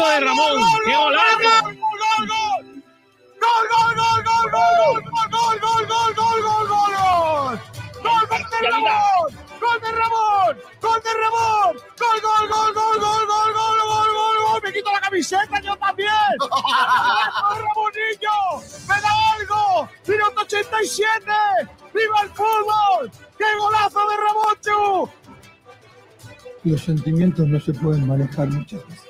golazo de Ramón! ¡Qué golazo! ¡Gol, gol, gol! ¡Gol, gol, gol, gol, gol, gol, gol, gol, gol, gol, gol, gol! ¡Gol de Ramón! ¡Gol de Ramón! ¡Gol de Ramón! ¡Gol, gol, gol, gol, gol, gol, gol, gol, gol, gol! ¡Me quito la camiseta yo también! ¡Gol, Ramonillo! ¡Me da algo! ¡Minuto 87! ¡Viva el fútbol! ¡Qué golazo de Ramón, Los sentimientos no se pueden manejar muchas veces.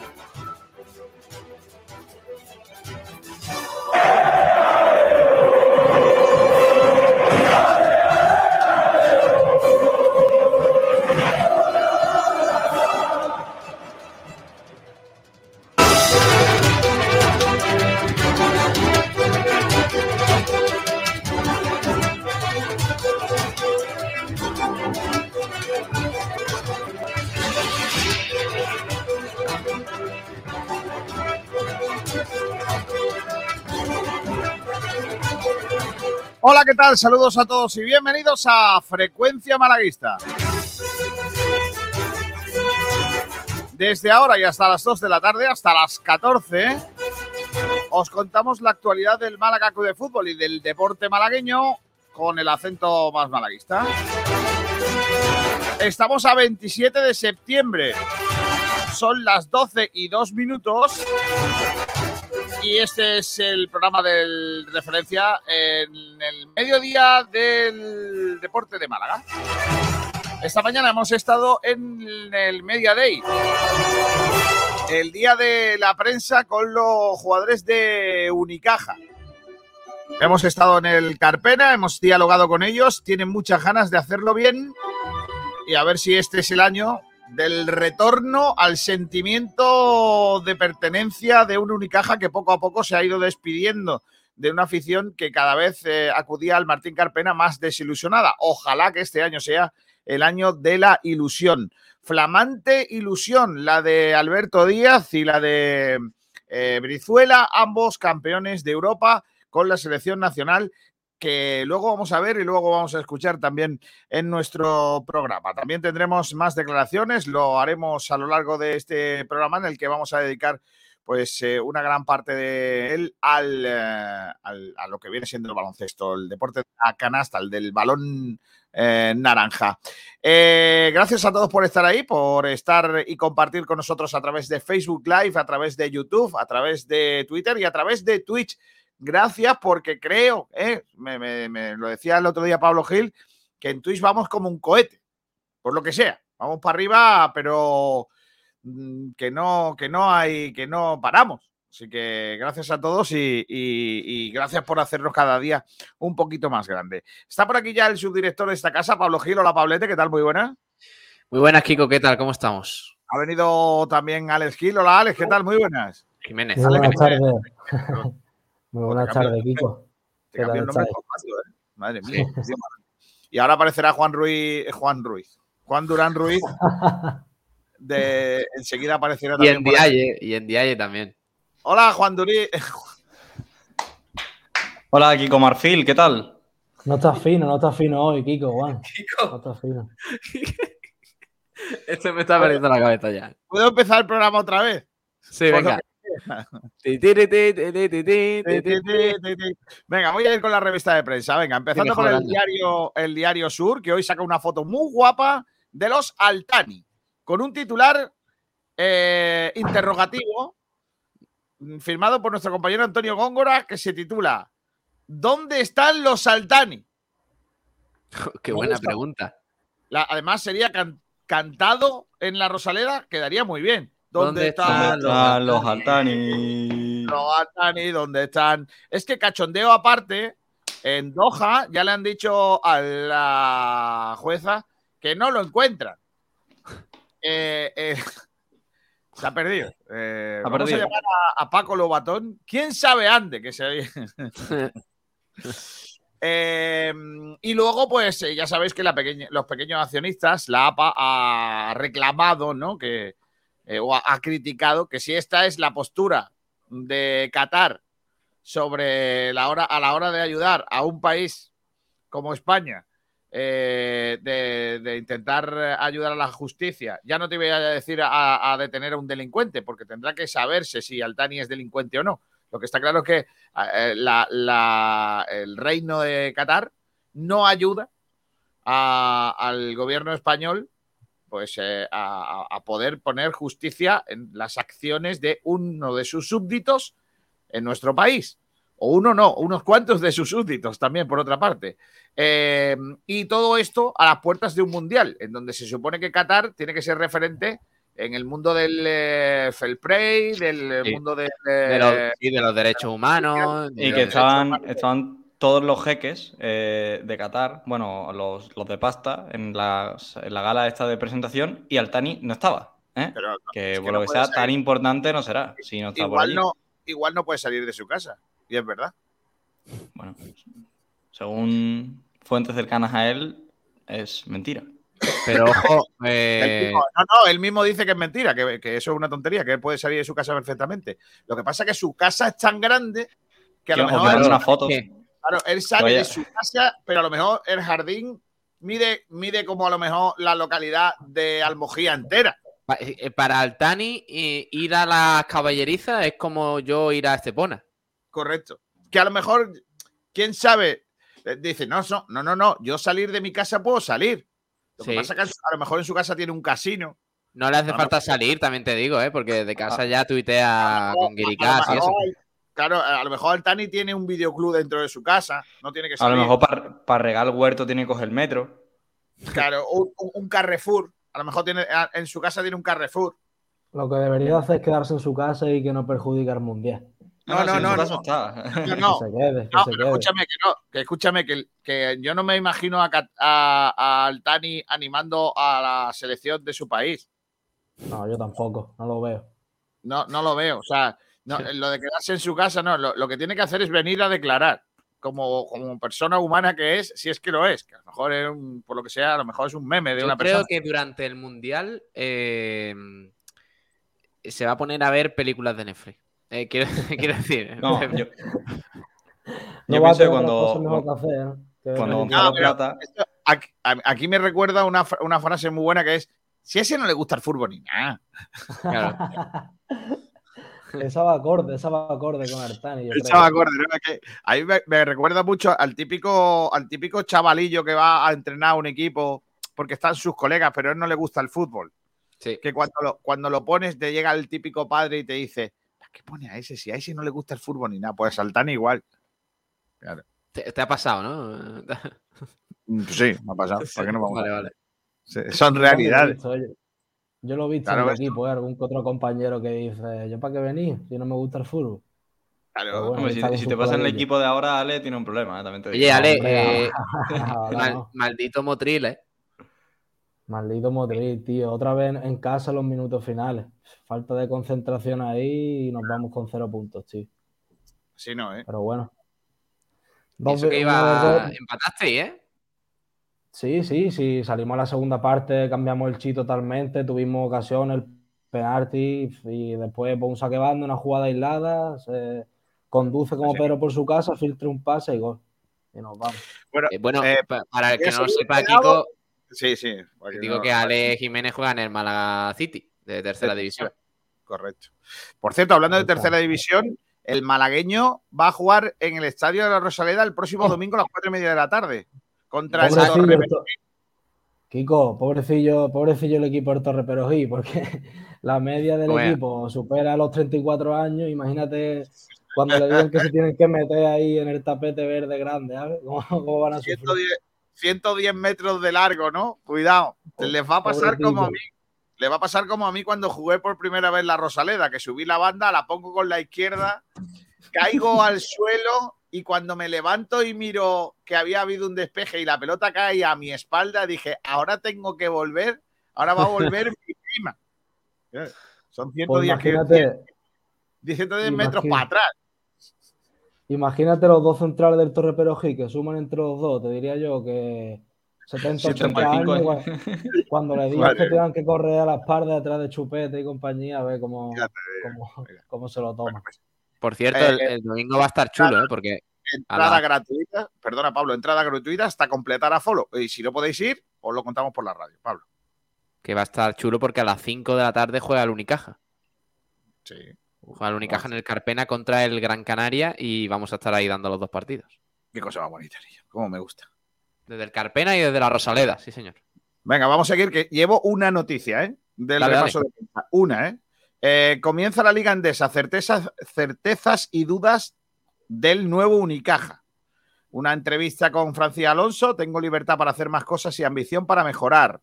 Hola, ¿qué tal? Saludos a todos y bienvenidos a Frecuencia Malaguista. Desde ahora y hasta las 2 de la tarde, hasta las 14, os contamos la actualidad del Málaga Club de Fútbol y del deporte malagueño con el acento más malaguista. Estamos a 27 de septiembre. Son las 12 y 2 minutos y este es el programa de referencia en el mediodía del deporte de Málaga. Esta mañana hemos estado en el Media Day, el día de la prensa con los jugadores de Unicaja. Hemos estado en el Carpena, hemos dialogado con ellos, tienen muchas ganas de hacerlo bien y a ver si este es el año del retorno al sentimiento de pertenencia de un Unicaja que poco a poco se ha ido despidiendo de una afición que cada vez eh, acudía al Martín Carpena más desilusionada. Ojalá que este año sea el año de la ilusión. Flamante ilusión, la de Alberto Díaz y la de eh, Brizuela, ambos campeones de Europa con la selección nacional que luego vamos a ver y luego vamos a escuchar también en nuestro programa. También tendremos más declaraciones, lo haremos a lo largo de este programa en el que vamos a dedicar pues eh, una gran parte de él eh, al, a lo que viene siendo el baloncesto, el deporte a canasta, el del balón eh, naranja. Gracias a todos por estar ahí, por estar y compartir con nosotros a través de Facebook Live, a través de YouTube, a través de Twitter y a través de Twitch gracias porque creo, ¿eh? me, me, me, lo decía el otro día Pablo Gil, que en Twitch vamos como un cohete, por lo que sea, vamos para arriba, pero mm, que no, que no hay, que no paramos. Así que gracias a todos y, y, y, gracias por hacernos cada día un poquito más grande. Está por aquí ya el subdirector de esta casa, Pablo Gil. Hola, Pablete, ¿qué tal? Muy buena. Muy buenas, Kiko, ¿qué tal? ¿Cómo estamos? Ha venido también Alex Gil. Hola, Alex, ¿qué tal? Muy buenas. Jiménez. Buenas tardes. Muy buenas tardes, Kiko. Te cambió el nombre Pablo, ¿eh? Madre mía. Sí. Y ahora aparecerá Juan Ruiz, Juan Ruiz, Juan Durán Ruiz. De, enseguida aparecerá Y también. en por ahí. Dialle, y en Dialle también. Hola, Juan Durí. Hola, Kiko Marfil, ¿qué tal? No estás fino, no estás fino hoy, Kiko, Juan. No Kiko, estás fino. esto me está perdiendo la cabeza ya. ¿Puedo empezar el programa otra vez? Sí, Por venga. Venga, voy a ir con la revista de prensa. Venga, empezando por el diario, el diario Sur, que hoy saca una foto muy guapa de los Altani, con un titular eh, interrogativo mm, firmado por nuestro compañero Antonio Góngora, que se titula ¿Dónde están los Altani? Qué buena pregunta. Además, sería cantado en la Rosaleda, quedaría muy bien. ¿Dónde, ¿Dónde están están los Altani? Los Altani, ¿dónde están? Es que cachondeo aparte, en Doha ya le han dicho a la jueza que no lo encuentran. Eh, eh, se ha perdido. Eh, Ha vamos perdido. a llamar a, a Paco Lobatón. ¿Quién sabe ande que se Eh, y luego, pues eh, ya sabéis que la pequeña- los pequeños accionistas, la APA ha reclamado, ¿no? Que, eh, o ha, criticado que si esta es la postura de Qatar sobre la hora, a la hora de ayudar a un país como España, eh, de, intentar ayudar a la justicia, ya no te voy a decir a, detener a un delincuente, porque tendrá que saberse si Altani es delincuente o no. Lo que está claro es que eh, el reino de Qatar no ayuda al gobierno español pues eh, a, a poder poner justicia en las acciones de uno de sus súbditos en nuestro país. O uno no, unos cuantos de sus súbditos también, por otra parte. Eh, y todo esto a las puertas de un mundial, en donde se supone que Qatar tiene que ser referente en el mundo del eh, fair play, del Sí. mundo del... De los, eh, y de los derechos humanos. Y que estaban, humanos. estaban todos los jeques eh, de Qatar, bueno, los, los de pasta, en, las- en la gala esta de presentación, y Altani no estaba. ¿eh? pero Que es por que lo no que sea, tan importante no será si no está por igual, allí. no, igual no puede salir de su casa. Y es verdad. Bueno, según fuentes cercanas a él, es mentira. Pero ojo, El eh, no, no, él mismo dice que es mentira, que, que eso es una tontería, que él puede salir de su casa perfectamente. Lo que pasa es que su casa es tan grande que a lo mejor fotos. que- claro, él sale Vaya. de su casa, pero a lo mejor el jardín mide, mide como a lo mejor la localidad de Almojía entera. pa- eh, para Altani eh, ir a las caballerizas es como yo ir a Estepona. Correcto. Que a lo mejor, quién sabe, eh, dice, no, no, no, no, no, yo salir de mi casa puedo salir. Lo que Sí. pasa es que a lo mejor en su casa tiene un casino. No le hace No, no, falta salir, también te digo, ¿eh? porque de Ah. casa ya tuitea con Guiricás y eso. Claro, a lo mejor el Tani tiene un videoclub dentro de su casa, no tiene que A lo mejor para regar el huerto tiene que coger el metro. Claro, un, Carrefour. A lo mejor tiene, en su casa tiene un Carrefour. Lo que debería hacer es quedarse en su casa y que no perjudique al mundial. No, no, no, su no. No, no, Que se quede, que no, se pero quede. escúchame que no, que escúchame que, que yo no me imagino a, a- a al Tani animando a la selección de su país. No, yo tampoco, no lo veo. No, no lo veo. O sea, no, lo de quedarse en su casa, no. Lo, lo que tiene que hacer es venir a declarar. Como, como persona humana que es, si es que lo es. Que a lo mejor es un- por lo que sea, a lo mejor es un meme de Yo una creo persona. que durante el Mundial eh, se va a poner a ver películas de Netflix. Eh, quiero, quiero decir. No, yo, No yo pienso que cuando, hacer, ¿eh? Que cuando. No, pero- Plata. Esto- aquí, me recuerda una, una frase muy buena que es: si a ese no le gusta el fútbol ni nada. Claro. esa va acorde, esa va acorde con Artani. yo creo. Echaba acorde, ¿no? Es que a mí me, me recuerda mucho al típico, al típico chavalillo que va a entrenar a un equipo porque están sus colegas, pero a él no le gusta el fútbol. Sí. Que cuando lo, cuando lo pones, te llega el típico padre y te dice: ¿Para qué pone a ese? Si a ese no le gusta el fútbol ni nada, pues saltan igual. Te, te ha pasado, ¿no? Mm, Sí, me ha pasado. ¿Para qué no vamos a- Vale, vale. Sí, Son realidades. oye. Yo lo he visto Claro, en el equipo, ¿eh? algún que otro compañero que dice, ¿yo para qué venís? Si no me gusta el fútbol. Claro. Bueno, Hombre, si, te pasa en el equipo de ahora, Ale tiene un problema, ¿eh? también te digo. Oye, Ale, eh, mal- maldito Motril, ¿eh? Maldito Modric, tío. Otra vez en casa los minutos finales. Falta de concentración ahí y nos vamos con cero puntos, tío. Sí, no, ¿eh? Pero bueno. Dos eso que iba. Empataste, ¿eh? Sí, sí, sí. Salimos a la segunda parte, cambiamos el chi totalmente, tuvimos ocasión, el penalti y después por un saque banda, una jugada aislada, se conduce como Sí. Pedro por su casa, filtra un pase y gol. Y nos vamos. Bueno, Eh, bueno, Eh, pa- para el que no lo sepa. Kiko, sí, sí. digo no- que Ale Jiménez juega en el Málaga City, de tercera división. Correcto. Por cierto, hablando de tercera división, el malagueño va a jugar en el estadio de la Rosaleda el próximo domingo a las cuatro y media de la tarde. Contra el Torre to- Kiko, pobrecillo, pobrecillo el equipo del Torre Perojí, porque la media del Bueno. equipo supera los 34 años. Imagínate cuando le digan que se tienen que meter ahí en el tapete verde grande, ¿sabes? ¿Cómo, cómo van a sufrir? 110, 110 metros de largo, ¿no? Cuidado. Les va a pasar como a mí. Le va a pasar como a mí cuando jugué por primera vez la Rosaleda, que subí la banda, la pongo con la izquierda, caigo al suelo y cuando me levanto y miro que había habido un despeje y la pelota cae a mi espalda, dije, ahora tengo que volver, ahora va a volver mi prima. Son Pues 110, que- imagínate, 110 metros para atrás. Imagínate los dos centrales del Torre Perojí que suman entre los dos, te diría yo que 70, 80 75 años, años. cuando, cuando le digas Madre que tengan que correr a la espalda detrás de Chupete y compañía, a ver cómo, cómo, cómo se lo toma. Por cierto, Eh, el, el domingo va a estar chulo, ¿eh? Porque Entrada gratuita, perdona Pablo, entrada gratuita hasta completar a follow. Y si no podéis ir, os lo contamos por la radio, Pablo. que va a estar chulo porque a las 5 de la tarde juega el Unicaja. Sí. Juega el Unicaja en el Carpena contra el Gran Canaria y vamos a estar ahí dando los dos partidos. Qué cosa más bonita, niño. Cómo me gusta. Desde el Carpena y desde la Rosaleda, sí, señor. Venga, vamos a seguir, que llevo una noticia, ¿eh? Del Dale, repaso de prensa. Una, ¿eh? Eh, Comienza la Liga Andesa, certezas, certezas y dudas del nuevo Unicaja. Una entrevista con Francis Alonso. Tengo libertad para hacer más cosas y ambición para mejorar.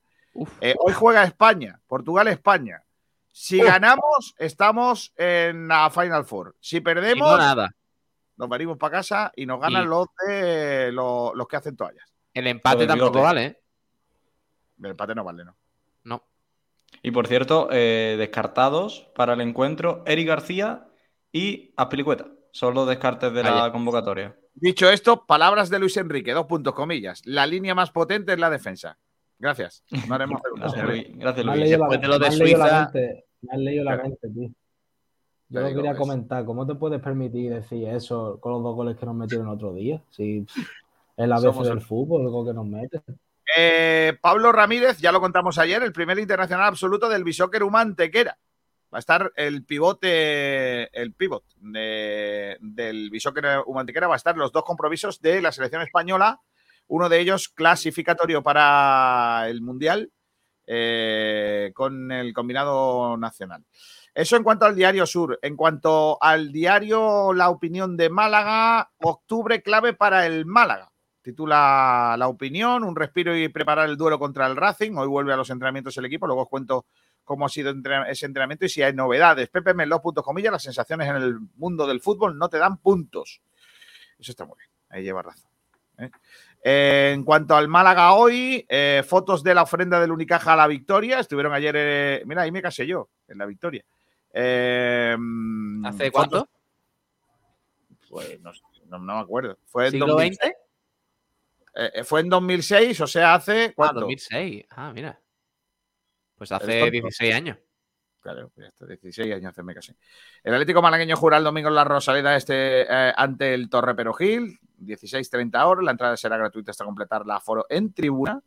Eh, hoy juega España, Portugal-España. Si Uf. ganamos, estamos en la Final Four. Si perdemos, no nada. nos venimos para casa y nos ganan los de los, los que hacen toallas. El empate tampoco vale, ¿eh? El empate no vale, ¿no? No. Y por cierto, eh, descartados para el encuentro, Eric García y Aspilicueta. Son los descartes de la convocatoria. Dicho esto, palabras de Luis Enrique, dos puntos, comillas. La línea más potente es la defensa. Gracias. No haremos preguntas. Gracias, Luis. Gracias, la, Después de lo de Suiza- mente, me has leído la Claro. mente, tío. Yo lo quería comentar. ¿Cómo te puedes permitir decir eso con los dos goles que nos metieron otro día? Si es la vez del el- fútbol, el gol que nos meten. Eh, Pablo Ramírez, ya lo contamos ayer, el primer internacional absoluto del Bishoker Humantequera. Va a estar el pivote, el pivot de- del Bishoker Humantequera, va a estar los dos compromisos de la selección española, uno de ellos clasificatorio para el Mundial eh, con el combinado nacional. Eso en cuanto al diario Sur. En cuanto al diario La Opinión de Málaga, octubre clave para el Málaga. Titula La Opinión, un respiro y preparar el duelo contra el Racing. Hoy vuelve a los entrenamientos el equipo, luego os cuento cómo ha sido ese entrenamiento y si hay novedades. Pepe Melo, puntos comillas, las sensaciones en el mundo del fútbol no te dan puntos. Eso está muy bien, ahí lleva razón. ¿eh? Eh, en cuanto al Málaga hoy, eh, fotos de la ofrenda del Unicaja a la victoria. Estuvieron ayer, mira, ahí me casé yo, en la victoria. ¿Hace fotos- cuánto? Pues no, sé, no- no me acuerdo. Fue en, ¿Siglo 2000 XX? Eh, eh, fue en 2006, o sea, hace Ah, cuánto. 2006. Ah, mira. Pues hace tonto. 16 años. Claro, ya está, 16 años hace me casé. El Atlético Malagueño jugará el domingo en la Rosaleda este, eh, ante el Torre Perogil, 16.30 horas. La entrada será gratuita hasta completar la aforo en tribuna.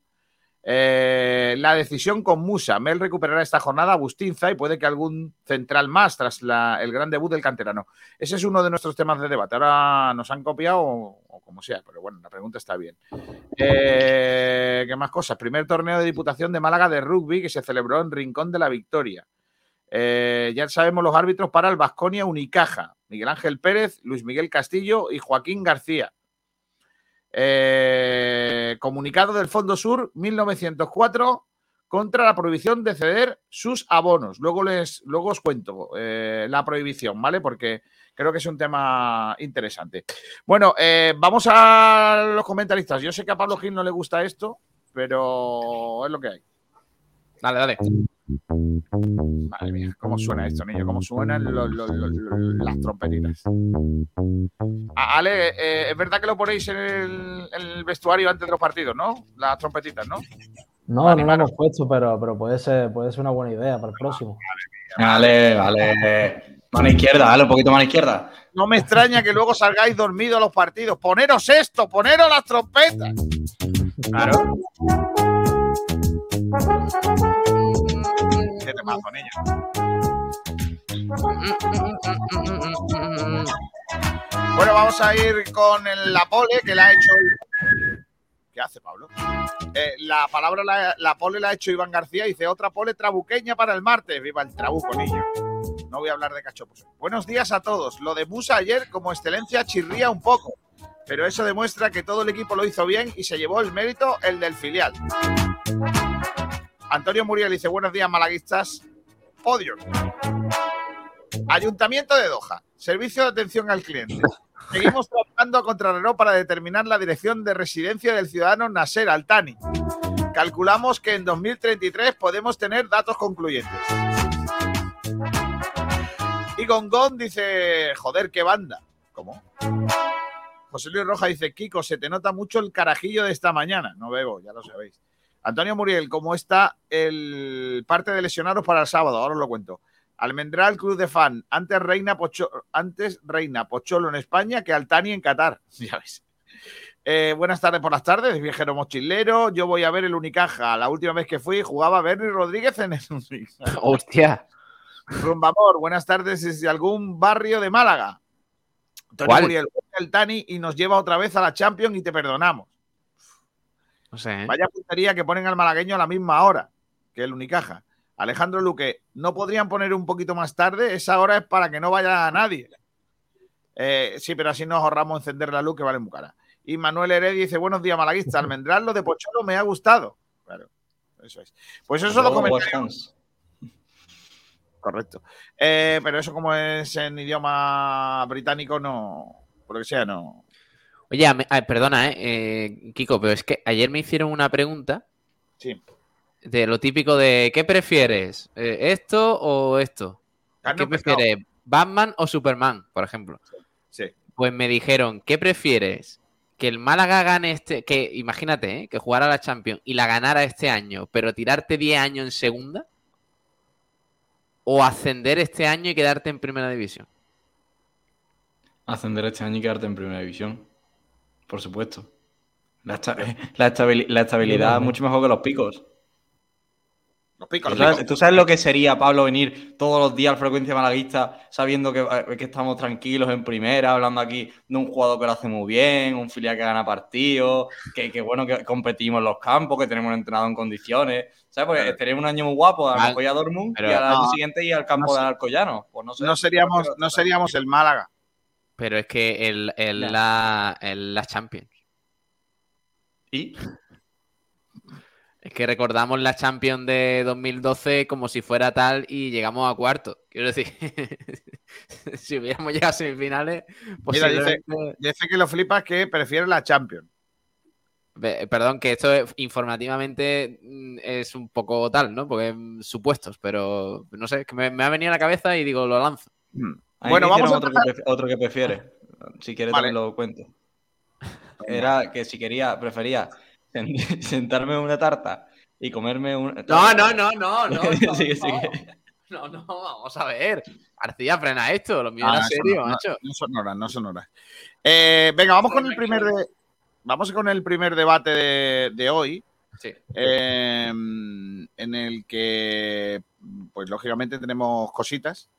Eh, la decisión con Musa. Mel recuperará esta jornada a Bustinza y puede que algún central más tras el gran debut del canterano. Ese es uno de nuestros temas de debate. Ahora nos han copiado o, o como sea, pero bueno, la pregunta está bien. Eh, ¿Qué más cosas? Primer torneo de Diputación de Málaga de rugby que se celebró en Rincón de la Victoria. Eh, ya sabemos los árbitros para el Vasconia Unicaja. Miguel Ángel Pérez, Luis Miguel Castillo y Joaquín García. Eh, comunicado del Fondo Sur 1904 contra la prohibición de ceder sus abonos. Luego, les, luego os cuento eh, la prohibición, ¿vale? Porque creo que es un tema interesante. Bueno, eh, vamos a los comentaristas. Yo sé que a Pablo Gil no le gusta esto, pero es lo que hay. Dale, dale. Madre mía, cómo suena esto, niño, cómo suenan las trompetitas. Ah, Ale, eh, es verdad que lo ponéis en el, en el vestuario antes de los partidos, ¿no? Las trompetitas, ¿no? No, no lo hemos puesto, pero, pero puede, ser, puede ser una buena idea para el próximo. Vale, vale. Mano izquierda, dale un poquito mano izquierda. No me extraña que luego salgáis dormidos a los partidos. Poneros esto, poneros las trompetas. Claro. ¿Qué te pasa, niño? Bueno, vamos a ir con la pole que la ha hecho. ¿Qué hace Pablo? Eh, la palabra la, la pole la ha hecho Iván García. Dice otra pole trabuqueña para el martes. Viva el trabuco, niño. No voy a hablar de cachopos. Buenos días a todos. Lo de Musa ayer, como excelencia, chirría un poco. Pero eso demuestra que todo el equipo lo hizo bien y se llevó el mérito el del filial. Antonio Muriel dice: Buenos días, malaguistas. Podio. Ayuntamiento de Doha. Servicio de atención al cliente. Seguimos trabajando a contrarreloj para determinar la dirección de residencia del ciudadano Nasser Altani. Calculamos que en 2033 podemos tener datos concluyentes. Y Gongón dice, joder, qué banda. ¿Cómo? José Luis Roja dice, Kiko, se te nota mucho el carajillo de esta mañana. No bebo, ya lo sabéis. Antonio Muriel, ¿cómo está el parte de lesionados para el sábado? Ahora os lo cuento. Almendral Cruz de Fan, antes Reina, Pocho- antes Reina Pocholo en España que Altani en Qatar. Ya ves. Eh, buenas tardes por las tardes, viajero mochilero. Yo voy a ver el Unicaja. La última vez que fui jugaba Bernie Rodríguez en el Unicaja. Hostia. Rumbamor, buenas tardes desde algún barrio de Málaga. Antonio. Muriel, el Tani y nos lleva otra vez a la Champions y te perdonamos. No sé. ¿eh? Vaya puntería que ponen al malagueño a la misma hora que el Unicaja. Alejandro Luque, ¿no podrían poner un poquito más tarde? Esa hora es para que no vaya nadie. Eh, sí, pero así nos ahorramos encender la luz que vale muy cara. Y Manuel Heredia dice, buenos días, malaguista. Almendral, lo de Pocholo me ha gustado. Claro, eso es. Pues eso lo Hams. Correcto. Eh, pero eso como es en idioma británico, no, por lo que sea, no. Oye, a me- perdona, eh, eh, Kiko, pero es que ayer me hicieron una pregunta Sí. de lo típico de ¿qué prefieres? Eh, ¿Esto o esto? Carne ¿Qué pescado. prefieres? ¿Batman o Superman, por ejemplo? Sí. Pues me dijeron, ¿qué prefieres? Que el Málaga gane este, que imagínate, ¿eh? que jugara la Champions y la ganara este año, pero tirarte 10 años en segunda, o ascender este año y quedarte en primera división. Ascender este año y quedarte en primera división. Por supuesto. La, esta- la estabili- la estabilidad es mucho mejor que los picos. Los picos, ¿Tú sabes, picos. tú sabes lo que sería, Pablo, venir todos los días al frecuencia malaguista sabiendo que, eh, que estamos tranquilos en primera, hablando aquí de un jugador que lo hace muy bien, un filial que gana partidos, que, que bueno que competimos en los campos, que tenemos un entrenador en condiciones. ¿Sabes? Porque tenemos un año muy guapo, a lo Vale. mejor ir a Dortmund Pero y al año no, siguiente ir al campo no del Alcoyano. Pues no sé. No seríamos, no seríamos el Málaga. Pero es que el, el- la, el- la Champions. Y Es que recordamos la Champions de 2012 como si fuera tal y llegamos a cuarto. Quiero decir, si hubiéramos llegado a semifinales, Mira, dice- posiblemente- Dice que lo flipas que prefiere la Champions. Perdón, que esto es- informativamente mm, es un poco tal, ¿no? Porque mm, supuestos, pero no sé, es que me, me ha venido a la cabeza y digo, lo lanzo. Hmm. Bueno, vamos a otro, que, otro que prefiere. Si quieres Vale. también lo cuento. Era que si quería, prefería sen- sentarme en una tarta y comerme un... No, no, no, no, no. No, Sí, sí, no, no, vamos a ver. García, frena esto, lo mío Ah, era no, serio, no, macho. No son horas, no son horas. Eh, venga, vamos con el primer de- vamos con el primer debate de, de hoy. Sí. eh, en el que, pues lógicamente tenemos cositas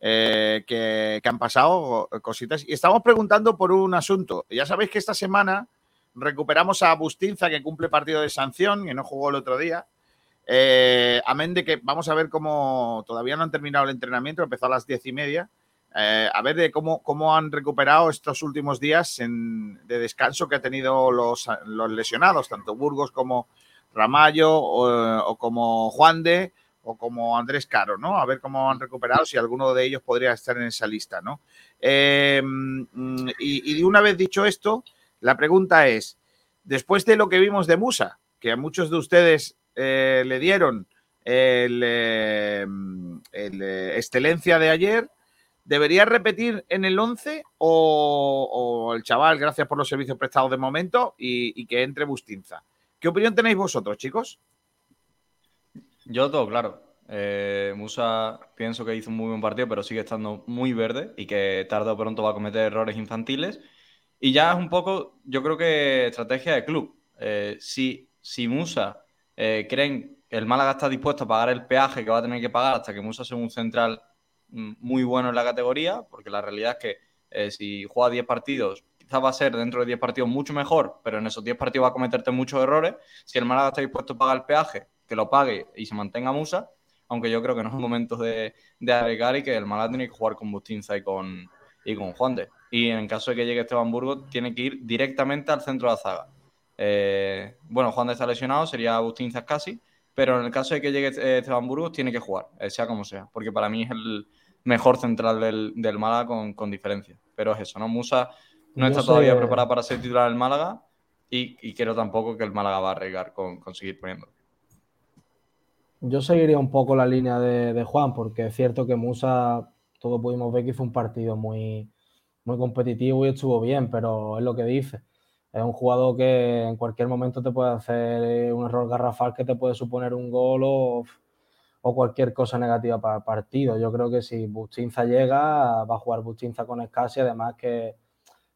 eh, que, han pasado, cositas, y estamos preguntando por un asunto. Ya sabéis que esta semana recuperamos a Bustinza, que cumple partido de sanción, que no jugó el otro día. Eh, amén de que vamos a ver cómo todavía no han terminado el entrenamiento, empezó a las diez y media. Eh, a ver de cómo, cómo han recuperado estos últimos días de descanso que han tenido los, los lesionados, tanto Burgos como Ramallo o, o como Juan de o como Andrés Caro, ¿no? A ver cómo han recuperado, si alguno de ellos podría estar en esa lista, ¿no? Mm, y, una vez dicho esto, la pregunta es, después de lo que vimos de Musa, que a muchos de ustedes eh, le dieron el, el, eh, excelencia de ayer, ¿debería repetir en el 11 o, el chaval, gracias por los servicios prestados de momento, y que entre Bustinza? ¿Qué opinión tenéis vosotros, chicos? Yo todo claro. Eh, Musa pienso que hizo un muy buen partido, pero sigue estando muy verde y que tarde o pronto va a cometer errores infantiles. Y ya es un poco, yo creo que estrategia de club. Eh, si, si Musa eh, creen que el Málaga está dispuesto a pagar el peaje que va a tener que pagar hasta que Musa sea un central mm, muy bueno en la categoría, porque la realidad es que eh, si juega 10 partidos, quizás va a ser dentro de 10 partidos mucho mejor, pero en esos 10 partidos va a cometerte muchos errores. Si el Málaga está dispuesto a pagar el peaje, que lo pague y se mantenga Musa, aunque yo creo que no es momento de, de arriesgar y que el Málaga tiene que jugar con Bustinza y con, y con Juan de. Y en caso de que llegue Esteban Burgos, tiene que ir directamente al centro de la zaga. Eh, bueno, Juan de está lesionado, sería Bustinza casi, pero en el caso de que llegue eh, Esteban Burgos, tiene que jugar, eh, sea como sea, porque para mí es el mejor central del, del Málaga con, con diferencia. Pero es eso, ¿no? Musa no está todavía preparado para ser titular del Málaga y, y creo tampoco que el Málaga va a arriesgar con, con seguir poniendo. Yo seguiría un poco la línea de, Juan, porque es cierto que Musa, todos pudimos ver que hizo un partido muy, muy competitivo y estuvo bien, pero es lo que dice. Es un jugador que en cualquier momento te puede hacer un error garrafal que te puede suponer un gol o, o cualquier cosa negativa para el partido. Yo creo que si Bustinza llega, va a jugar Bustinza con Escasi, además que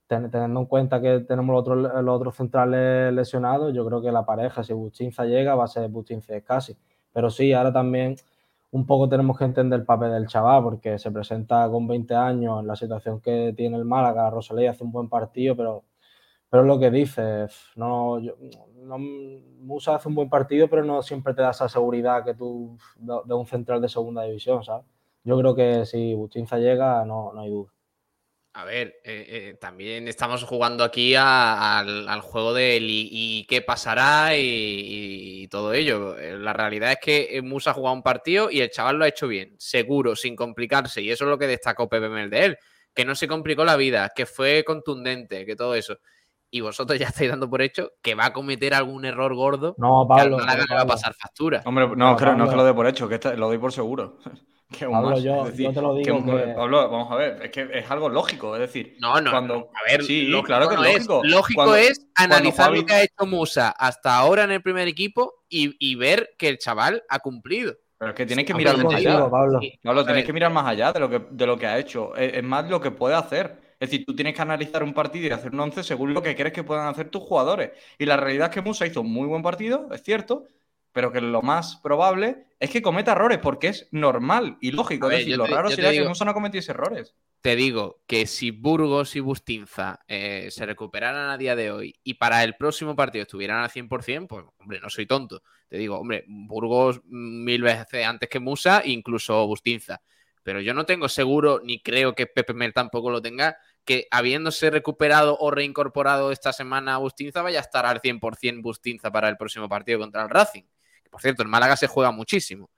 teniendo en cuenta que tenemos los otros, los otros centrales lesionados, yo creo que la pareja, si Bustinza llega, va a ser Bustinza y Escasi. Pero sí, ahora también un poco tenemos que entender el papel del chaval, porque se presenta con 20 años en la situación que tiene el Málaga, Rosaley hace un buen partido, pero pero lo que dices, no, no, Musa hace un buen partido, pero no siempre te da esa seguridad que tú de, un central de segunda división, ¿sabes? Yo creo que si Buchinza llega, no, no hay duda. A ver, eh, eh, también estamos jugando aquí al, juego de y, qué pasará y, todo ello. Eh, la realidad es que Musa ha jugado un partido y el chaval lo ha hecho bien, seguro, sin complicarse. Y eso es lo que destacó Pepe Mel de él, que no se complicó la vida, que fue contundente, que todo eso y vosotros ya estáis dando por hecho que va a cometer algún error gordo. No, Pablo. Que no, va a pasar factura. Hombre, no, creo, no es que lo dé por hecho, que lo doy por seguro. Que Pablo, yo, te lo digo. Que Pablo, vamos a ver, es que es algo lógico. Es decir, no, no, cuando, a ver, sí, claro que es lógico. lógico es analizar lo que ha hecho Musa hasta ahora en el primer equipo y, y ver que el chaval ha cumplido. Pero es que tienes que mirar más allá. Pablo, Pablo tienes que mirar más allá de lo que, de lo que ha hecho. es más lo que puede hacer. Es decir, tú tienes que analizar un partido y hacer un once según lo que crees que puedan hacer tus jugadores. Y la realidad es que Musa hizo un muy buen partido, es cierto, pero que lo más probable es que cometa errores, porque es normal y lógico. es decir, lo raro sería que Musa no cometiese errores. Te digo que si Burgos y Bustinza eh, se recuperaran a día de hoy y para el próximo partido estuvieran al 100%, pues, hombre, no soy tonto. Te digo, hombre, Burgos mil veces antes que Musa, incluso Bustinza. Pero yo no tengo seguro, ni creo que Pepe Mel tampoco lo tenga, que habiéndose recuperado o reincorporado esta semana a Bustinza, vaya a estar al 100% Bustinza para el próximo partido contra el Racing. Por cierto, en Málaga se juega muchísimo.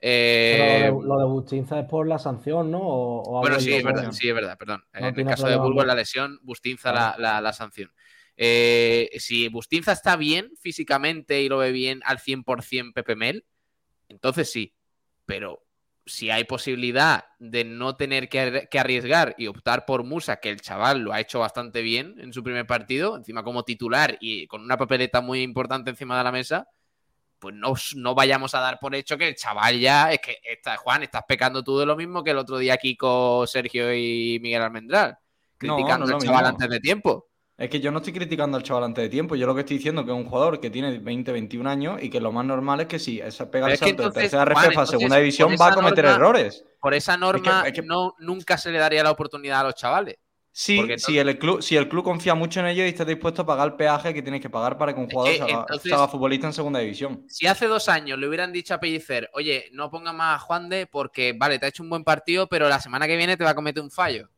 Eh, lo, de, Bustinza es por la sanción, ¿no? bueno, sí, es verdad, sí, es verdad, perdón. en el caso de Burgos, la lesión, Bustinza la, sanción. Eh, si Bustinza está bien físicamente y lo ve bien al 100% Pepe Mel, entonces sí. Pero si hay posibilidad de no tener que, arriesgar y optar por Musa, que el chaval lo ha hecho bastante bien en su primer partido, encima como titular y con una papeleta muy importante encima de la mesa, pues no, no vayamos a dar por hecho que el chaval ya, es que está, Juan, estás pecando tú de lo mismo que el otro día Kiko, Sergio y Miguel Almendral, criticando al chaval antes de tiempo. Es que yo no estoy criticando al chaval antes de tiempo. Yo lo que estoy diciendo es que es un jugador que tiene 20, 21 años y que lo más normal es que si esa pega el salto de tercera rejefa a segunda división va a cometer errores. Por esa norma no, nunca se le daría la oportunidad a los chavales. Sí, si, el club, si el club confía mucho en ellos y está dispuesto a pagar el peaje que tienes que pagar para que un jugador se, haga, futbolista en segunda división. Si hace dos años le hubieran dicho a Pellicer, oye, no ponga más a Juan de porque, vale, te ha hecho un buen partido, pero la semana que viene te va a cometer un fallo.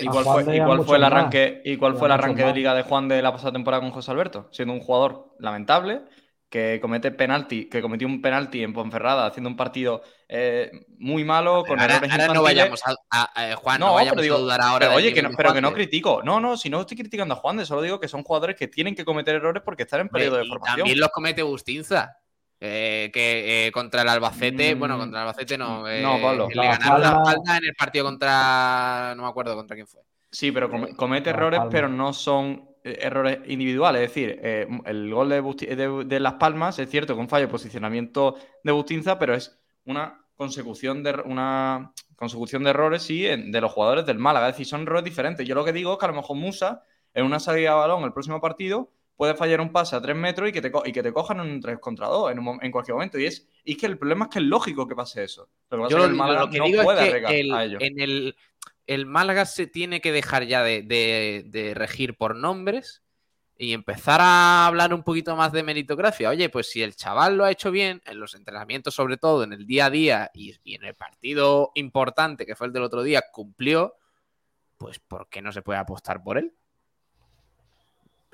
¿Y cuál fue, el arranque, y cuál fue el arranque de liga de Juan de la pasada temporada con José Alberto? Siendo un jugador lamentable, que comete penalti, que cometió un penalti en Ponferrada, haciendo un partido eh, muy malo, con errores ahora no vayamos a, Juan, no, vayamos a dudar ahora. Pero, oye, que no, pero que no critico. No, no, si no estoy criticando a Juan, de solo digo que son jugadores que tienen que cometer errores porque están en periodo de formación. También los comete Bustinza. Eh, que eh, contra el Albacete, bueno, contra el Albacete no. Eh, no, Pablo. Le ganaron la espalda en el partido contra. No me acuerdo contra quién fue. Sí, pero comete errores, pero no son errores individuales. Es decir, el gol de, Las Palmas es cierto que un fallo de posicionamiento de Bustinza, pero es una consecución de una consecución de errores, sí, de los jugadores del Málaga. Es decir, son errores diferentes. Yo lo que digo es que a lo mejor Musa, en una salida de balón el próximo partido, puede fallar un pase a tres metros y que te, y que te cojan en un 3 contra 2 en, cualquier momento. Y es, y que el problema es que es lógico que pase eso. Pero Yo lo, el Málaga que no digo puede es que el, en el, el, Málaga se tiene que dejar ya de, regir por nombres y empezar a hablar un poquito más de meritocracia. Oye, pues si el chaval lo ha hecho bien, en los entrenamientos sobre todo, en el día a día y, y en el partido importante que fue el del otro día, cumplió, pues ¿por qué no se puede apostar por él?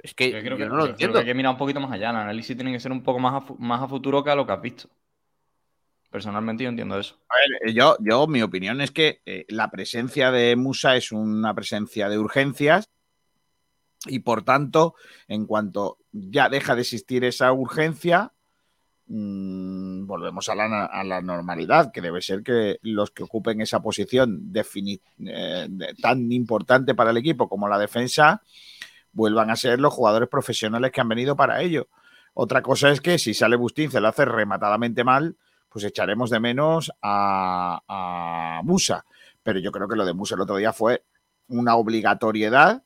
Es que yo, creo que, no lo entiendo. hay que mirar un poquito más allá. El análisis tiene que ser un poco más a, más a futuro que a lo que has visto. Personalmente yo entiendo eso. A ver, eh, yo, yo mi opinión es que eh, la presencia de Musa es una presencia de urgencias y por tanto, en cuanto ya deja de existir esa urgencia, mm, volvemos a la, a la normalidad, que debe ser que los que ocupen esa posición eh, tan importante para el equipo como la defensa vuelvan a ser los jugadores profesionales que han venido para ello. Otra cosa es que si sale Bustín se lo hace rematadamente mal, pues echaremos de menos a, a Musa. Pero yo creo que lo de Musa el otro día fue una obligatoriedad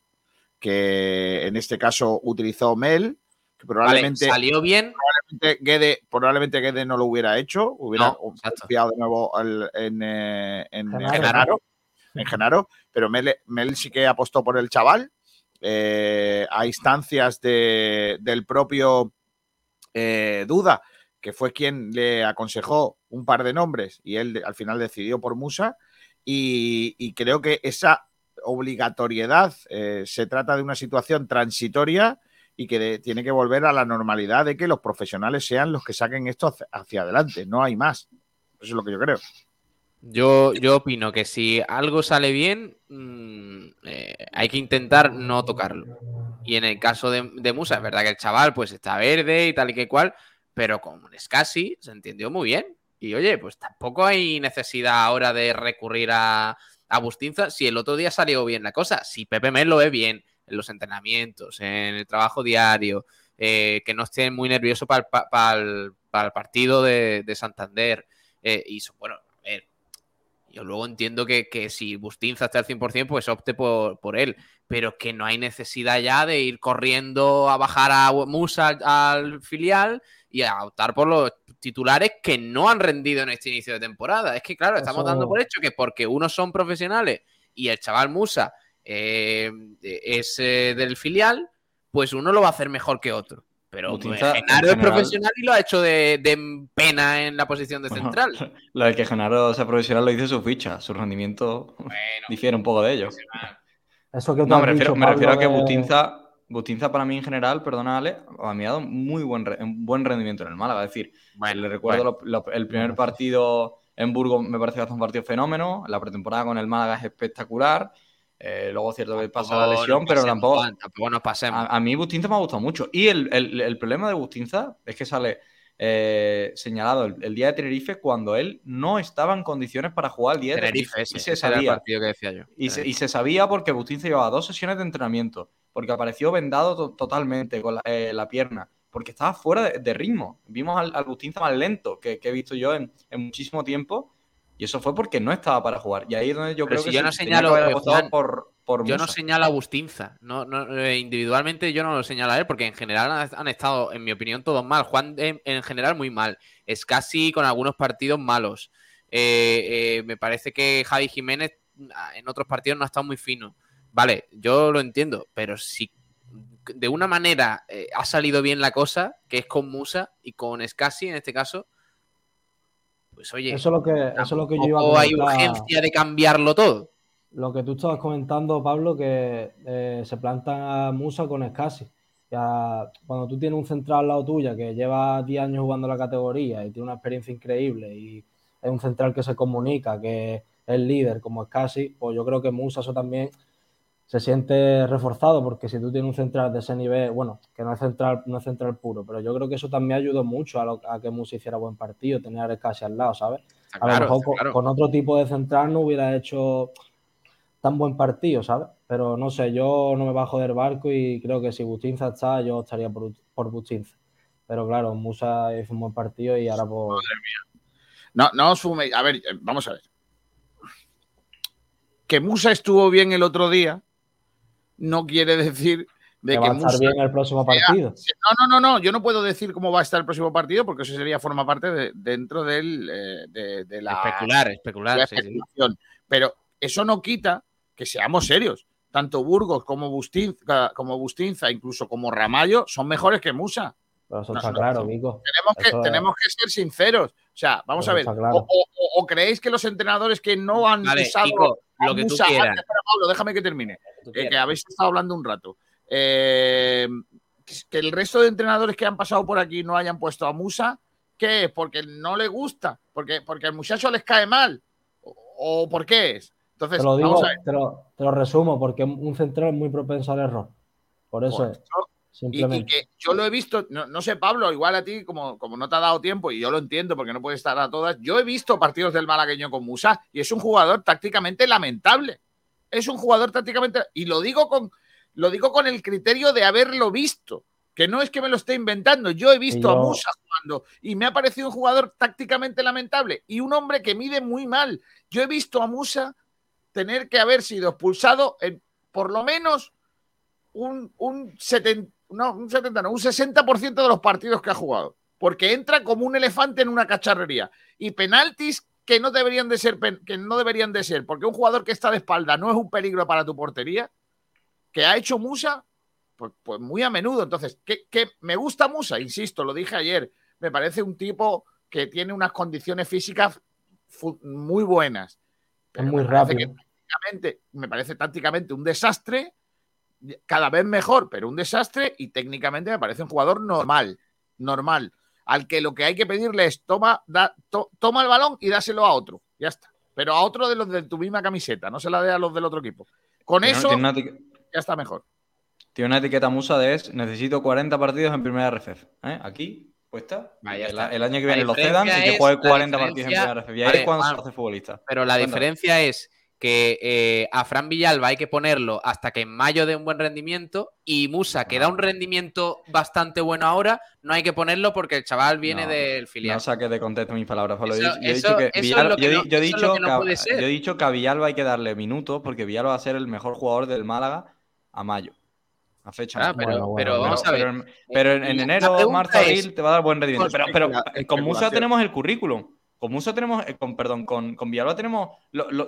que en este caso utilizó Mel, que Vale, probablemente, salió bien. probablemente Guede no lo hubiera hecho, hubiera No, confiado de nuevo al- en, eh, en Genaro. Genaro, en Genaro, pero Mel, Mel sí que apostó por el chaval eh, a instancias de- del propio eh, Duda, que fue quien le aconsejó un par de nombres y él al final decidió por Musa. Y, creo que esa obligatoriedad eh, se trata de una situación transitoria y que tiene que volver a la normalidad de que los profesionales sean los que saquen esto hacia, hacia adelante. No hay más. Eso es lo que yo creo. Yo, yo opino que si algo sale bien, mm, eh, hay que intentar no tocarlo. Y en el caso de, de Musa, es verdad que el chaval pues está verde y tal y que cual, pero con Scassi se entendió muy bien. Y oye, pues tampoco hay necesidad ahora de recurrir a, Bustinza si el otro día salió bien la cosa. Si Pepe Mel lo ve bien en los entrenamientos, en el trabajo diario, eh, que no esté muy nervioso para el, partido de, de Santander. eh, y bueno, yo luego entiendo que, que si Bustinza está al 100%, pues opte por, por él. Pero que no hay necesidad ya de ir corriendo a bajar a Musa al filial y a optar por los titulares que no han rendido en este inicio de temporada. Es que, claro, estamos Eso- dando por hecho que porque unos son profesionales y el chaval Musa eh, es eh, del filial, pues uno lo va a hacer mejor que otro. Pero pues, Genaro es general- profesional y lo ha hecho de, de pena en la posición de Bueno, central. Lo del que Genaro sea profesional lo dice su ficha. Su rendimiento Bueno, difiere un poco de ello. Eso que No, me refiero, dicho, me refiero a que Pablo, Bustinza para mí en general, perdona Ale, a mí ha dado muy buen, re- buen rendimiento en el Málaga. Es decir, bueno, le recuerdo bueno. lo- lo- el primer partido en Burgos me parece que hace un partido fenómeno. La pretemporada con el Málaga es espectacular. Eh, luego es cierto que pasa la lesión, pero tampoco, Juan, tampoco nos pasemos. a, a mí Bustinza me ha gustado mucho. Y el, el- el problema de Bustinza es que sale eh, señalado el, el día de Tenerife cuando él no estaba en condiciones para jugar el día de Tenerife, Tenerife. ese, Y se ese era el sabía. partido que decía yo. Y se, y se sabía porque Bustinza llevaba dos sesiones de entrenamiento, porque apareció vendado to- totalmente con la, eh, la pierna, porque estaba fuera de, de ritmo. Vimos al, al Bustinza más lento que, que he visto yo en, en muchísimo tiempo, y eso fue porque no estaba para jugar. Y ahí es donde yo Pero creo si que yo no señalo, que eh, Juan, por, por Yo no señalo a Bustinza. No, no, eh, individualmente yo no lo señalo a él porque en general han, han estado, en mi opinión, todos mal. Juan en, en general muy mal. Es casi con algunos partidos malos. Eh, eh, me parece que Javi Jiménez en otros partidos no ha estado muy fino. Vale, yo lo entiendo, pero si de una manera eh, ha salido bien la cosa, que es con Musa y con Scassi en este caso, pues oye, Eso es lo que, eso es lo que yo iba a hay urgencia de cambiarlo todo. Lo que tú estabas comentando, Pablo, que eh, se planta a Musa con Scassi. Ya, cuando tú tienes un central al lado tuya que lleva 10 años jugando la categoría y tiene una experiencia increíble y es un central que se comunica, que es líder como Scassi, pues yo creo que Musa eso también se siente reforzado porque si tú tienes un central de ese nivel, bueno, que no es central, no es central puro, pero yo creo que eso también ayudó mucho a, lo- a que Musa hiciera buen partido, tener a Scassi al lado, ¿sabes? Está A claro, lo mejor con, claro. con otro tipo de central no hubiera hecho tan buen partido, ¿sabes? Pero no sé, yo no me bajo del barco y creo que si Bustinza está, yo estaría por, por Bustinza. Pero claro, Musa hizo un buen partido y ahora por... No, no os fuméis. A ver, vamos a ver. Que Musa estuvo bien el otro día no quiere decir de que que va a estar Musa. bien el próximo partido. No, no, no, no. Yo no puedo decir cómo va a estar el próximo partido porque eso sería forma parte de, dentro del, eh, de, de la, especular, especular. de la sí, sí. especulación. Pero eso no quita que seamos serios. Tanto Burgos como Bustinza, como Bustinza, incluso como Ramallo, son mejores que Musa. Pero eso No, está no, claro. Tenemos que, es- tenemos que ser sinceros. O sea, vamos a ver. claro. O, o- o- o creéis que los entrenadores que no han Vale, usado Kiko, a lo que tú Musa- quieras. Espera, Pablo, déjame que termine. Eh, que quieras. habéis estado hablando un rato. Eh, que el resto de entrenadores que han pasado por aquí no hayan puesto a Musa, ¿qué es? ¿Porque no le gusta? ¿Porque, porque al muchacho les cae mal? ¿O, o por qué es? Entonces, Te lo digo, vamos a ver. te lo, te lo resumo, porque un central es muy propenso al error. Por eso Por es. Y, que yo lo he visto, no, no sé, Pablo, igual a ti, como, como no te ha dado tiempo, y yo lo entiendo porque no puede estar a todas, yo he visto partidos del malagueño con Musa y es un jugador tácticamente lamentable. Es un jugador tácticamente, y lo digo con, lo digo con el criterio de haberlo visto, que no es que me lo esté inventando, yo he visto a Musa jugando y me ha parecido un jugador tácticamente lamentable y un hombre que mide muy mal. Yo he visto a Musa tener que haber sido expulsado en por lo menos un, un 70, no, un 70, no, un 60% de los partidos que ha jugado. Porque entra como un elefante en una cacharrería. Y penaltis que no deberían de ser, que no deberían de ser, porque un jugador que está de espalda no es un peligro para tu portería, que ha hecho Musa, pues, pues muy a menudo. Entonces, que, que me gusta Musa, insisto, lo dije ayer, me parece un tipo que tiene unas condiciones físicas muy buenas. Es Pero muy me parece rápido. que tácticamente- me parece tácticamente un desastre, cada vez mejor, pero un desastre, y técnicamente me parece un jugador normal, normal, al que lo que hay que pedirle es toma, da- to- toma el balón y dáselo a otro, ya está. Pero a otro de los de tu misma camiseta, no se la dé a los del otro equipo. Con eso ya está mejor. Tiene una etiqueta musa de es necesito 40 partidos en primera RFF. ¿eh? Aquí puesta. Vale, el, año que viene lo cedan y que juegue la 40 partidos en primera RFF. Y ahí Vale, es cuando Juan, se hace futbolista. Pero la Cuéntame. diferencia es que eh, a Fran Villalba hay que ponerlo hasta que en mayo dé un buen rendimiento y Musa, que da un rendimiento bastante bueno ahora, no hay que ponerlo porque el chaval viene No, del filial. No saques de contexto mis palabras, Pablo. Yo- Eso- he dicho que Villalba- yo no- yo he dicho a- puede ser. yo he dicho que a Villalba hay que darle minutos porque Villalba va a ser el mejor jugador del Málaga a mayo. A fecha Ah, mayo. pero, Bueno, bueno, pero bueno. vamos a ver. Pero en, pero enero, marzo, es- abril te va a dar buen rendimiento. Pero, pero con Musa tenemos el currículum. Con Musa tenemos, eh, con, perdón, con, Villalba tenemos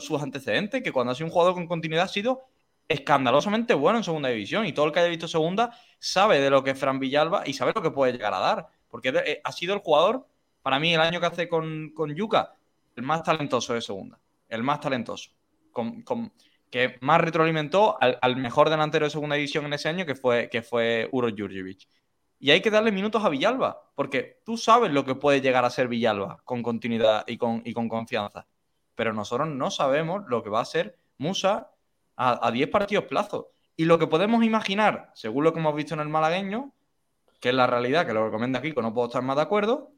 sus antecedentes, que cuando ha sido un jugador con continuidad ha sido escandalosamente bueno en segunda división. Y todo el que haya visto segunda sabe de lo que es Fran Villalba y sabe lo que puede llegar a dar. Porque eh, ha sido el jugador, para mí, el año que hace con, con Yuka, el más talentoso de segunda. El más talentoso. Con, con- que más retroalimentó al, al mejor delantero de segunda división en ese año, que fue, que fue Uro Jurjevic. Y hay que darle minutos a Villalba, porque tú sabes lo que puede llegar a ser Villalba con continuidad y con, y con confianza. Pero nosotros no sabemos lo que va a ser Musa a, a 10 partidos plazo. Y lo que podemos imaginar, según lo que hemos visto en el malagueño, que es la realidad, que lo recomienda Kiko, no puedo estar más de acuerdo,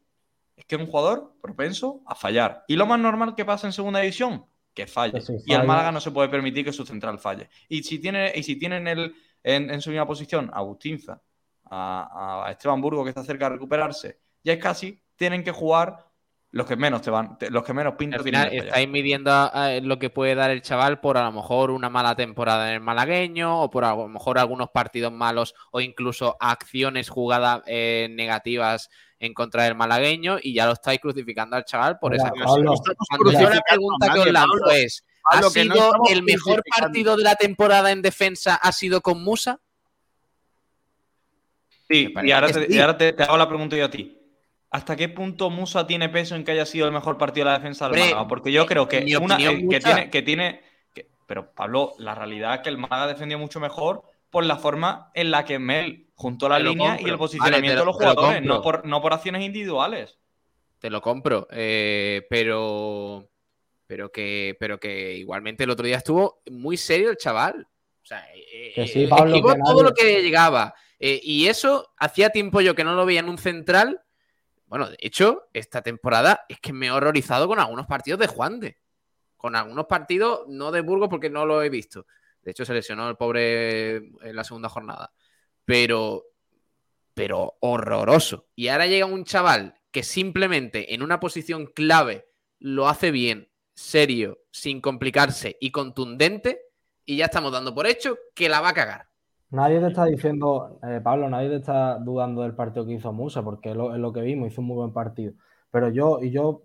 es que es un jugador propenso a fallar. Y lo más normal que pasa en segunda división, que falle. Si Y el Málaga no se puede permitir que su central falle. Y si tiene, y si tiene en, el, en, en su misma posición a Agustinza, a, a Esteban Burgo, que está cerca de recuperarse, ya es casi, tienen que jugar los que menos te van, te- los que menos pintan Al final estáis midiendo a- a lo que puede dar el chaval por a lo mejor una mala temporada en el malagueño o por a lo mejor algunos partidos malos o incluso acciones jugadas eh, negativas en contra del malagueño y ya lo estáis crucificando al chaval por Mira, esa cosa. Pablo, Cuando yo la pregunta que os lanzo es, ¿ha no sido el mejor partido de la temporada en defensa ha sido con Musa? Sí, y ahora, te, sí. y ahora te, te hago la pregunta yo a ti. ¿Hasta qué punto Musa tiene peso en que haya sido el mejor partido de la defensa del Málaga? Porque yo creo que, una, eh, que tiene, que tiene que- pero Pablo, la realidad es que el Málaga defendió mucho mejor por la forma en la que Mel juntó la línea compro. y el Vale, posicionamiento lo- de los lo jugadores, no por, no por acciones individuales. Te lo compro, eh, pero, pero, que, pero que igualmente el otro día estuvo muy serio el chaval. O sea, eh, sí, eh, Pablo, esquivó que todo lo que llegaba. Eh, y eso hacía tiempo yo que no lo veía en un central. Bueno, de hecho, esta temporada es que me he horrorizado con algunos partidos de Juan de. Con algunos partidos, no de Burgos porque no lo he visto. De hecho, se lesionó el pobre en la segunda jornada. Pero, pero horroroso. Y ahora llega un chaval que simplemente en una posición clave lo hace bien, serio, sin complicarse y contundente, y ya estamos dando por hecho que la va a cagar. Nadie te está diciendo, eh, Pablo, nadie te está dudando del partido que hizo Musa, porque es lo, es lo que vimos, hizo un muy buen partido. Pero yo, y yo,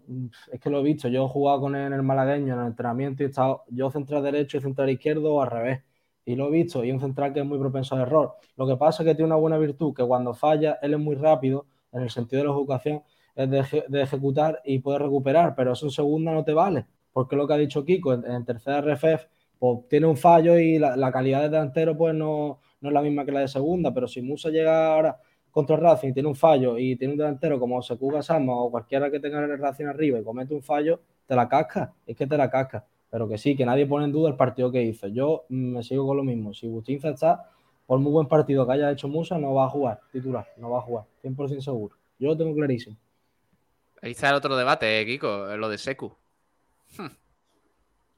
es que lo he visto, yo he jugado con él en el malagueño, en el entrenamiento, y he estado yo central derecho y central izquierdo o al revés. Y lo he visto, y un central que es muy propenso al error. Lo que pasa es que tiene una buena virtud, que cuando falla, él es muy rápido, en el sentido de la ejecución, es de, eje- de ejecutar y puede recuperar, pero eso en segunda no te vale, porque lo que ha dicho Kiko, en, en tercera RFF, pues tiene un fallo y la, la calidad de delantero pues no, no es la misma que la de segunda, pero si Musa llega ahora contra el Racing y tiene un fallo y tiene un delantero como Secuga Sama o cualquiera que tenga el Racing arriba y comete un fallo, te la casca, es que te la casca. Pero que sí, que nadie pone en duda el partido que hizo. Yo mm, me sigo con lo mismo. Si Bustinza está, por muy buen partido que haya hecho Musa, no va a jugar titular, no va a jugar, 100% seguro. Yo lo tengo clarísimo. Ahí está el otro debate, eh, Kiko, lo de Secu.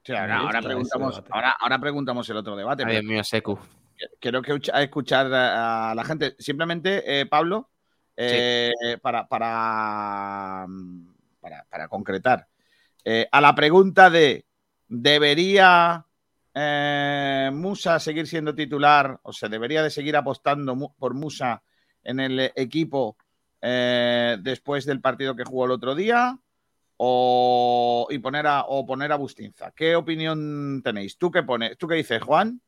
Sí, ahora, ahora Ese preguntamos, ahora, ahora preguntamos el otro debate. Ay, pero Dios mío, Secu. Quiero que escucha- escuchar a la gente. Simplemente, eh, Pablo, eh, para, para, para, para concretar. Eh, a la pregunta de ¿debería Musa seguir siendo titular o se debería de seguir apostando por Musa en el equipo después del partido que jugó el otro día? O, y poner a, o poner a Bustinza. ¿Qué opinión tenéis? ¿Tú qué pones? ¿Tú qué dices, Juan?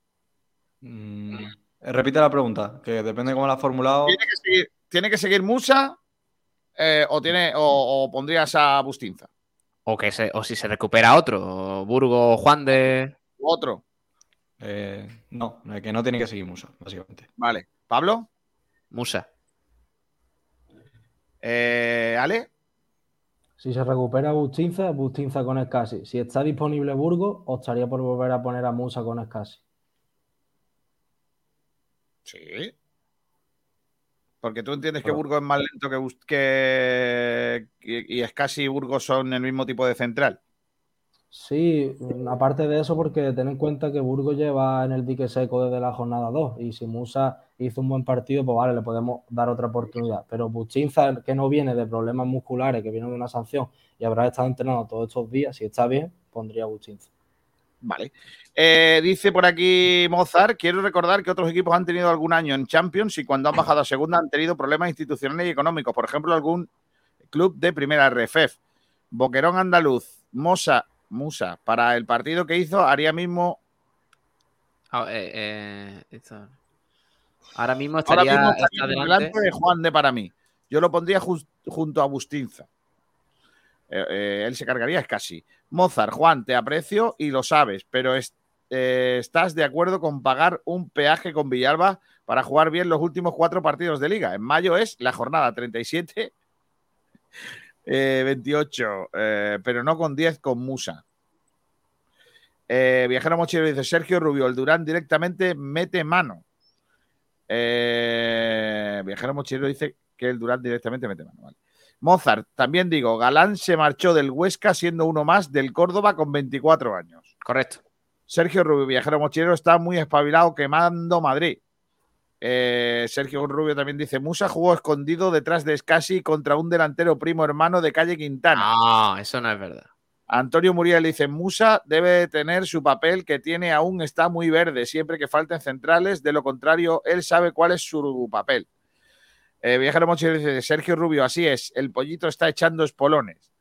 Mm, repite la pregunta, que depende de cómo la has formulado. ¿Tiene que seguir, ¿tiene que seguir Musa eh, o, tiene, o, o pondrías a Bustinza? O, que se, o si se recupera otro, Burgo, Juan de. ¿U otro? Eh, no, que no tiene que seguir Musa, básicamente. Vale. ¿Pablo? Musa. Eh, ¿Ale? Si se recupera Bustinza, Bustinza con Escasi. Si está disponible Burgos, optaría por volver a poner a Musa con Escasi. Sí. Porque tú entiendes que. Burgos es más lento que, que y, y Escasi y Burgos son el mismo tipo de central. Sí, mm, aparte de eso, porque ten en cuenta que Burgos lleva en el dique seco desde la jornada 2 y si Musa hizo un buen partido, pues vale, le podemos dar otra oportunidad. Pero Bustinza, que no viene de problemas musculares, que viene de una sanción y habrá estado entrenando todos estos días, si está bien, pondría a Bustinza. Vale. Eh, dice por aquí Mozart, quiero recordar que otros equipos han tenido algún año en Champions y cuando han bajado a segunda han tenido problemas institucionales y económicos. Por ejemplo, algún club de primera RFF. Boquerón Andaluz, Mosa, Musa, para el partido que hizo, haría mismo, Ah, eh, eh, Ahora mismo ahora estaría, mismo está está delante. delante de Juan de para mí. Yo lo pondría junto a Bustinza. Eh, eh, él se cargaría, es casi. Mozart, Juan, te aprecio y lo sabes, pero eh, ¿estás de acuerdo con pagar un peaje con Villalba para jugar bien los últimos cuatro partidos de liga? En mayo es la jornada 37, eh, 28, eh, pero no con 10 con Musa. Viajero Mochilero dice Sergio Rubio, el Durán directamente mete mano. Viajero Mochilero dice que el Durán directamente mete mano. Vale. Mozart, también digo, Galán se marchó del Huesca siendo uno más del Córdoba con 24 años. Correcto. Sergio Rubio, viajero mochilero, está muy espabilado quemando Madrid. Eh, Sergio Rubio también dice: Musa jugó escondido detrás de Scassi contra un delantero primo hermano de calle Quintana. No, eso no es verdad. Antonio Muriel dice: Musa debe tener su papel que tiene aún está muy verde, siempre que falten centrales. De lo contrario, él sabe cuál es su papel. Eh, viajero mochilero dice: Sergio Rubio, así es, el pollito está echando espolones.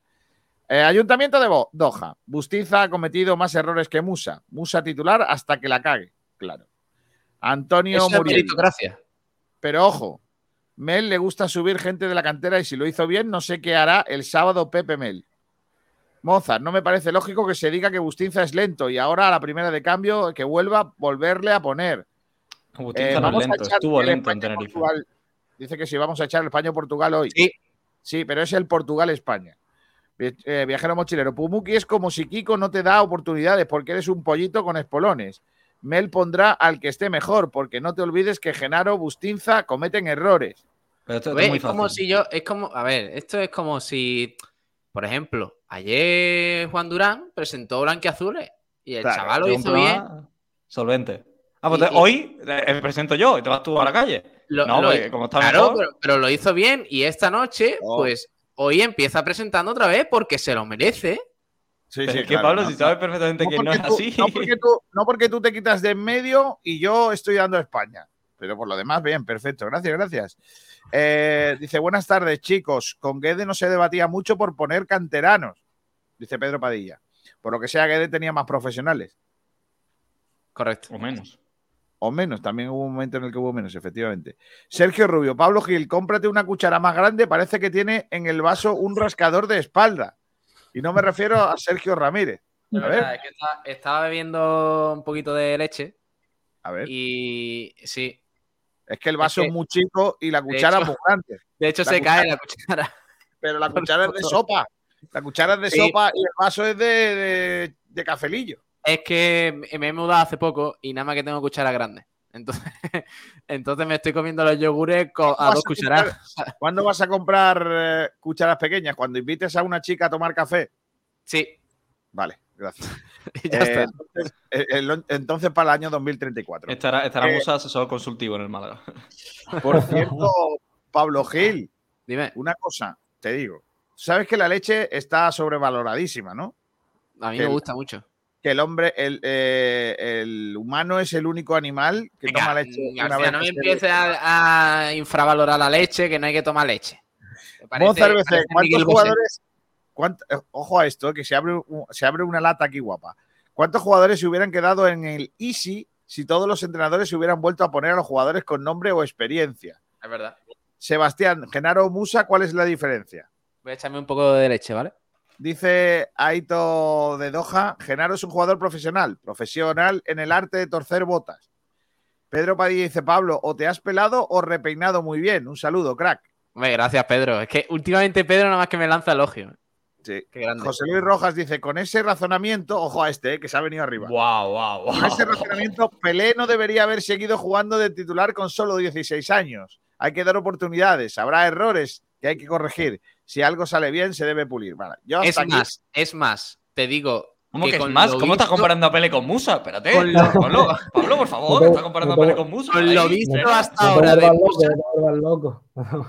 Eh, Ayuntamiento de Bo- Doha. Bustiza ha cometido más errores que Musa. Musa titular hasta que la cague, claro. Antonio Muriel. meritocracia. Pero ojo, Mel le gusta subir gente de la cantera y si lo hizo bien, no sé qué hará el sábado Pepe Mel. Mozart, no me parece lógico que se diga que Bustinza es lento y ahora a la primera de cambio que vuelva volverle a poner. Bustinza Eh, no es a lento, estuvo lento en. Tenerife. Dice que sí, vamos a echar el España-Portugal hoy. Sí. Sí, pero es el Portugal-España. Eh, viajero mochilero. Pumuki es como si Kiko no te da oportunidades porque eres un pollito con espolones. Mel pondrá al que esté mejor, porque no te olvides que Genaro, Bustinza cometen errores. Pero esto, es muy Es como fácil. si yo, es como, a ver, esto es como si, por ejemplo, ayer Juan Durán presentó Blanquiazules y el Claro, chaval lo hizo bien. Solvente. Ah, pues Y- te- y- hoy eh, presento yo y te vas tú a la calle. Lo- no, lo- pues, como está claro, mejor. pero, pero lo hizo bien y esta noche, Oh. pues hoy empieza presentando otra vez porque se lo merece. Sí, Pero sí, es que claro, Pablo, no, si sabes perfectamente que no porque es tú- así. No porque, tú, no porque tú te quitas de en medio y yo estoy dando a España. Pero por lo demás, bien, perfecto. Gracias, gracias. Eh, dice, buenas tardes, chicos. Con Guede no se debatía mucho por poner canteranos, dice Pedro Padilla. Por lo que sea, Guede tenía más profesionales. Correcto. O menos. O menos, también hubo un momento en el que hubo menos, efectivamente. Sergio Rubio, Pablo Gil, cómprate una cuchara más grande, parece que tiene en el vaso un rascador de espalda. Y no me refiero a Sergio Ramírez. A verdad, ver, es que estaba, estaba bebiendo un poquito de leche a ver. y sí, Es que el vaso que- es muy chico y la cuchara hecho- muy grande. de hecho La se cuchara- cae la cuchara. Pero la cuchara es de sopa. La cuchara es de Sí. sopa y el vaso es de, de, de cafelillo. Es que me he mudado hace poco y nada más que tengo cuchara grande. Entonces, entonces me estoy comiendo los yogures a dos a cucharadas. ¿Cuándo vas a comprar eh, cucharas pequeñas? ¿Cuando invites a una chica a tomar café? Sí, Vale, gracias. y ya Eh, está. entonces, eh, el- entonces para el año 2034. Estará, estará Eh, Musa asesor consultivo en el Málaga. Por cierto, Pablo Gil, Dime, una cosa, te digo. Sabes que la leche está sobrevaloradísima, ¿no? a mí me gusta mucho. Que el hombre, el, eh, el humano es el único animal que Venga, toma leche. mm, una García, vez no me empieces a, a infravalorar la leche, que no hay que tomar leche. Parece- ¿cuántos jugadores? eh, ojo a esto, que se abre, se abre una lata aquí guapa. ¿Cuántos jugadores se hubieran quedado en el Easy si todos los entrenadores se hubieran vuelto a poner a los jugadores con nombre o experiencia? Es verdad. Sebastián, Genaro Musa, ¿cuál es la diferencia? Voy a echarme un poco de leche, ¿vale? Dice Aito de Doha, Genaro es un jugador profesional, profesional en el arte de torcer botas. Pedro Padilla dice, Pablo, o te has pelado o repeinado muy bien. Un saludo, crack. Hombre, gracias, Pedro. Es que últimamente Pedro nada más que me lanza elogio. Sí. Qué grande. José Luis Rojas dice, con ese razonamiento, ojo a este, eh, que se ha venido arriba. Wow, wow, Con ese razonamiento, Pelé no debería haber seguido jugando de titular con solo 16 años. Hay que dar oportunidades, habrá errores que hay que corregir. Si algo sale bien, se debe pulir. Vale, yo hasta Es aquí- más, es más, te digo. ¿Cómo que es con más? lo ¿Cómo estás visto- comparando a Pele con Musa? Espérate. Con lo- Pablo, Pablo, por favor, estás comparando a Pele con Musa. Con lo visto hasta ahora de Musa,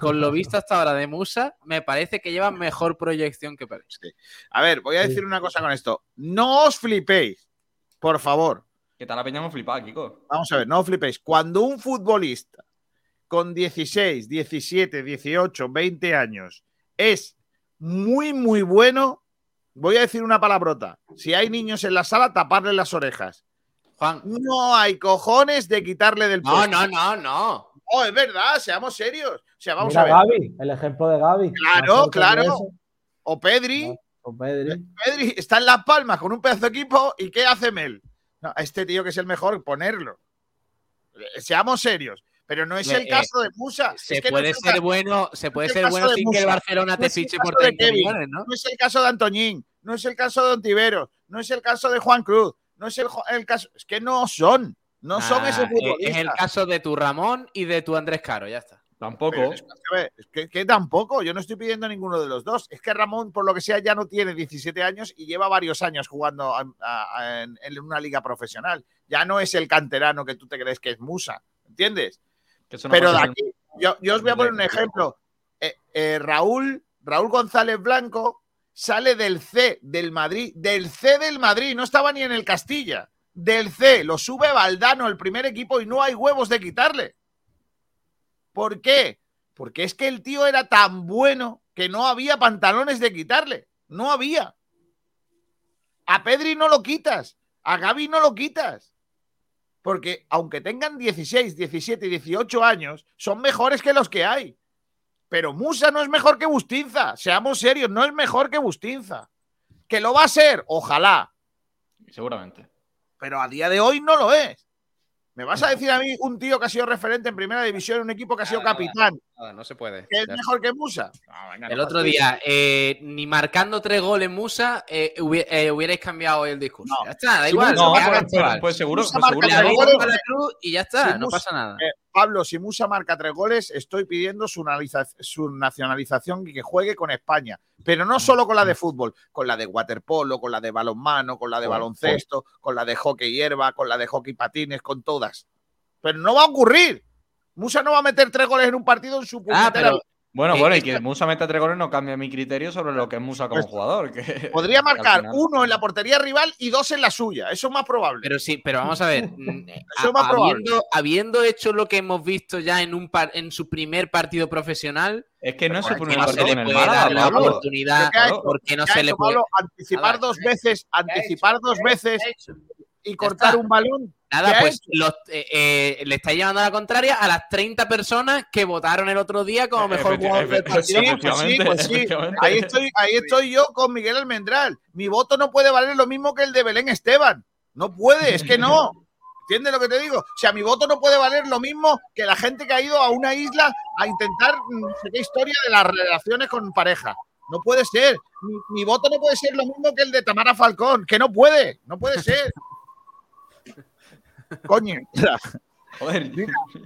con lo visto hasta ahora de Musa, me parece que lleva mejor proyección que Pérez. A ver, voy a Sí. decir una cosa con esto. No os flipéis, por favor. Que tal la peña hemos flipado, Kiko. Vamos a ver, no os flipéis. Cuando un futbolista con 16, 17, 18, 20 años es muy, muy bueno, voy a decir una palabrota. Si hay niños en la sala, taparle las orejas. Juan. No hay cojones de quitarle del No, puesto. no, no, no. No, es verdad, seamos serios. O sea, vamos Mira a ver. Gaby, el ejemplo de Gaby. Claro, claro. O Pedri, o Pedri. Pedri está en Las Palmas con un pedazo de equipo y ¿qué hace Mel? No, a este tío que es el mejor, ponerlo. Eh, Seamos serios. Pero no es el eh, caso de Musa. Se Es que no puede ser bueno, se puede ser bueno sin que el. Barcelona No te fiche por de 30 Kevin. millones, ¿no? No es el caso de Antoñín, no es el caso de Ontiveros, no es el caso de Juan Cruz, no es el, caso. Es que no son. No son Ah, ese eh. Es el caso de tu Ramón y de tu Andrés Caro, ya está. Tampoco. Es que, es que- que tampoco, yo no estoy pidiendo a ninguno de los dos. Es que Ramón, por lo que sea, ya no tiene 17 años y lleva varios años jugando a- a- a- en, en una liga profesional. Ya no es el canterano que tú te crees que es Musa, ¿entiendes? Que eso no Pero de aquí, yo, yo os voy a poner un ejemplo. Eh, eh, Raúl, Raúl González Blanco sale del C del Madrid, del C del Madrid, no estaba ni en el Castilla, del C, lo sube Valdano, el primer equipo, y no hay huevos de quitarle. ¿Por qué? Porque es que el tío era tan bueno que no había pantalones de quitarle. No había. A Pedri no lo quitas. A Gaby no lo quitas. Porque aunque tengan 16, 17 y 18 años, son mejores que los que hay. Pero Musa no es mejor que Bustinza. Seamos serios, no es mejor que Bustinza. Que lo va a ser, ojalá. Seguramente. Pero a día de hoy no lo es. ¿Me vas a decir a mí un tío que ha sido referente en primera división un equipo que ha sido Nada, capitán, No se puede. es Ya mejor que Musa? El otro día, eh, ni marcando tres goles Musa, eh, hubi- eh, hubierais cambiado el discurso. No. Ya está, da igual. No, pues, seguro, Musa pues seguro. marca goles. dado la cruz y ya está, Si no Musa- pasa nada. Eh, Pablo, si Musa marca tres goles, estoy pidiendo su, nacionalización y que juegue con España. Pero no solo con la de fútbol, con la de waterpolo, con la de balonmano, con la de baloncesto, con la de hockey hierba, con la de hockey patines, con todas. Pero no va a ocurrir. Musa no va a meter tres goles en un partido en su Ah, pero Bueno, Eh, bueno, y que Musa meta tres goles no cambia mi criterio sobre lo que es Musa como Pues, jugador. Que, Podría marcar uno en la portería rival y dos en la suya. Eso es más probable. Pero sí, pero vamos a ver. mm, Eso a- es más probable. habiendo, habiendo hecho lo que hemos visto ya en un par- en su primer partido profesional, Es que no es su ¿por ¿por qué primer no se le puede Málaga, dar la Pablo. oportunidad? ¿Qué ha hecho? ¿Por qué no ¿Qué ha se le puede Pablo? anticipar dos ¿qué ha veces, anticipar dos veces y cortar un balón. ¿Qué Nada, pues los, eh, eh, le está llevando a la contraria a las 30 personas que votaron el otro día como mejor Efecti- jugador del partido. Sí, pues sí, pues sí. Ahí estoy, ahí estoy yo con Miguel Almendral. Mi voto no puede valer lo mismo que el de Belén Esteban. No puede, es que no. ¿Entiendes lo que te digo? O sea, mi voto no puede valer lo mismo que la gente que ha ido a una isla a intentar no sé qué historia de las relaciones con pareja. No puede ser. Mi, mi voto no puede ser lo mismo que el de Tamara Falcón. Que no puede. No puede ser. Coño. Joder.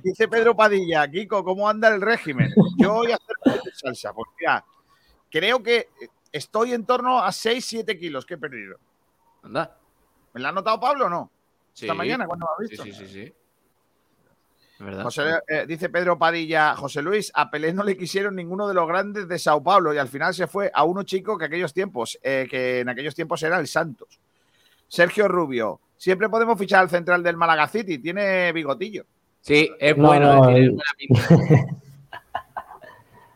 Dice Pedro Padilla, Kiko, ¿cómo anda el régimen? Yo voy a hacer salsa, porque creo que estoy en torno a 6-7 kilos que he perdido. Anda. ¿Me lo ha notado Pablo o no? Sí. Esta mañana, cuando me ha Sí, visto. sí, sí, sí. Es verdad. José, eh, dice Pedro Padilla, José Luis, a Pelé no le quisieron ninguno de los grandes de Sao Paulo y al final se fue a uno chico que aquellos tiempos, eh, que en aquellos tiempos era el Santos. Sergio Rubio, siempre podemos fichar al central del Málaga City, tiene bigotillo. Sí, es No, bueno. no, el-.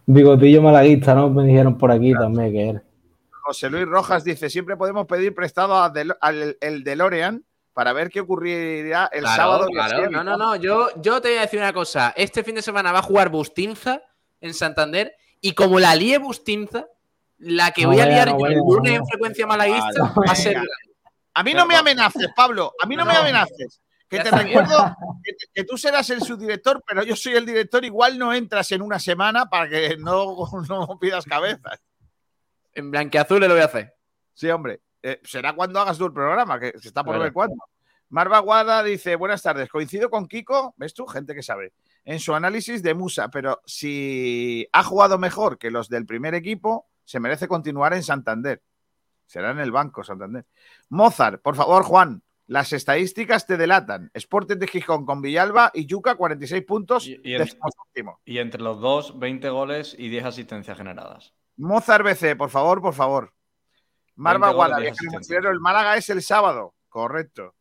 Bigotillo malaguista, ¿no? Me dijeron por aquí también que era. José Luis Rojas dice, siempre podemos pedir prestado a Del- al el DeLorean para ver qué ocurrirá el Claro, sábado. claro. No, no, no. Yo, yo te voy a decir una cosa. Este fin de semana va a jugar Bustinza en Santander y como la líe Bustinza, la que No voy a liar no yo el lunes no en frecuencia malaguista va a ser. A mí no me amenaces, Pablo, a mí no, me amenaces. Que te recuerdo que, tú serás el subdirector, pero yo soy el director. Igual no entras en una semana para que no, no pidas cabezas. En blanqueazul lo voy a hacer. Sí, hombre. Eh, será cuando hagas tú el programa, que se está por ver cuándo. Marva Guada dice: Buenas tardes. Coincido con Kiko, ¿ves tú? Gente que sabe. En su análisis de Musa, pero si ha jugado mejor que los del primer equipo, se merece continuar en Santander. Será en el banco, Santander. Mozart, por favor, Juan. Las estadísticas te delatan. Sporting de Gijón con Villalba y Yuca, 46 puntos. Y- y decimoséptimo. Y entre los dos, 20 goles y 10 asistencias generadas. Mozart BC, por favor, por favor. Marva 20 goles, Guada, 10 viaje asistencias. mochilero, el Málaga es el sábado. Correcto.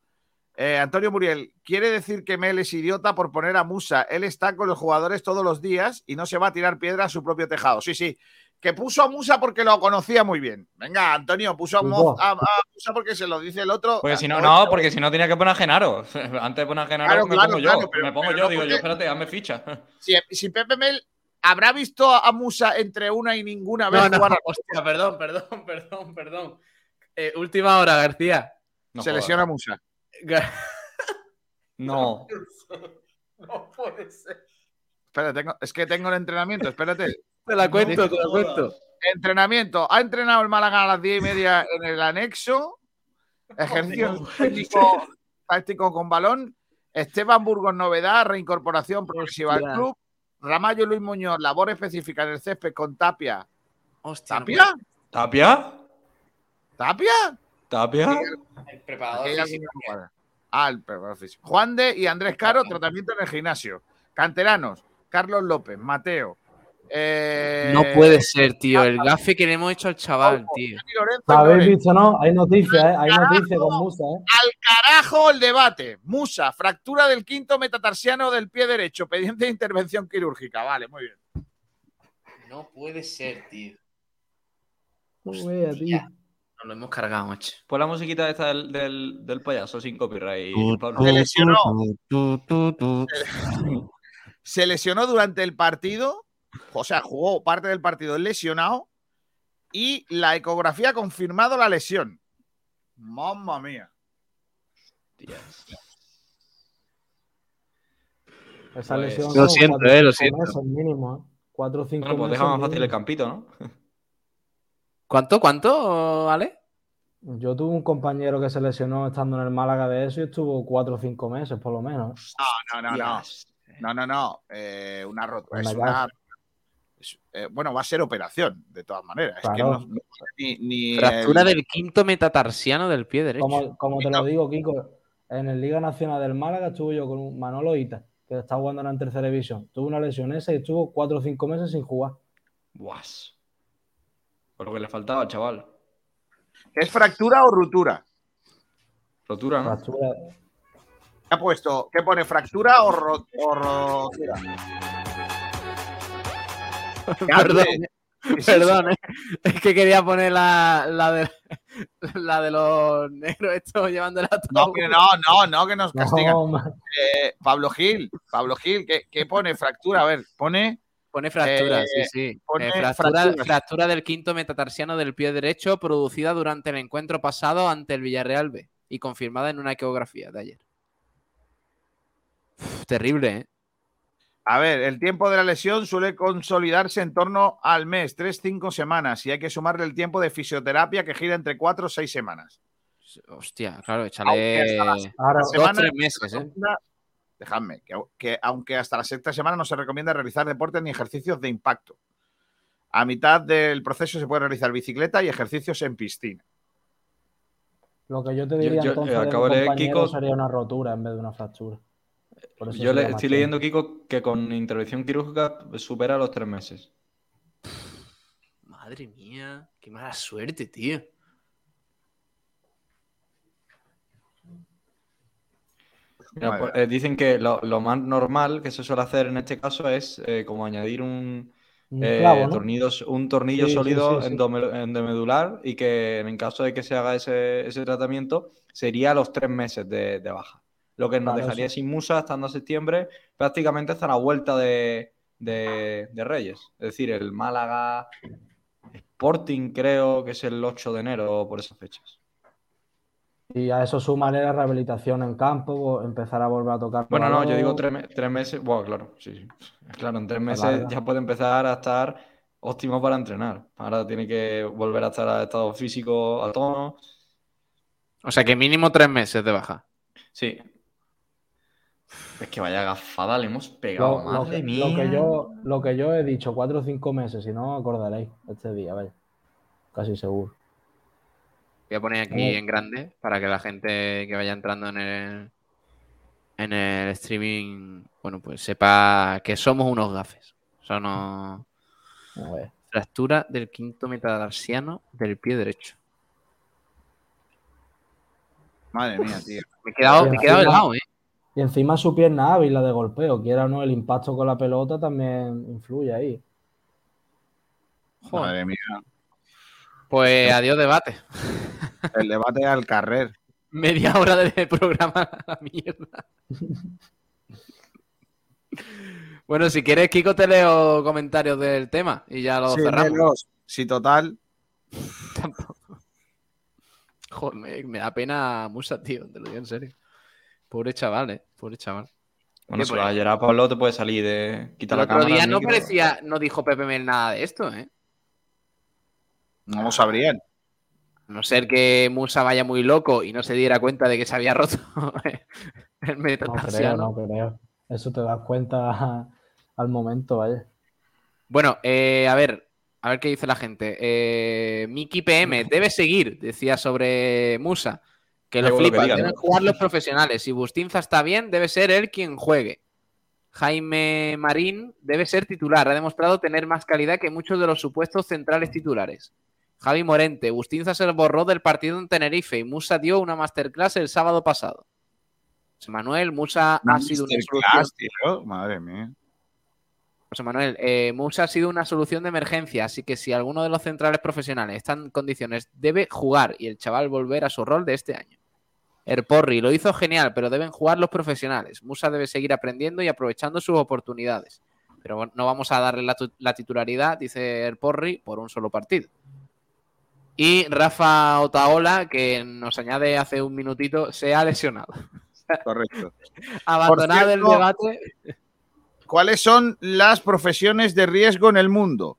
Eh, Antonio Muriel, quiere decir que Mel es idiota por poner a Musa. Él está con los jugadores todos los días y no se va a tirar piedra a su propio tejado. Sí, sí. Que puso a Musa porque lo conocía muy bien. Venga, Antonio, puso a, Mo- a- a Musa porque se lo dice el otro. Porque si no, no, porque si no tenía que poner a Genaro. Antes de poner a Genaro Claro, me claro, pongo yo. pero- me pongo pero yo, no digo yo, porque- espérate, hazme ficha. Si, si Pepe Mel habrá visto a Musa entre una y ninguna vez No, no, jugar a- hostia, perdón, perdón, perdón, perdón. Eh, última hora, García. No se lesiona Musa. No. No puede ser. Espera, tengo- es que tengo el entrenamiento, espérate. Te la cuento, te la cuento. Entrenamiento. Ha entrenado el Málaga a las 10 y media en el anexo. Ejercicio táctico, táctico con balón. Esteban Burgos, novedad, reincorporación progresiva al club. Ramallo Luis Muñoz, labor específica en el césped con Tapia. Hostia, ¿Tapia? ¿Tapia? ¿Tapia? ¿Tapia? El preparador físico. Ah, el preparador físico. Juan de y Andrés Caro, tratamiento en el gimnasio. Canteranos, Carlos López, Mateo. Eh, No puede ser, tío. El gafe que le hemos hecho al chaval, Ojo, tío. ¿Habéis visto, no? Hay noticias, ¿eh? Hay noticias con Musa, ¿eh? Al carajo el debate. Musa, fractura del quinto metatarsiano del pie derecho, pendiente de intervención quirúrgica. Vale, muy bien. No puede ser, tío. Tío. Nos lo hemos cargado, macho. Pues la musiquita esta del, del, del payaso sin copyright. Se lesionó. Se lesionó durante el partido, o sea, jugó parte del partido lesionado y la ecografía ha confirmado la lesión. Mamma mía. Esa Pues- lesión Lo son siento, cuatro eh, lo o cinco siento. meses mínimo, ¿eh? Cuatro o cinco Bueno, pues meses deja más fácil el campito, ¿no? ¿Cuánto, cuánto, Ale? Yo tuve un compañero que se lesionó estando en el Málaga de eso y estuvo cuatro o cinco meses, por lo menos. No, no, no, no. No, no, no. Eh, una rotura. Una Es una. Eh, bueno, va a ser operación, de todas maneras. Es que Claro. no- no- ni, ni Fractura el- del quinto metatarsiano del pie derecho. Como, como te lo digo, Kiko, en el Liga Nacional del Málaga estuve yo con un Manolo Ita, que está jugando en tercera división. Tuvo una lesión esa y estuvo cuatro o cinco meses sin jugar. Buas. Por lo que le faltaba al chaval. ¿Es fractura o rutura? Rotura, ¿no? Fractura. ¿Qué ha puesto? ¿Qué pone? ¿Fractura o, ro- o rotura? Perdón, Sí, sí, perdón, eh. es que quería poner la, la, de, la de los negros estos llevando el No, que no, no, no, que nos castigan. No. Eh, Pablo Gil, Pablo Gil, ¿qué, qué pone? Fractura, a ver, pone. Pone fractura, Eh, sí, sí. pone Eh, fractura, fracturas. fractura del quinto metatarsiano del pie derecho producida durante el encuentro pasado ante el Villarreal B y confirmada en una ecografía de ayer. Uf, terrible, ¿eh? A ver, el tiempo de la lesión suele consolidarse en torno al mes, 3-5 semanas, y hay que sumarle el tiempo de fisioterapia que gira entre 4 o 6 semanas. Hostia, claro, échale Ahora, dos, semana- tres meses, ¿eh? dejadme, que, que aunque hasta la sexta semana no se recomienda realizar deportes ni ejercicios de impacto. A mitad del proceso se puede realizar bicicleta y ejercicios en piscina. Lo que yo te diría yo, eh, entonces de acabo de Kiko- sería una rotura en vez de una fractura. Por eso Yo le, estoy leyendo, Kiko, que con intervención quirúrgica supera los tres meses. Madre mía, qué mala suerte, tío. Mira, pues, eh, dicen que lo, lo más normal que se suele hacer en este caso es eh, como añadir un, Un eh, clavo, ¿no? tornillos- un tornillo Sí, sólido sí, sí. endome- endomedular y que en caso de que se haga ese, ese tratamiento sería a los tres meses de, de baja. Lo que nos Claro, dejaría eso. sin Musa estando a septiembre prácticamente hasta la vuelta de, de- de Reyes. Es decir, el Málaga Sporting creo que es el 8 de enero por esas fechas. Y a eso sumarle la rehabilitación en campo, empezar a volver a tocar. Bueno, no, yo digo tres, me- tres meses. Bueno, claro, sí, sí. Claro, en tres meses ya puede empezar a estar óptimo para entrenar. Ahora tiene que volver a estar a estado físico a tono. O sea que mínimo tres meses de baja. Sí. Es que vaya gafada le hemos pegado, Lo, lo madre que, mía. lo que yo, lo que yo he dicho, cuatro o cinco meses, si no acordaréis este día, vaya. Casi seguro. Voy a poner aquí en grande para que la gente que vaya entrando en el, en el streaming, bueno, pues sepa que somos unos gafes. Son unos- A ver. fractura del quinto metatarsiano del pie derecho. Madre mía, tío. Me he quedado, me he quedado helado, ¿eh? Y encima su pierna hábil, la de golpeo, quiera o no, el impacto con la pelota también influye ahí. Joder. Madre mía. Pues adiós debate. El debate al carrer. Media hora de programa a la mierda. Bueno, si quieres, Kiko, te leo comentarios del tema y ya lo Sí, cerramos. léelos. Sí, total. Tampoco. Joder, me, me da pena Musa, tío, te lo digo en serio. Pobre chaval, eh. Pobre chaval. Bueno, ¿Qué si pues? vas a Pablo, te puede salir de quitar El la otro cámara. día el no micro. parecía, no dijo Pepe Mel nada de esto, ¿eh? No lo sabrían. A no ser que Musa vaya muy loco y no se diera cuenta de que se había roto el No creo, metatarsiano. no creo. Eso te das cuenta al momento, vaya. Bueno, eh, a ver, a ver qué dice la gente. Eh, Miki PM debe seguir, decía sobre Musa, que lo que flipa. digan, Deben ¿no? jugar los profesionales. Si Bustinza está bien, debe ser él quien juegue. Jaime Marín debe ser titular. Ha demostrado tener más calidad que muchos de los supuestos centrales titulares. Javi Morente, Bustinza se borró del partido en Tenerife y Musa dio una masterclass el sábado pasado. José Manuel, Musa ha sido una solución. Tío. Madre mía. José Manuel, eh, Musa ha sido una solución de emergencia, así que si alguno de los centrales profesionales está en condiciones, debe jugar y el chaval volver a su rol de este año. Erporri lo hizo genial, pero deben jugar los profesionales. Musa debe seguir aprendiendo y aprovechando sus oportunidades. Pero no vamos a darle la, tu- la titularidad, dice Erporri, por un solo partido. Y Rafa Otaola, que nos añade hace un minutito, se ha lesionado. Correcto. Abandonado el debate. ¿Cuáles son las profesiones de riesgo en el mundo?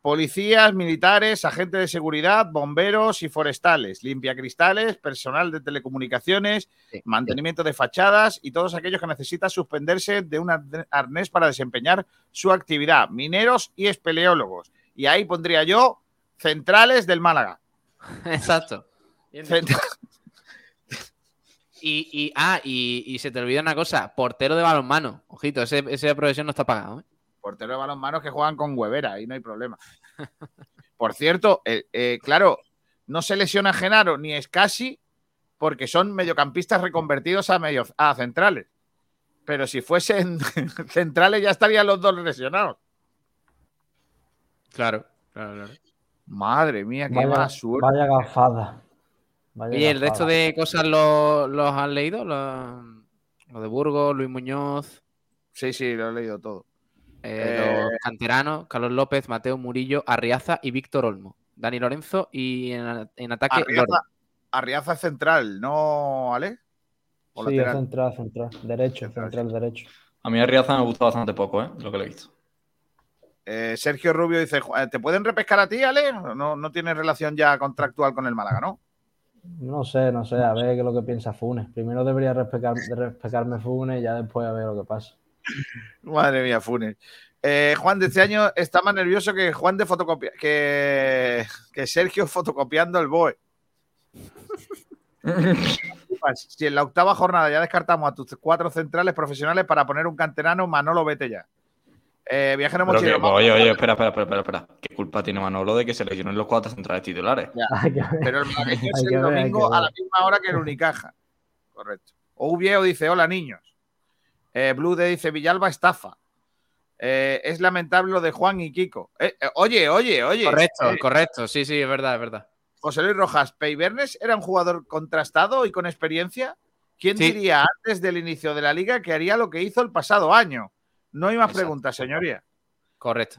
Policías, militares, agentes de seguridad, bomberos y forestales, limpiacristales, personal de telecomunicaciones, Sí. mantenimiento de fachadas y todos aquellos que necesitan suspenderse de un arnés para desempeñar su actividad, mineros y espeleólogos. Y ahí pondría yo centrales del Málaga. Exacto. Y, y- ah, y, y se te olvida una cosa, portero de balonmano. Ojito, ese, esa profesión no está pagado. ¿eh? Portero de balonmanos que juegan con Huevera, ahí no hay problema. Por cierto, eh, eh, claro, no se lesiona Genaro ni Escasi porque son mediocampistas reconvertidos a, medio, a centrales. Pero si fuesen centrales ya estarían los dos lesionados. Claro, claro, claro. Madre mía, qué Vaya, mala suerte. vaya gafada. Vaya Oye, el resto de cosas los los has leído, los, los de Burgos, Luis Muñoz, Sí, sí, lo he leído todo. Eh, Eh. los canteranos, Carlos López, Mateo Murillo, Arriaza y Víctor Olmo. Dani Lorenzo y en, en ataque. Arriaza, Arriaza es central, ¿no, Ale? ¿O Sí, es central, central. Derecho, Central, central, derecho. A mí Arriaza me gusta bastante poco, ¿eh? Lo que le he visto. Eh, Sergio Rubio dice, "Ju- ¿te pueden repescar a ti, Ale? No, no tiene relación ya contractual con el Málaga, ¿no? No sé, no sé, a ver qué es lo que piensa Funes. Primero debería respetar, respetarme Funes y ya después a ver lo que pasa. Madre mía, Funes. Eh, Juan de este año está más nervioso que Juan de fotocopia, que, que Sergio fotocopiando el BOE. si en la octava jornada ya descartamos a tus cuatro centrales profesionales para poner un canterano, Manolo, vete ya. Eh, viajero que- mochilero, vamos- oye, oye, espera, espera, espera, espera, espera. ¿Qué culpa tiene Manolo de que se lesionen los cuatro centrales titulares? Que. Pero el es que el domingo que a la misma hora que el Unicaja. Correcto. Ouviejo dice: Hola, niños. Eh, Blue Day dice: Villalba estafa. Eh, es lamentable lo de Juan y Kiko. Eh, oye, oye, oye. Correcto, correcto. Sí, sí, es verdad, es verdad. José Luis Rojas, ¿Peibernes era un jugador contrastado y con experiencia? ¿Quién Sí. diría antes del inicio de la liga que haría lo que hizo el pasado año? No hay más Exacto. preguntas, señoría. Correcto.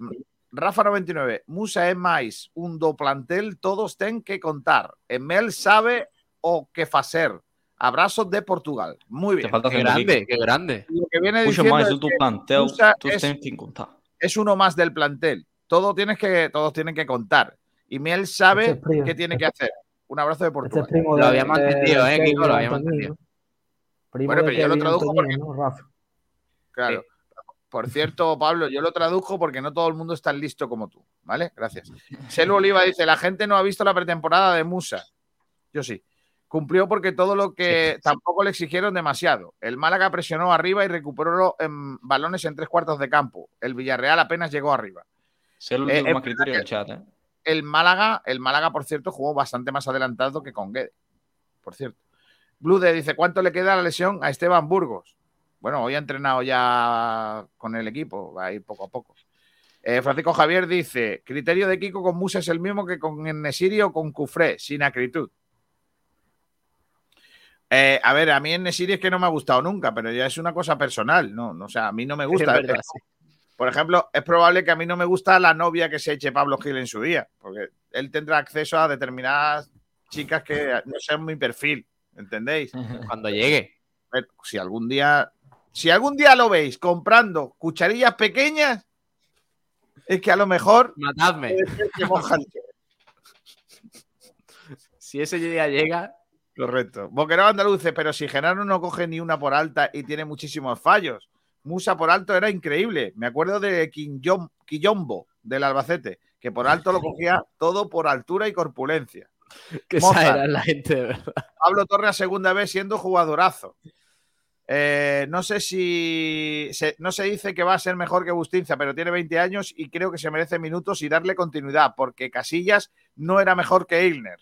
Rafa 99, Musa es más un do plantel, todos ten que contar. Emel sabe o que facer. Abrazos de Portugal. Muy Te bien. falta Qué grande, qué grande. Lo que viene Mucho diciendo más es que es- es uno más del plantel. Todo tienes que, todos tienen que contar. Y Miel sabe Este es primo. qué tiene que hacer. Un abrazo de Portugal. Lo habíamos entendido, de ¿eh, Kiko? Lo habíamos entendido. Bueno, pero yo lo Antonio, porque- ¿no, Rafa? Claro. Por cierto, Pablo, yo lo traduzco porque no todo el mundo es tan listo como tú, ¿vale? Gracias. Selu Oliva dice, la gente no ha visto la pretemporada de Musa. Yo sí. Cumplió porque todo lo que tampoco le exigieron demasiado. El Málaga presionó arriba y recuperó en balones en tres cuartos de campo. El Villarreal apenas llegó arriba. El Eh, último es más criterio del chat, ¿eh? El Málaga, el Málaga, por cierto, jugó bastante más adelantado que con Guede. Por cierto. Blude dice, ¿cuánto le queda la lesión a Esteban Burgos? Bueno, hoy ha entrenado ya con el equipo, va a ir poco a poco. Eh, Francisco Javier dice, criterio de Kiko con Musa es el mismo que con Nesiri o con Cufré, sin acritud. Eh, a ver, a mí en Nesiri es que no me ha gustado nunca, pero ya es una cosa personal, ¿no? no o sea, a mí no me gusta. Es verdad, Es- Por ejemplo, es probable que a mí no me gusta la novia que se eche Pablo Gil en su día, porque él tendrá acceso a determinadas chicas que no sean mi perfil, ¿entendéis? Cuando llegue. Pero si algún día, si algún día lo veis comprando cucharillas pequeñas, es que a lo mejor Matadme. que mojan. Si ese día llega, Correcto. Boquerón Andaluce, pero si Genaro no coge ni una por alta y tiene muchísimos fallos. Musa por alto era increíble. Me acuerdo de Quillom- Quillombo del Albacete, que por alto lo cogía todo por altura y corpulencia. que exagera la gente, de verdad. Pablo Torres segunda vez siendo jugadorazo. Eh, no sé si se- no se dice que va a ser mejor que Bustinza, pero tiene 20 años y creo que se merece minutos y darle continuidad, porque Casillas no era mejor que Ilner.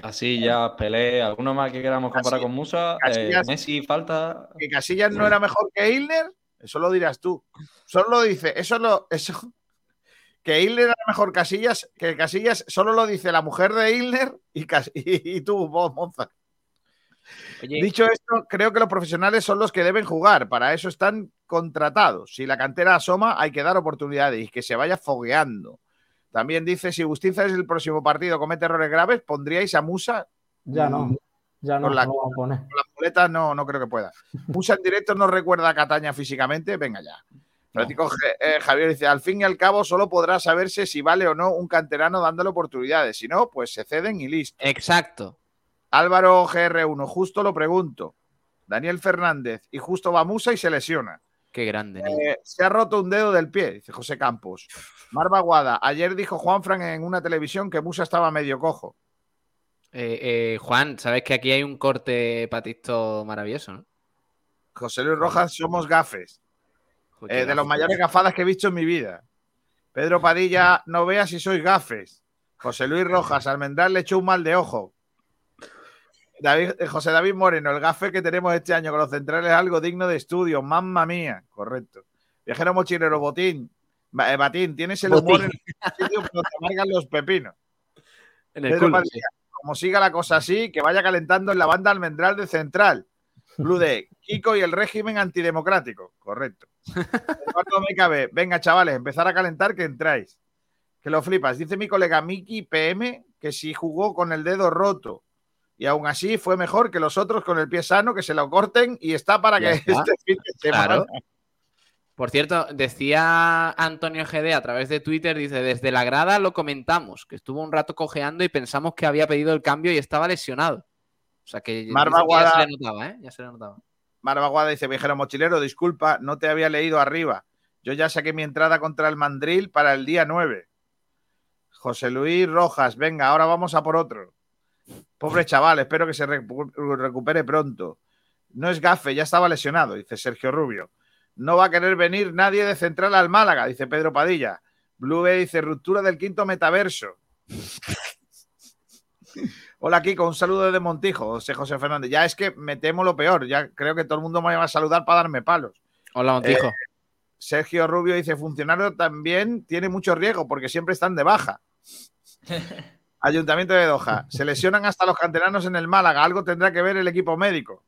Casillas, Pelé, alguno más que queramos comparar Casillas- con Musa. Eh, Casillas- Messi, falta. Que Casillas no era mejor que Ilner, eso lo dirás tú. Solo lo dice, eso lo, eso. Que Ilner era mejor Casillas, que Casillas solo lo dice la mujer de Ilner y, Cas- y, y tú, vos, Monza. Oye, Dicho esto, creo que los profesionales son los que deben jugar. Para eso están contratados. Si la cantera asoma, hay que dar oportunidades y que se vaya fogueando. También dice, si Bustinza es el próximo partido, comete errores graves, ¿pondríais a Musa? Ya no, ya no, Con la- no lo vamos a poner. Con las muletas no, no creo que pueda. Musa en directo no recuerda a Cataña físicamente. Venga ya. Francisco G- eh, Javier dice, al fin y al cabo solo podrá saberse si vale o no un canterano dándole oportunidades. Si no, pues se ceden y listo. exacto. Álvaro GR1, justo lo pregunto. Daniel Fernández, y justo va Musa y se lesiona. Qué grande. Eh, se ha roto un dedo del pie, dice José Campos. Marva Guada, ayer dijo Juanfran en una televisión que Musa estaba medio cojo. Eh, eh, Juan, sabes que aquí hay un corte patisto maravilloso, ¿no? José Luis Rojas, somos gafes. Eh, de los mayores gafadas que he visto en mi vida. Pedro Padilla, no veas si sois gafes. José Luis Rojas, Almendral le echó un mal de ojo. David- eh, José David Moreno, el gafe que tenemos este año con los centrales es algo digno de estudio. Mamma mía. Correcto. Viajero mochilero, Botín. Eh, Batín, tienes el humor en el sitio donde te amargan los pepinos. En el como siga la cosa así, que vaya calentando en la banda Almendral de Central. Blue de Kiko y el régimen antidemocrático. Correcto. Eduardo. Venga, chavales, empezar a calentar que entráis. Que lo flipas. Dice mi colega Miki PM que si jugó con el dedo roto y aún así fue mejor que los otros con el pie sano, que se lo corten y está para que está. este fin de semana. Claro. Por cierto, decía Antonio GD a través de Twitter, dice, desde la grada lo comentamos, que estuvo un rato cojeando y pensamos que había pedido el cambio y estaba lesionado. sea que ya se le notaba, ¿eh? Ya se le notaba. Marvaguada dice, viajero mochilero, disculpa, no te había leído arriba. Yo ya saqué mi entrada contra el Mandril para el día 9. José Luis Rojas, venga, ahora vamos a por otro. Pobre chaval, espero que se recu- recupere pronto. No es gafe, ya estaba lesionado, dice Sergio Rubio. No va a querer venir nadie de Central al Málaga, dice Pedro Padilla. Blue Bay dice ruptura del quinto metaverso. Hola Kiko, un saludo desde Montijo, José José Fernández. Ya es que me temo lo peor, ya creo que todo el mundo me va a saludar para darme palos. Hola, Montijo. Sergio Rubio dice, funcionario también tiene mucho riesgo porque siempre están de baja. Ayuntamiento de Doha, se lesionan hasta los canteranos en el Málaga, algo tendrá que ver el equipo médico.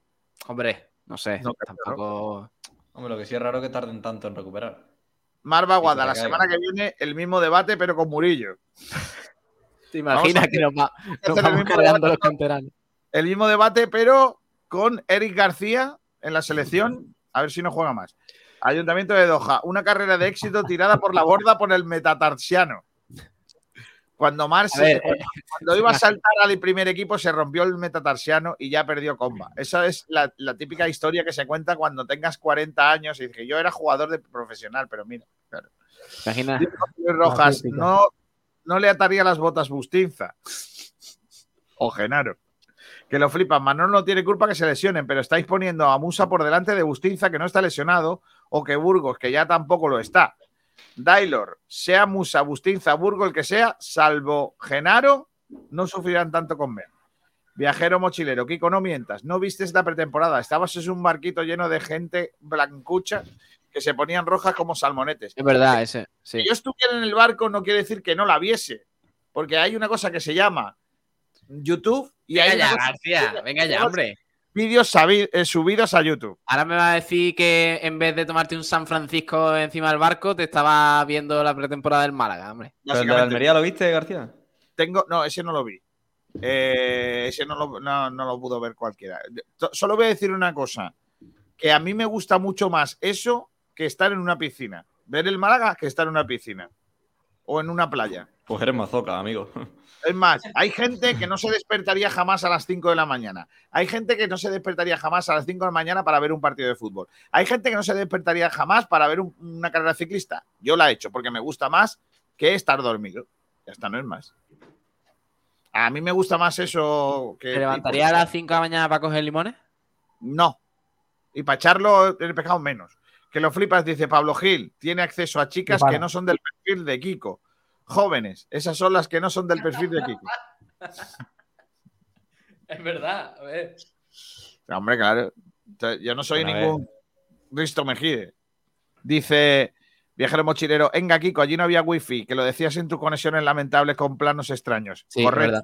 Hombre, no sé. No tampoco. Hombre, lo que sí es raro es que tarden tanto en recuperar. Marva Guada, la semana que viene el mismo debate pero con Murillo. ¿Te imaginas que nos, va- nos hacer el cargando debate los canteranos? El mismo debate pero con Eric García en la selección, a ver si no juega más. Ayuntamiento de Doha, una carrera de éxito tirada por la borda por el metatarsiano. Cuando Mars, A ver, cuando, cuando iba a saltar al primer equipo, se rompió el metatarsiano y ya perdió comba. Esa es la, la típica historia que se cuenta cuando tengas 40 años y dices, yo era jugador de profesional, pero mira, claro. Imagina. Rojas, no, no le ataría las botas Bustinza. O Genaro. Que lo flipan. Manolo no tiene culpa que se lesionen, pero estáis poniendo a Musa por delante de Bustinza, que no está lesionado, o que Burgos, que ya tampoco lo está. Dailor, sea Musa, Bustinza, Burgos, el que sea, salvo Genaro, no sufrirán tanto con. Viajero mochilero, Kiko, no mientas, no viste esta pretemporada, estabas en un barquito lleno de gente blancucha que se ponían rojas como salmonetes. Es verdad, ese. Sí. Que yo estuviera en el barco no quiere decir que no la viese, porque hay una cosa que se llama YouTube y Venga hay ya, García. Venga ya, hombre. Vídeos eh, subidos a YouTube. Ahora me va a decir que en vez de tomarte un San Francisco encima del barco, te estaba viendo la pretemporada del Málaga, hombre. ¿Pero el de Almería lo viste, García? tengo, no, ese no lo vi. Eh, ese no lo, no- no lo pudo ver cualquiera. Solo voy a decir una cosa, que a mí me gusta mucho más eso que estar en una piscina. Ver el Málaga que estar en una piscina o en una playa. Pues eres mazoca, amigo. Es más, hay gente que no se despertaría jamás a las 5 de la mañana. Hay gente que no se despertaría jamás a las 5 de la mañana para ver un partido de fútbol. Hay gente que no se despertaría jamás para ver un- una carrera ciclista. Yo la he hecho porque me gusta más que estar dormido. Ya está, no es más. A mí me gusta más eso que. ¿Te levantaría a las 5 de la mañana para coger limones? No. Y para echarlo el pescado menos. Que lo flipas, dice Pablo Gil. Tiene acceso a chicas que no son del perfil de Kiko. Jóvenes. Esas son las que no son del perfil de Kiko. Es verdad, a ver. Hombre, claro. Yo no soy Bueno, a ningún Risto Mejide. Dice viajero mochilero, venga Kiko, allí no había wifi, que lo decías en tus conexiones lamentables con planos extraños. Sí, es Correcto. verdad.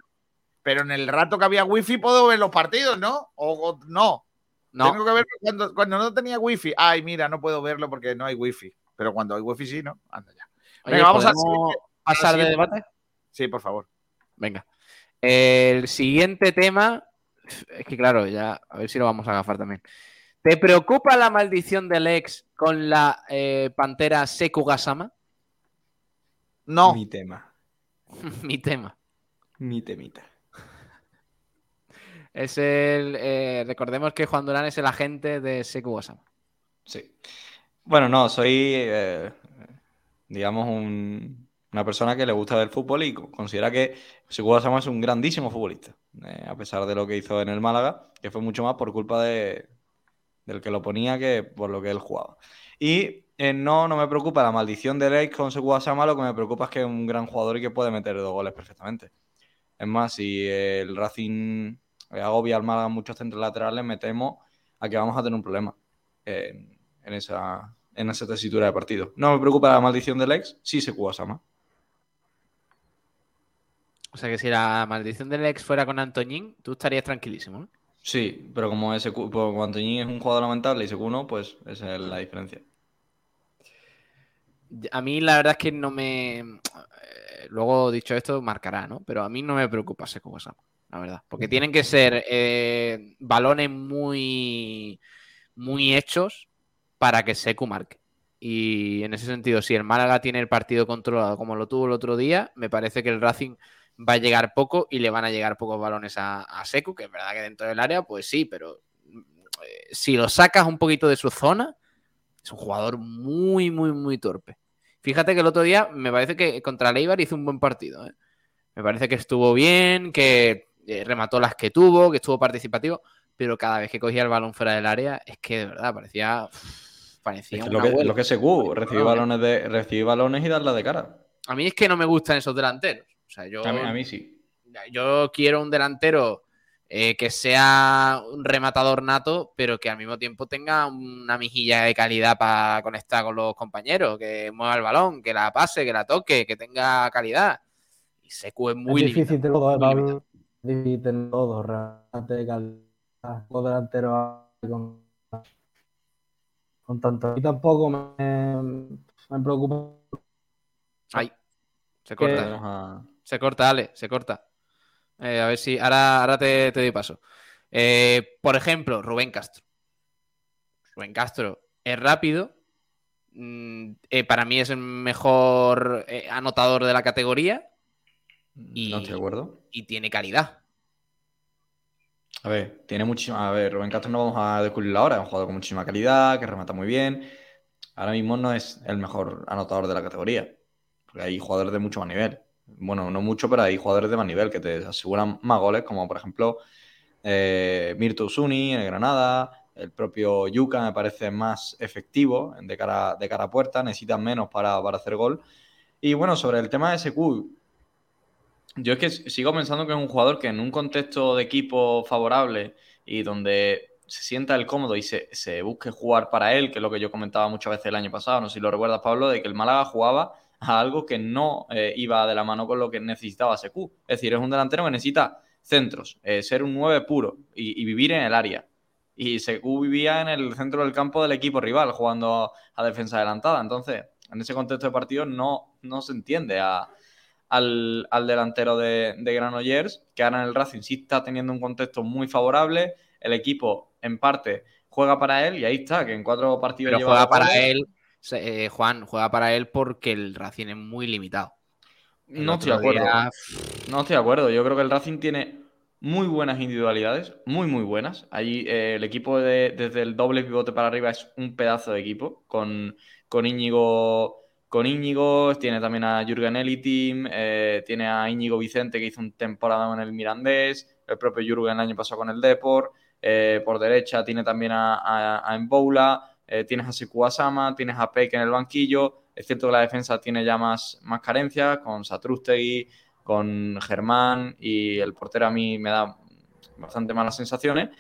Pero en el rato que había wifi puedo ver los partidos, ¿no? O, o no. No, Tengo que verlo cuando, cuando no tenía wifi. Ay, mira, no puedo verlo porque no hay wifi. Pero cuando hay wifi sí, ¿no? Anda ya. Oye, Venga, vamos al ¿podemos siguiente- pasar de debate? Sí, por favor. Venga. El siguiente tema. Es que claro, ya. A ver si lo vamos a agafar también. ¿Te preocupa la maldición del ex con la eh, pantera Seku Gasama? No. Mi tema. Mi tema. Mi temita. Es el. eh, recordemos que Juan Durán es el agente de Seku Gasama. Sí. Bueno, no, soy, eh, digamos, un- una persona que le gusta ver fútbol y co- considera que Seguro Sama es un grandísimo futbolista, eh, a pesar de lo que hizo en el Málaga, que fue mucho más por culpa de, del que lo ponía que por lo que él jugaba. Y eh, no, no me preocupa la maldición de Leix con Seguro Sama, lo que me preocupa es que es un gran jugador y que puede meter dos goles perfectamente. Es más, si el Racing eh, agobia al Málaga muchos centros laterales, me temo a que vamos a tener un problema en, esa, en esa tesitura de partido. No me preocupa la maldición del ex, sí se Sama. O sea que si la maldición del ex fuera con Antoñín, tú estarías tranquilísimo, ¿no? Sí, pero como ese como Antoñín es un jugador lamentable y SQ no, pues esa es la diferencia. A mí la verdad es que no me... eh, Luego, dicho esto, marcará, ¿no? Pero a mí no me preocupa Seku Gasama, la verdad. Porque tienen que ser eh, balones muy, muy hechos para que Seku marque. Y en ese sentido, si el Málaga tiene el partido controlado como lo tuvo el otro día, me parece que el Racing va a llegar poco y le van a llegar pocos balones a, a Secu, que es verdad que dentro del área, pues sí, pero eh, si lo sacas un poquito de su zona, es un jugador muy, muy, muy torpe. Fíjate que el otro día me parece que contra Leibar hizo un buen partido. ¿eh? Me parece que estuvo bien, que eh, remató las que tuvo, que estuvo participativo, pero cada vez que cogía el balón fuera del área, es que de verdad parecía. parecía Es que lo, que, lo que es Secu, recibir balones, de, recibir balones y darla de cara. A mí es que no me gustan esos delanteros. O sea, yo, A mí, a mí sí. yo quiero un delantero eh, que sea un rematador nato, pero que al mismo tiempo tenga una mejilla de calidad para conectar con los compañeros, que mueva el balón, que la pase, que la toque, que tenga calidad. Y Secu es muy es difícil limitado, todo, difícil tener todo, remate, calidad, los delanteros con, con tanto. Y tampoco me, me preocupa. Ay, se Que- corta. A- Se corta, Ale, se corta. Eh, a ver si. Ahora, ahora te, te doy paso. Eh, por ejemplo, Rubén Castro. Rubén Castro es rápido. Mm, eh, para mí es el mejor anotador de la categoría Y- No estoy de acuerdo. y tiene calidad. A ver, tiene muchísima. A ver, Rubén Castro no vamos a descubrirlo ahora. Es un jugador con muchísima calidad, que remata muy bien. Ahora mismo no es el mejor anotador de la categoría. Porque hay jugadores de mucho más nivel. Bueno, no mucho, pero hay jugadores de más nivel que te aseguran más goles, como por ejemplo eh, Mirto Usuni en Granada. El propio Yuka me parece más efectivo de cara, de cara a puerta. Necesitan menos para, para hacer gol. Y bueno, sobre el tema de SQ, yo es que sigo pensando que es un jugador que en un contexto de equipo favorable y donde se sienta el cómodo y se, se busque jugar para él, que es lo que yo comentaba muchas veces el año pasado, no sé si lo recuerdas, Pablo, de que el Málaga jugaba a algo que no eh, iba de la mano con lo que necesitaba SQ. Es decir, es un delantero que necesita centros, eh, ser un 9 puro y, y vivir en el área. Y SQ vivía en el centro del campo del equipo rival, jugando a defensa adelantada. Entonces, en ese contexto de partido no, no se entiende a, al, al delantero de, de Granollers, que ahora en el Racing sí está teniendo un contexto muy favorable. El equipo, en parte, juega para él y ahí está, que en cuatro partidos Pero lleva juega para él, eh, Juan, juega para él porque el Racing es muy limitado. El No estoy de acuerdo. día, No estoy de acuerdo. Yo creo que el Racing tiene muy buenas individualidades, muy, muy buenas. Allí eh, el equipo de- desde el doble pivote para arriba es un pedazo de equipo. Con, con Íñigo, con Íñigo, tiene también a Jürgen Elitim, eh, tiene a Íñigo Vicente que hizo un temporada en el Mirandés, el propio Jürgen el año pasado con el Deport. eh, por derecha tiene también a, a, a Mboula, eh, tienes a Sekou Asama, tienes a Peck en el banquillo. Es cierto que la defensa tiene ya más, más carencias con Satrustegui, con Germán y el portero a mí me da bastante malas sensaciones,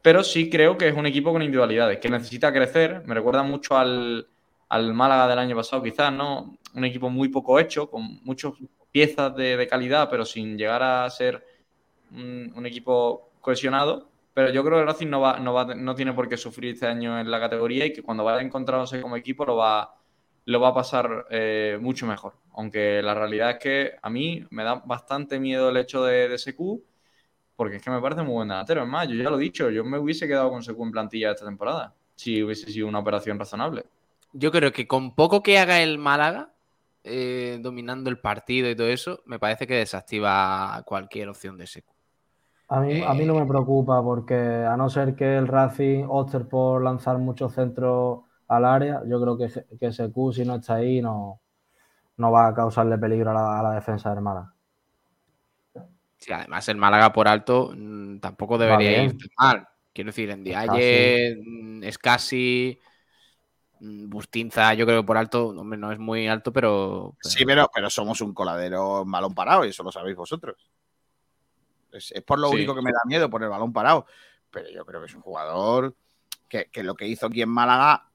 pero sí creo que es un equipo con individualidades, que necesita crecer, me recuerda mucho al, al Málaga del año pasado quizás, ¿no? Un equipo muy poco hecho, con muchas piezas de, de calidad, pero sin llegar a ser un, un equipo cohesionado. Pero yo creo que Racing no, va, no, va, no tiene por qué sufrir este año en la categoría y que cuando vaya encontrándose como equipo lo va, lo va a pasar eh, mucho mejor. Aunque la realidad es que a mí me da bastante miedo el hecho de, de SQ, porque es que me parece muy buen delantero. Es más, yo ya lo he dicho, yo me hubiese quedado con SQ en plantilla esta temporada, si hubiese sido una operación razonable. Yo creo que con poco que haga el Málaga, eh, dominando el partido y todo eso, me parece que desactiva cualquier opción de ese. A mí, a mí no me preocupa porque a no ser que el Racing opte por lanzar muchos centros al área, yo creo que, que SQ si no está ahí no, no va a causarle peligro a la, a la defensa del Málaga. Sí, además el Málaga por alto mm, tampoco debería ir mal. Quiero decir, en Diaye, mm, es casi Bustinza, yo creo que por alto, hombre, no es muy alto, pero, pero- Sí, pero, pero somos un coladero en balón parado y eso lo sabéis vosotros. Es, es por lo Sí. único que me da miedo, por el balón parado. Pero yo creo que es un jugador que, que lo que hizo aquí en Málaga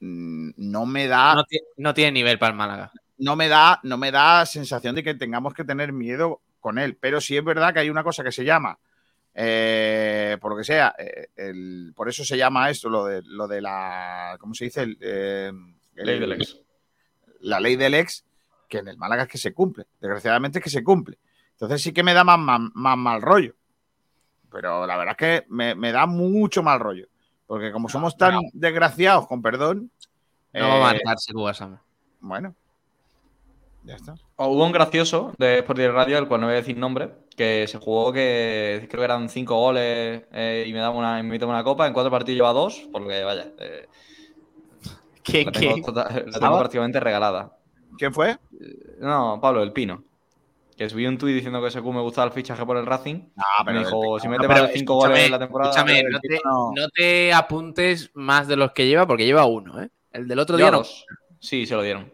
mm, no me da, no tiene nivel para el Málaga. no me da, no me da sensación de que tengamos que tener miedo con él. Pero sí es verdad que hay una cosa que se llama, eh, por lo que sea, eh, el- por eso se llama esto, lo de, lo de la, ¿cómo se dice? El, eh, el- Ley del ex. la ley del ex, que en el Málaga es que se cumple. Desgraciadamente es que se cumple. Entonces sí que me da más, más, más mal rollo. Pero la verdad es que me, me da mucho mal rollo. Porque como somos tan desgraciados, con perdón, No va a eh, marcarse Guasama. bueno, Ya está. O Hubo un gracioso de Sport Radio, el cual no voy a decir nombre, que se jugó que creo que eran cinco goles eh, y me daba una, y me una copa. En cuatro partidos lleva dos, porque vaya, eh, ¿Quién, la tengo, quién? tota- la tengo prácticamente regalada. ¿Quién fue? No, Pablo, el Pino. Que subí un tuit diciendo que ese Q me gustaba el fichaje por el Racing. Ah, me dijo, si mete No, de cinco goles en la temporada. escúchame, no te, tipo no- no te apuntes más de los que lleva, porque lleva uno, ¿eh? El del otro Lleva día no. Sí, se lo dieron.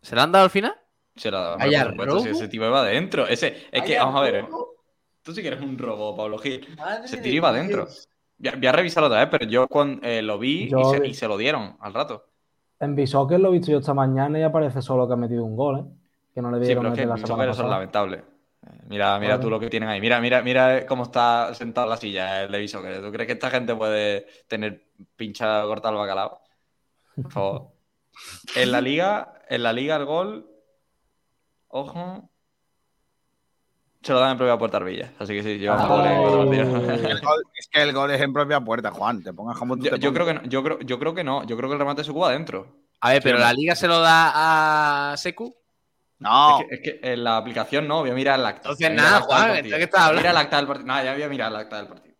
¿Se lo han dado al final? Se lo por supuesto, si robo. ese tipo iba adentro. Ese, es que, vamos a ver. robo. Tú sí que eres un robo, Pablo Gil. Ese tiro iba adentro. Voy a, voy a revisarlo otra vez, pero yo cuando, eh, lo vi Yo y, se, vi- y se lo dieron al rato. En Bishoker lo he visto yo esta mañana y aparece solo que ha metido un gol, ¿eh? Que no le Sí, dieron pero es que la semana son lamentables. Eh, Mira, mira Vale. tú lo que tienen ahí. Mira, mira, mira cómo está sentado en la silla el de Bishoker. ¿Tú crees que esta gente puede tener pincha corta el bacalao? Por favor. En la liga, en la liga el gol. Ojo. Se lo dan en propia puerta Arbilla. Así que sí, llevamos goles en cuatro Oh. partidos. El gol- es que el gol es en propia puerta, Juan. Te pongas como tú Yo, te yo creo que no, yo creo, yo creo que no. Yo creo que el remate se cuba adentro. A ver, pero Sí, la liga se lo da a Secu. No, Es, que, es que en la aplicación no, voy a mirar el acta. Entonces Voy nada, Juan, del ¿de partido. qué estás hablando? Mira el acta del partido. No, ya voy a mirar el acta del partido.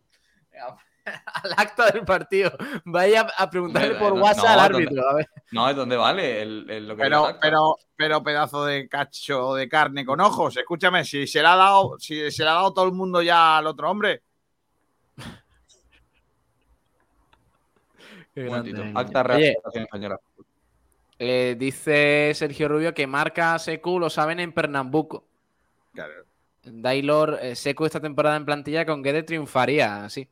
Al acta del partido. Vaya a preguntarle por no, WhatsApp no, al ¿dónde? árbitro. A ver. No, ¿es dónde vale el, el- lo que pero, pero, pero pedazo de cacho de carne con ojos. Escúchame, si se le ha dado, si se le ha dado todo el mundo ya al otro hombre. Qué Un momentito. Acta Real Oye, Federación Española. Eh, dice Sergio Rubio que marca Secu, lo saben en Pernambuco. Claro. Dailor, eh, Secu esta temporada en plantilla con Guede triunfaría, sí.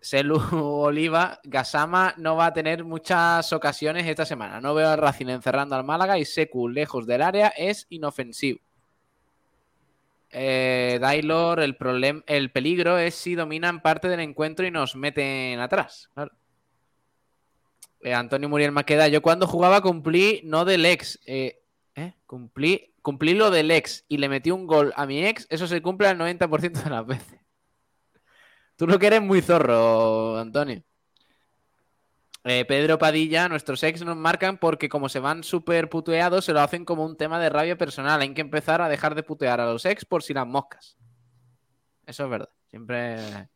Selu Oliva, Gasama no va a tener muchas ocasiones esta semana. No veo al Racing encerrando al Málaga y Secu lejos del área es inofensivo. Eh, Dailor, el, el peligro es si dominan parte del encuentro y nos meten atrás. Claro. Eh, Antonio Muriel Maqueda, yo cuando jugaba cumplí no del ex, eh, ¿eh? Cumplí, cumplí lo del ex y le metí un gol a mi ex, eso se cumple al 90% de las veces. Tú lo que eres muy zorro, Antonio. Pedro Padilla, nuestros ex nos marcan porque como se van súper puteados, se lo hacen como un tema de rabia personal. Hay que empezar a dejar de putear a los ex por si las moscas. Eso es verdad. Siempre...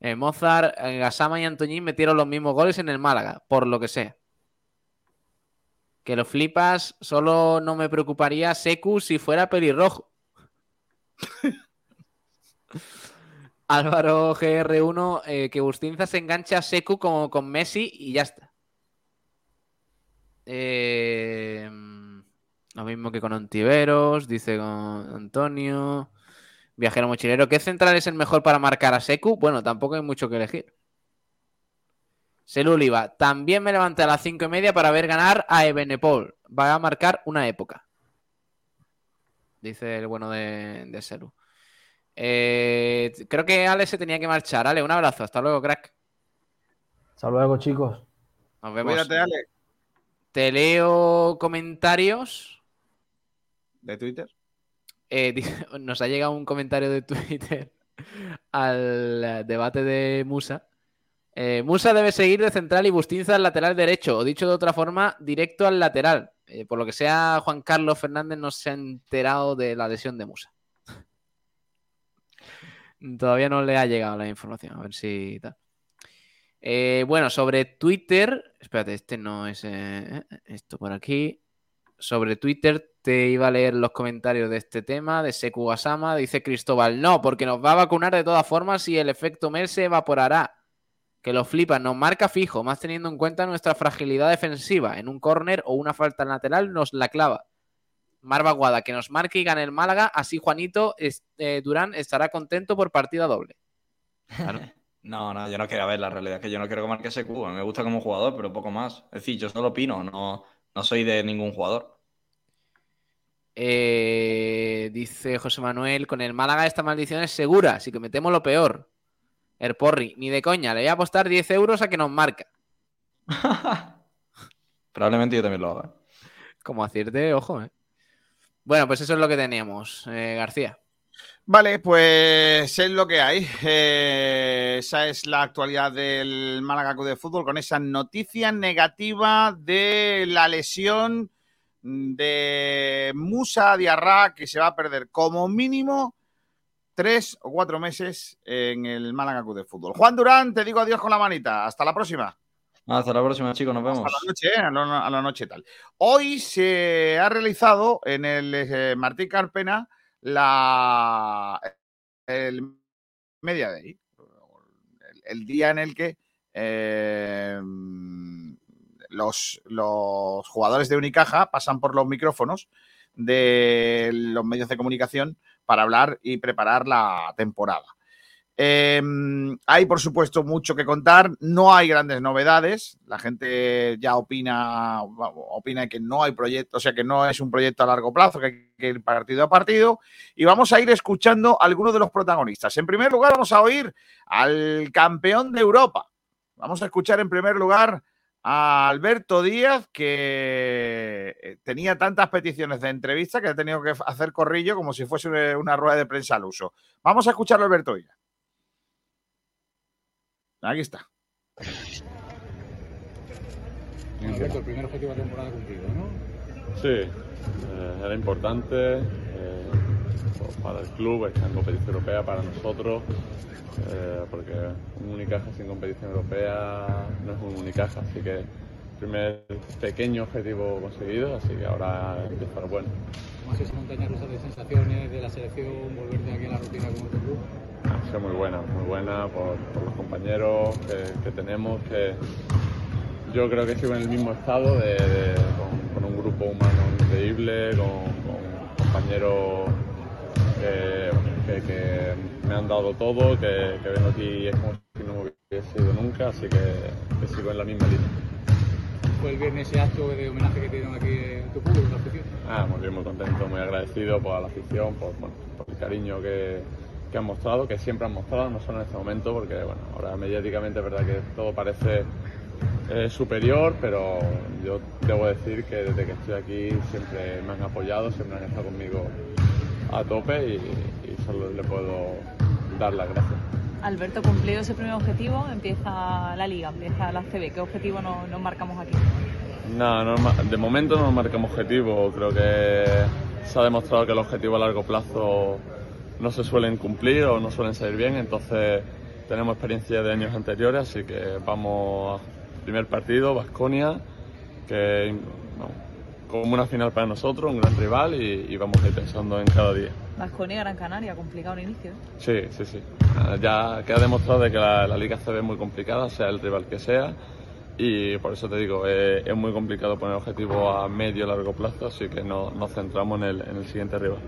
Eh, Mozart, eh, Gasama y Antoñín metieron los mismos goles en el Málaga, por lo que sea. Que lo flipas, solo no me preocuparía Secu si fuera pelirrojo. Álvaro GR1, eh, que Bustinza se engancha a Secu como con Messi y ya está. Lo mismo que con Ontiveros, dice con Antonio. Viajero mochilero, ¿qué central es el mejor para marcar a Secu? Bueno, tampoco hay mucho que elegir. Selu Oliva, también me levanté a las cinco y media para ver ganar a Ebenepol. Va a marcar una época. Dice el bueno de, de Selu. Eh, creo que Ale se tenía que marchar. Ale, un abrazo. Hasta luego, crack. Hasta luego, chicos. Nos vemos. Cuídate, Ale, Te leo comentarios. de Twitter. Eh, nos ha llegado un comentario de Twitter al debate de Musa. Eh, Musa debe seguir de central y Bustinza al lateral derecho, o dicho de otra forma, directo al lateral. Eh, por lo que sea, Juan Carlos Fernández no se ha enterado de la lesión de Musa. Todavía no le ha llegado la información, a ver si tal. Bueno, sobre Twitter, espérate, este no es esto por aquí. Sobre Twitter te iba a leer los comentarios de este tema, de Seku Gasama. Dice Cristóbal, no, porque nos va a vacunar de todas formas y el efecto Mel se evaporará. Que lo flipa, nos marca fijo, más teniendo en cuenta nuestra fragilidad defensiva. En un córner o una falta lateral nos la clava. Marva Guada, que nos marque y gane el Málaga, así Juanito eh, Durán estará contento por partida doble. No, no, yo no quiero ver la realidad, es que yo no quiero que marque ese cubo. Me gusta como jugador, pero poco más. Es decir, yo solo opino, no, no soy de ningún jugador. Eh, dice José Manuel, con el Málaga esta maldición es segura, así que metemos lo peor. El Porri, ni de coña, le voy a apostar 10 euros a que nos marca. Probablemente yo también lo haga. Como acierte, ojo, eh. Bueno, pues eso es lo que teníamos, eh, García. Vale, pues es lo que hay. Eh, esa es la actualidad del Málaga Club de Fútbol con esa noticia negativa de la lesión de Musa Diarra que se va a perder como mínimo tres o cuatro meses en el Málaga Club de Fútbol. Juan Durán, te digo adiós con la manita. Hasta la próxima. Hasta la próxima, chicos. Nos vemos. Hasta la noche, ¿eh? a, la, noche tal. Hoy se ha realizado en el eh, Martí Carpena la el Media el día en el que eh, los, los jugadores de Unicaja pasan por los micrófonos de los medios de comunicación para hablar y preparar la temporada. Eh, hay, por supuesto, mucho que contar. No hay grandes novedades. La gente ya opina, opina que no hay proyecto, o sea, que no es un proyecto a largo plazo, que hay que ir partido a partido. Y vamos a ir escuchando a algunos de los protagonistas. En primer lugar, vamos a oír al campeón de Europa. Vamos a escuchar en primer lugar a Alberto Díaz, que eh, tenía tantas peticiones de entrevista que ha tenido que hacer corrillo como si fuese una rueda de prensa al uso. Vamos a escucharlo, Alberto Díaz. Aquí está. Alberto, el primer objetivo de temporada cumplido, ¿no? Sí, eh, era importante eh, para el club, esta en competición europea, para nosotros, eh, porque un Unicaja sin competición europea no es un Unicaja, así que primer pequeño objetivo conseguido, así que ahora empieza lo bueno. ¿Cómo sido esa montaña rusa de sensaciones de la selección, volver de aquí a la rutina con otro club? Ha sido muy buena, muy buena por, por los compañeros que, que, tenemos, que yo creo que sigo en el mismo estado, de, de, con, con, un grupo humano increíble, con, con compañeros que, que, que, me han dado todo, que, vengo aquí y es como si no me hubiese ido nunca, así que, sigo en la misma línea. ¿Fue el viernes ese acto de homenaje que te dieron aquí en tu público, la afición? Ah, muy bien, muy contento, muy agradecido por la afición, por, bueno, por el cariño que, que han mostrado, que siempre han mostrado, no solo en este momento, porque bueno, ahora mediáticamente es verdad que todo parece eh, superior, pero yo debo decir que desde que estoy aquí siempre me han apoyado, siempre han estado conmigo a tope y, y solo le puedo dar las gracias. Alberto, cumplido ese primer objetivo, empieza la liga, empieza la CB. ¿Qué objetivo nos, nos marcamos aquí? No, no, de momento no nos marcamos objetivo. Creo que se ha demostrado que el objetivo a largo plazo no se suelen cumplir o no suelen salir bien, entonces tenemos experiencia de años anteriores, así que vamos al primer partido, Vasconia, que no, como una final para nosotros, un gran rival y, y vamos a ir pensando en cada día. Vasconia, Gran Canaria, complicado un inicio. Sí, sí, sí. Ya queda demostrado de que la, la Liga CB es muy complicada, sea el rival que sea. Y por eso te digo, eh, es muy complicado poner objetivo a medio y largo plazo, así que no, nos centramos en el, en el siguiente rival.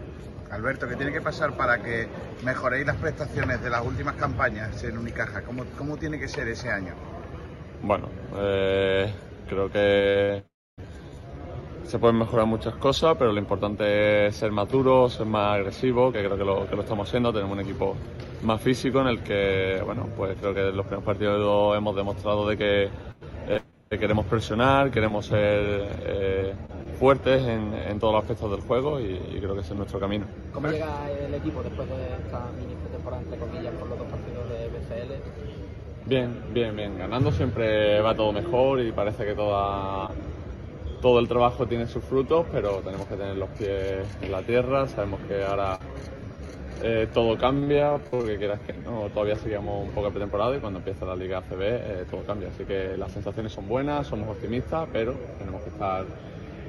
Alberto, ¿qué tiene que pasar para que mejoréis las prestaciones de las últimas campañas en Unicaja? ¿Cómo, cómo tiene que ser ese año? Bueno, eh, creo que se pueden mejorar muchas cosas, pero lo importante es ser más duro, ser más agresivo, que creo que lo, que lo estamos haciendo. Tenemos un equipo más físico en el que, bueno, pues creo que en los primeros partidos hemos demostrado de que eh, queremos presionar, queremos ser eh, fuertes en, en, todos los aspectos del juego y, y, creo que ese es nuestro camino. ¿Cómo llega el equipo después de esta mini temporada, entre comillas, por los dos partidos de BCL? Bien, bien, bien. Ganando siempre va todo mejor y parece que toda, todo el trabajo tiene sus frutos, pero tenemos que tener los pies en la tierra. Sabemos que ahora eh, todo cambia, porque quieras que no, todavía seguimos un poco de pretemporada y cuando empieza la Liga ACB eh, todo cambia. Así que las sensaciones son buenas, somos optimistas, pero tenemos que estar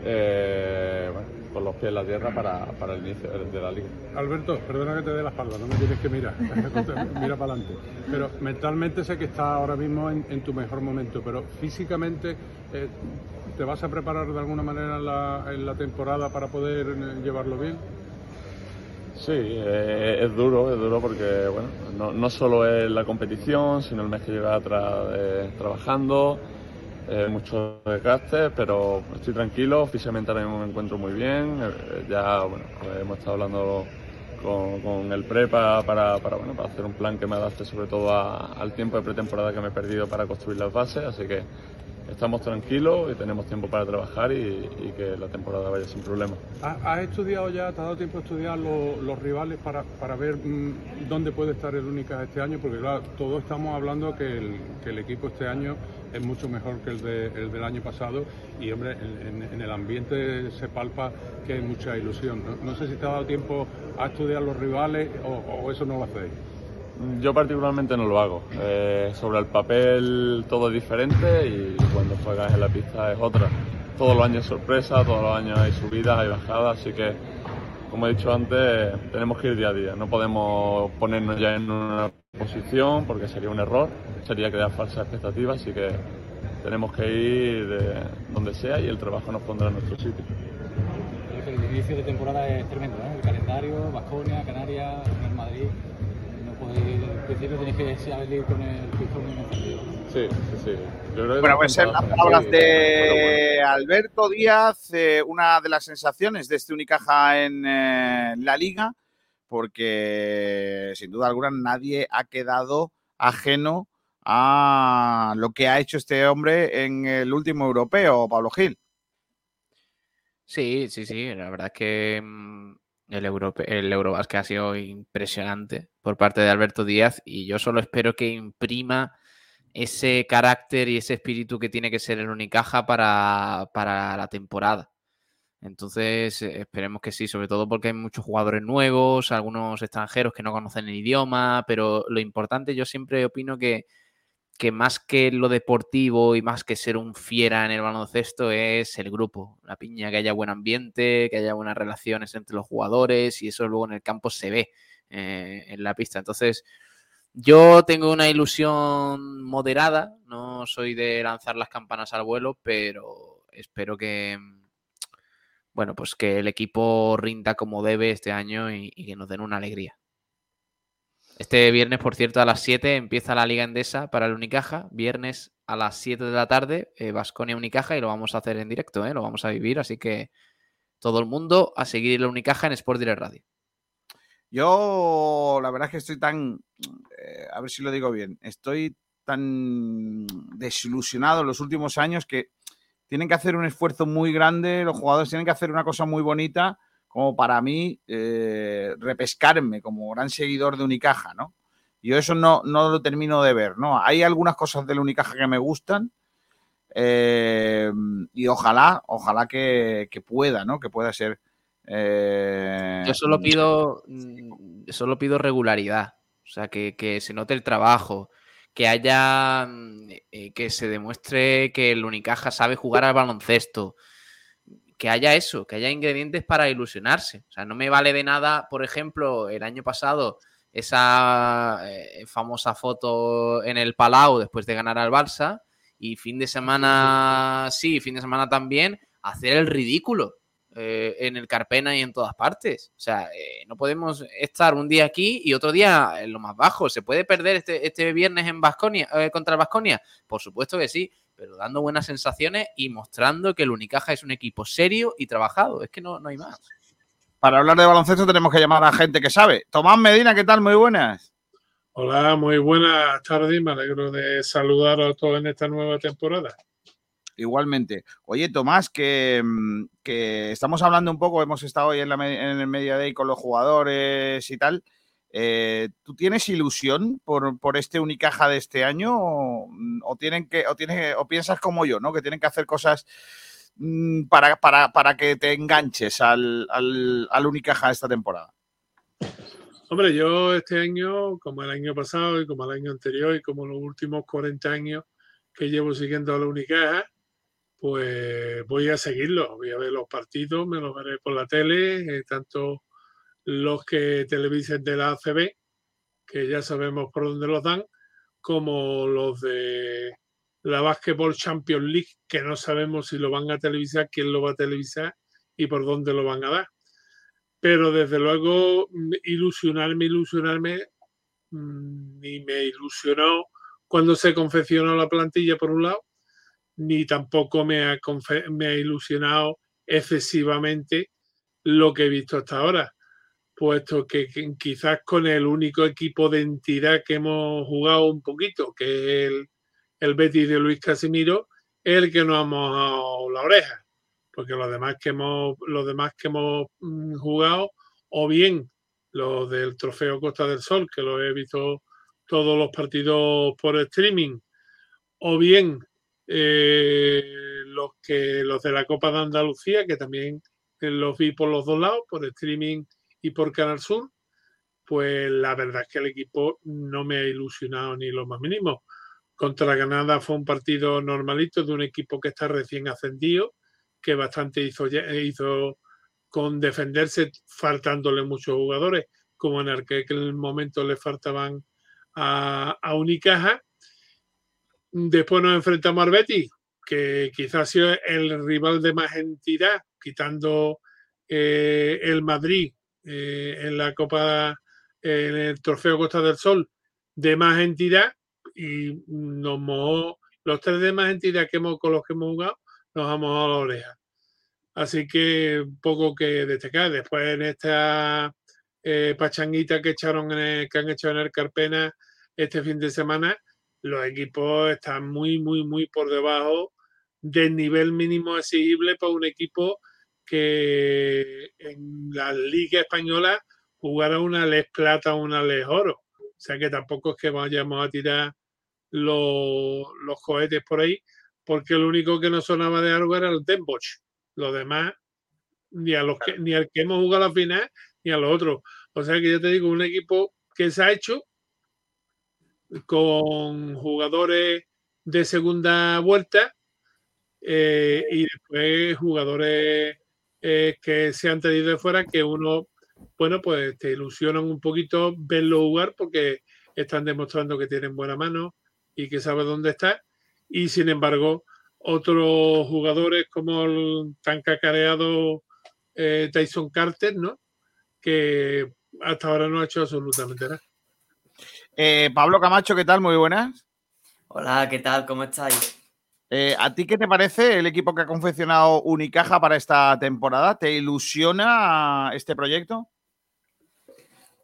eh, bueno, con los pies en la tierra para, para, el inicio de la liga. Alberto, perdona que te dé la espalda, no me tienes que mirar, mira para adelante. Pero mentalmente sé que estás ahora mismo en, en tu mejor momento, pero físicamente eh, ¿te vas a preparar de alguna manera en la, en la temporada para poder eh, llevarlo bien? Sí, eh, es duro, es duro porque bueno, no, no, solo es la competición, sino el mes que lleva eh, trabajando, eh, mucho desgaste, pero estoy tranquilo, físicamente ahora mismo me encuentro muy bien, eh, ya bueno, hemos estado hablando con, con el prepa para, para, bueno, para hacer un plan que me adapte sobre todo a, al tiempo de pretemporada que me he perdido para construir las bases, así que estamos tranquilos y tenemos tiempo para trabajar y, que la temporada vaya sin problemas. ¿Has has estudiado ya, te ha dado tiempo a estudiar lo- los rivales para, para ver mm, dónde puede estar el Única este año? Porque claro, todos estamos hablando que el, que el equipo este año es mucho mejor que el, de- el del año pasado y hombre, en el ambiente se palpa que hay mucha ilusión. No, no sé si te ha dado tiempo a estudiar los rivales o, o eso no lo hacéis. Yo particularmente no lo hago. Eh, sobre el papel todo es diferente y cuando juegas en la pista es otra. Todos los años es sorpresa, todos los años hay subidas, hay bajadas, así que como he dicho antes, tenemos que ir día a día. No podemos ponernos ya en una posición porque sería un error, sería crear falsas expectativas, así que tenemos que ir de donde sea y el trabajo nos pondrá en nuestro sitio. El inicio de temporada es tremendo, ¿no? El calendario, Vasconia, Canarias, Madrid. Al principio tenéis que salir con el pistón bien encendido. Sí, sí, sí. Yo creo que Bueno, pues en las palabras de Alberto Díaz, eh, una de las sensaciones de este Unicaja en eh, la liga, porque sin duda alguna nadie ha quedado ajeno a lo que ha hecho este hombre en el último europeo, Pablo Gil. Sí, sí, sí. La verdad es que mm, el, Europe- el Eurobasket ha sido impresionante por parte de Alberto Díaz y yo solo espero que imprima ese carácter y ese espíritu que tiene que ser el Unicaja para, para la temporada. Entonces, eh, esperemos que sí, sobre todo porque hay muchos jugadores nuevos, algunos extranjeros que no conocen el idioma, pero lo importante, yo siempre opino que, que más que lo deportivo y más que ser un fiera en el baloncesto es el grupo, la piña, que haya buen ambiente, que haya buenas relaciones entre los jugadores y eso luego en el campo se ve eh, en la pista. Entonces, yo tengo una ilusión moderada, no soy de lanzar las campanas al vuelo, pero espero que, bueno, pues que el equipo rinda como debe este año y, y que nos den una alegría. Este viernes, por cierto, a las 7 empieza la Liga Endesa para el Unicaja. Viernes a las 7 de la tarde, Vasconia Unicaja, y lo vamos a hacer en directo, ¿eh? lo vamos a vivir. Así que todo el mundo a seguir el Unicaja en Sport Direct Radio. Yo, la verdad es que estoy tan, eh, a ver si lo digo bien, estoy tan desilusionado en los últimos años que tienen que hacer un esfuerzo muy grande, los jugadores tienen que hacer una cosa muy bonita como para mí eh, repescarme como gran seguidor de Unicaja, ¿no? Yo eso no, no lo termino de ver, ¿no? Hay algunas cosas del Unicaja que me gustan eh, y ojalá, ojalá que, que pueda, ¿no? Que pueda ser... eh, Yo solo pido, mm, solo pido regularidad. O sea, que, que se note el trabajo, que haya, mm, eh, que se demuestre que el Unicaja sabe jugar al baloncesto, que haya eso, que haya ingredientes para ilusionarse. O sea, no me vale de nada, por ejemplo, el año pasado, esa eh, famosa foto en el Palau después de ganar al Barça y fin de semana, sí, fin de semana también, hacer el ridículo eh, en el Carpena y en todas partes. O sea, eh, no podemos estar un día aquí y otro día en lo más bajo. ¿Se puede perder este, este viernes en Basconia, contra el Basconia? Por supuesto que sí, pero dando buenas sensaciones y mostrando que el Unicaja es un equipo serio y trabajado. Es que no, no hay más. Para hablar de baloncesto tenemos que llamar a gente que sabe. Tomás Medina, ¿qué tal? Muy buenas. Hola, muy buenas tardes. Me alegro de saludar a todos en esta nueva temporada. Igualmente. Oye, Tomás, que, mm, que estamos hablando un poco, hemos estado hoy en, la, en el Media Day con los jugadores y tal. Eh, ¿Tú tienes ilusión por, por este Unicaja de este año o, o tienen que, o, tienes, o piensas como yo, ¿no? que tienen que hacer cosas mm, para, para, para que te enganches al, al, al Unicaja esta temporada? Hombre, yo este año, como el año pasado y como el año anterior y como los últimos 40 años que llevo siguiendo a la Unicaja, pues voy a seguirlo. Voy a ver los partidos, me los veré por la tele, eh, tanto los que televisen de la ACB, que ya sabemos por dónde los dan, como los de la Basketball Champions League, que no sabemos si lo van a televisar, quién lo va a televisar y por dónde lo van a dar. Pero desde luego, mm, ilusionarme, ilusionarme, mm, ni me ilusionó cuando se confeccionó la plantilla por un lado, ni tampoco me ha, me ha ilusionado excesivamente lo que he visto hasta ahora, puesto que, quizás con el único equipo de entidad que hemos jugado un poquito, que es el, el Betis de Luis Casimiro, es el que nos ha mojado la oreja, porque los demás que hemos, los demás que hemos mm, jugado, o bien los del Trofeo Costa del Sol, que lo he visto todos los partidos por streaming, o bien eh, los que los de la Copa de Andalucía, que también los vi por los dos lados, por streaming y por Canal Sur, pues la verdad es que el equipo no me ha ilusionado ni lo más mínimo. Contra Granada fue un partido normalito de un equipo que está recién ascendido, que bastante hizo, hizo con defenderse faltándole muchos jugadores, como en aquel momento le faltaban a, a Unicaja. Después nos enfrentamos al Betis, que quizás ha sido el rival de más entidad, quitando eh, el Madrid eh, en la Copa, en el Trofeo Costa del Sol, de más entidad, y nos mojó, los tres de más entidad que hemos, con los que hemos jugado, nos ha mojado la oreja. Así que poco que destacar. Después en esta eh, pachanguita que echaron que han hecho en el Carpena este fin de semana, los equipos están muy, muy, muy por debajo del nivel mínimo exigible para un equipo que en la Liga Española jugara una Les Plata o una Les Oro. O sea que tampoco es que vayamos a tirar los, los cohetes por ahí, porque lo único que no sonaba de algo era el Denboch. Los demás, ni, a los que, ni al que hemos jugado la final, ni a los otros. O sea que yo te digo, un equipo que se ha hecho con jugadores de segunda vuelta eh, y después jugadores eh, que se han tenido de fuera que uno, bueno, pues te ilusionan un poquito verlo jugar porque están demostrando que tienen buena mano y que saben dónde está. Y sin embargo, otros jugadores como el tan cacareado eh, Tyson Carter, ¿no? Que hasta ahora no ha hecho absolutamente nada. Eh, Pablo Camacho, ¿qué tal? Muy buenas. Hola, ¿qué tal? ¿Cómo estáis? Eh, ¿A ti qué te parece el equipo que ha confeccionado Unicaja para esta temporada? ¿Te ilusiona este proyecto?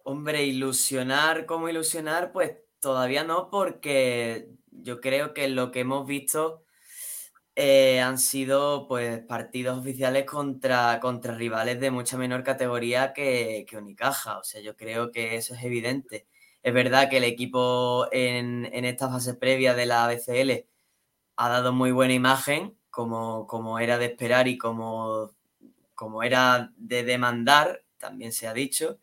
Hombre, ilusionar, ¿cómo ilusionar? Pues todavía no, porque yo creo que lo que hemos visto eh, han sido pues partidos oficiales contra, contra rivales de mucha menor categoría que, que Unicaja. O sea, yo creo que eso es evidente. Es verdad que el equipo en, esta fase previa de la BCL ha dado muy buena imagen, como, como era de esperar y como, como era de demandar, también se ha dicho.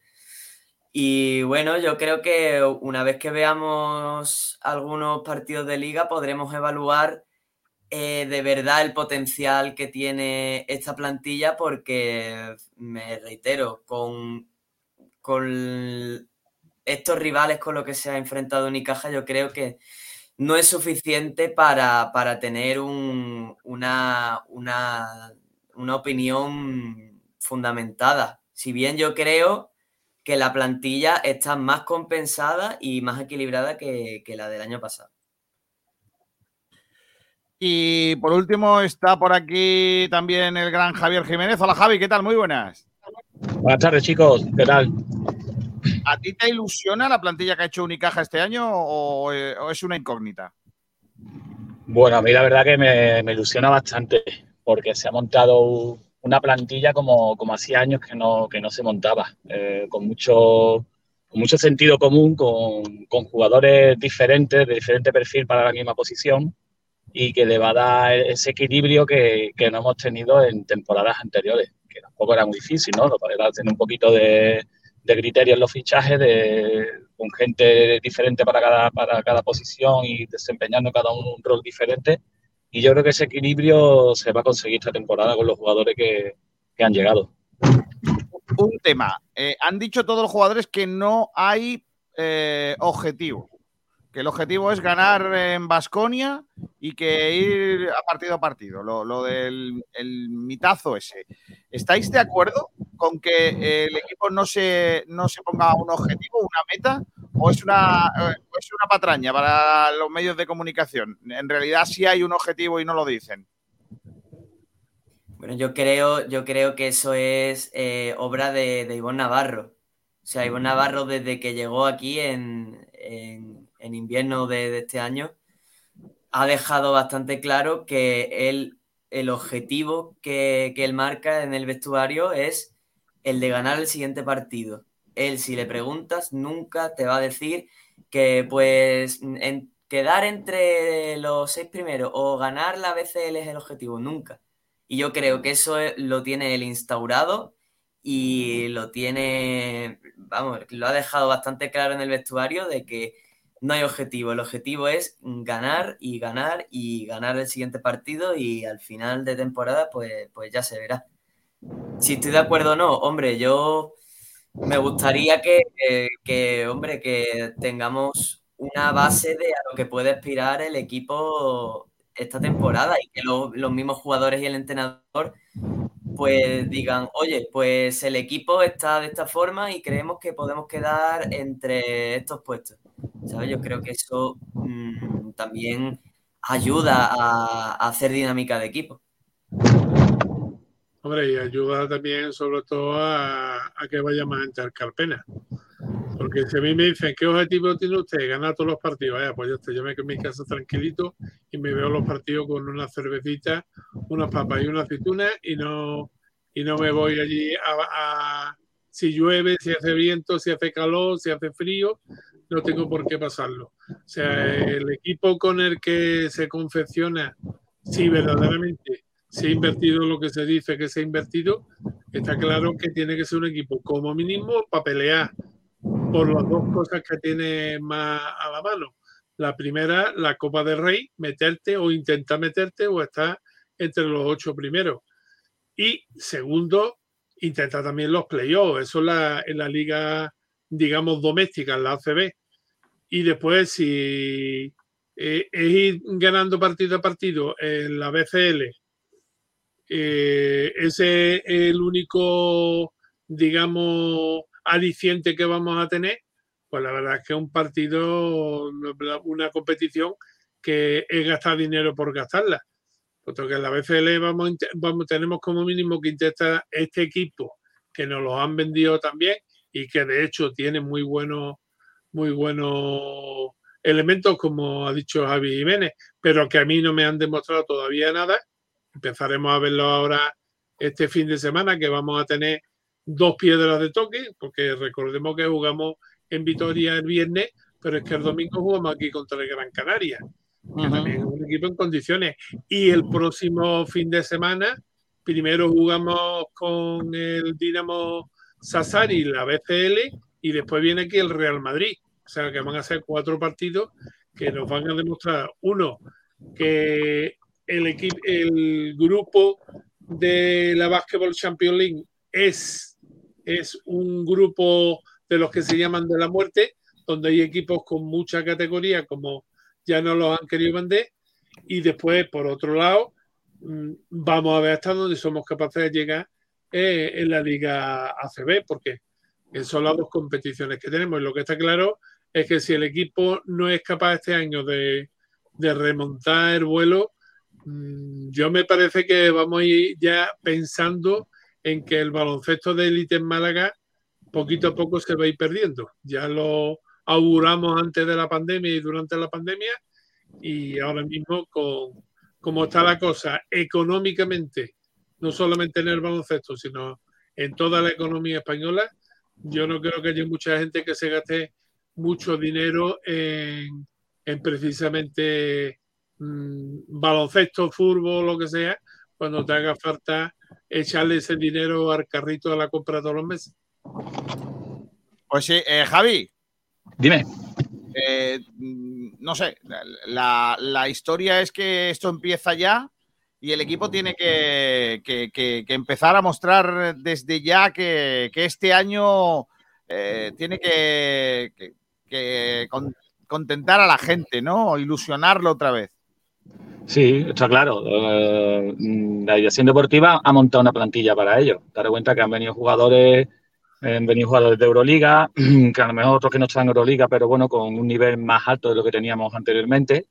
Y bueno, yo creo que una vez que veamos algunos partidos de liga podremos evaluar eh, de verdad el potencial que tiene esta plantilla porque, me reitero, con, con estos rivales con los que se ha enfrentado Unicaja, yo creo que no es suficiente para, tener una, una, una, opinión fundamentada. Si bien yo creo que la plantilla está más compensada y más equilibrada que, que la del año pasado. Y por último está por aquí también el gran Javier Jiménez. Hola Javi, ¿qué tal? Muy buenas. Buenas tardes chicos, ¿qué tal? ¿A ti te ilusiona la plantilla que ha hecho Unicaja este año o, eh, es una incógnita? Bueno, a mí la verdad que me, ilusiona bastante porque se ha montado una plantilla como, como hacía años que no, que no se montaba, eh, con, mucho, mucho sentido común, con, jugadores diferentes, de diferente perfil para la misma posición y que le va a dar ese equilibrio que, que no hemos tenido en temporadas anteriores, que tampoco era muy difícil, ¿no? Era tener un poquito de, de criterios en los fichajes, de, con gente diferente para cada, para cada posición y desempeñando cada uno un rol diferente. Y yo creo que ese equilibrio se va a conseguir esta temporada con los jugadores que, han llegado. Un tema. Eh, han dicho todos los jugadores que no hay eh, objetivo que el objetivo es ganar en Basconia y que ir a partido a partido, lo, del el mitazo ese. ¿Estáis de acuerdo con que el equipo no se, no se ponga un objetivo, una meta, o es una, es una patraña para los medios de comunicación? En realidad sí hay un objetivo y no lo dicen. Bueno, yo creo, yo creo que eso es eh, obra de, de Ivonne Navarro. O sea, Ivonne Navarro desde que llegó aquí en invierno de, este año, ha dejado bastante claro que él, el objetivo que, que él marca en el vestuario es el de ganar el siguiente partido. Él, si le preguntas, nunca te va a decir que pues en- quedar entre los seis primeros o ganar la BCL es el objetivo, nunca. Y yo creo que eso es- lo tiene él instaurado y lo tiene, vamos, lo ha dejado bastante claro en el vestuario de que no hay objetivo. El objetivo es ganar y ganar y ganar el siguiente partido y al final de temporada pues, pues ya se verá. Si estoy de acuerdo o no, hombre, yo me gustaría que, que- hombre, que tengamos una base de a lo que puede aspirar el equipo esta temporada y que lo- los mismos jugadores y el entrenador pues digan, oye, pues el equipo está de esta forma y creemos que podemos quedar entre estos puestos. Yo creo que eso mm, también ayuda a, hacer dinámica de equipo. Hombre, y ayuda también sobre todo a, que vaya más gente al Carpena. Porque si a mí me dicen, ¿qué objetivo tiene usted? Ganar todos los partidos. Vaya, pues yo, estoy, yo me quedo en mi casa tranquilito y me veo los partidos con una cervecita, unas papas y unas aceitunas y no, y no me voy allí si llueve, si hace viento, si hace calor, si hace frío, no tengo por qué pasarlo. O sea, el equipo con el que se confecciona, si verdaderamente se ha invertido lo que se dice que se ha invertido, está claro que tiene que ser un equipo como mínimo para pelear por las dos cosas que tiene más a la mano. La primera, la Copa del Rey, meterte o intentar meterte o estar entre los ocho primeros. Y segundo, intentar también los playoffs. Eso en la, en la liga, digamos, doméstica, en la ACB. Y después, si eh, es ir ganando partido a partido en la BCL, eh, ese es el único, digamos, aliciente que vamos a tener, pues la verdad es que un partido, una competición que es gastar dinero por gastarla. Puesto en la BCL vamos, vamos, tenemos como mínimo que intentar este equipo que nos lo han vendido también y que de hecho tiene muy buenos, muy buenos elementos, como ha dicho Javi Jiménez, pero que a mí no me han demostrado todavía nada. Empezaremos a verlo ahora este fin de semana, que vamos a tener dos piedras de toque, porque recordemos que jugamos en Vitoria el viernes, pero es que el domingo jugamos aquí contra el Gran Canaria, que también es un equipo en condiciones. Y el próximo fin de semana, primero jugamos con el Dinamo Sassari, la BCL, y después viene aquí el Real Madrid. O sea que van a ser cuatro partidos que nos van a demostrar, uno, que el, equipo, el grupo de la Basketball Champions League es, es un grupo de los que se llaman de la muerte, donde hay equipos con mucha categoría, como ya no los han querido vender, y después, por otro lado, mm, vamos a ver hasta dónde somos capaces de llegar eh, en la Liga ACB, porque son las dos competiciones que tenemos. Lo que está claro es que si el equipo no es capaz este año de, de remontar el vuelo, mm, yo me parece que vamos a ir ya pensando en que el baloncesto de élite en Málaga poquito a poco se va a ir perdiendo. Ya lo auguramos antes de la pandemia y durante la pandemia y ahora mismo con cómo está la cosa económicamente, no solamente en el baloncesto, sino en toda la economía española, yo no creo que haya mucha gente que se gaste mucho dinero en, en precisamente mmm, baloncesto, fútbol, lo que sea, cuando te haga falta echarle ese dinero al carrito de la compra todos los meses. Pues sí, eh, Javi. Dime. Eh, no sé, la, la, historia es que esto empieza ya y el equipo tiene que, empezar a mostrar desde ya que, este año eh, tiene que, con, contentar a la gente, ¿no? Ilusionarlo otra vez. Sí, está claro. Uh, la dirección deportiva ha montado una plantilla para ello. Dar cuenta que han venido jugadores han venido jugadores de Euroliga, que a lo mejor otros que no están en Euroliga, pero bueno, con un nivel más alto de lo que teníamos anteriormente.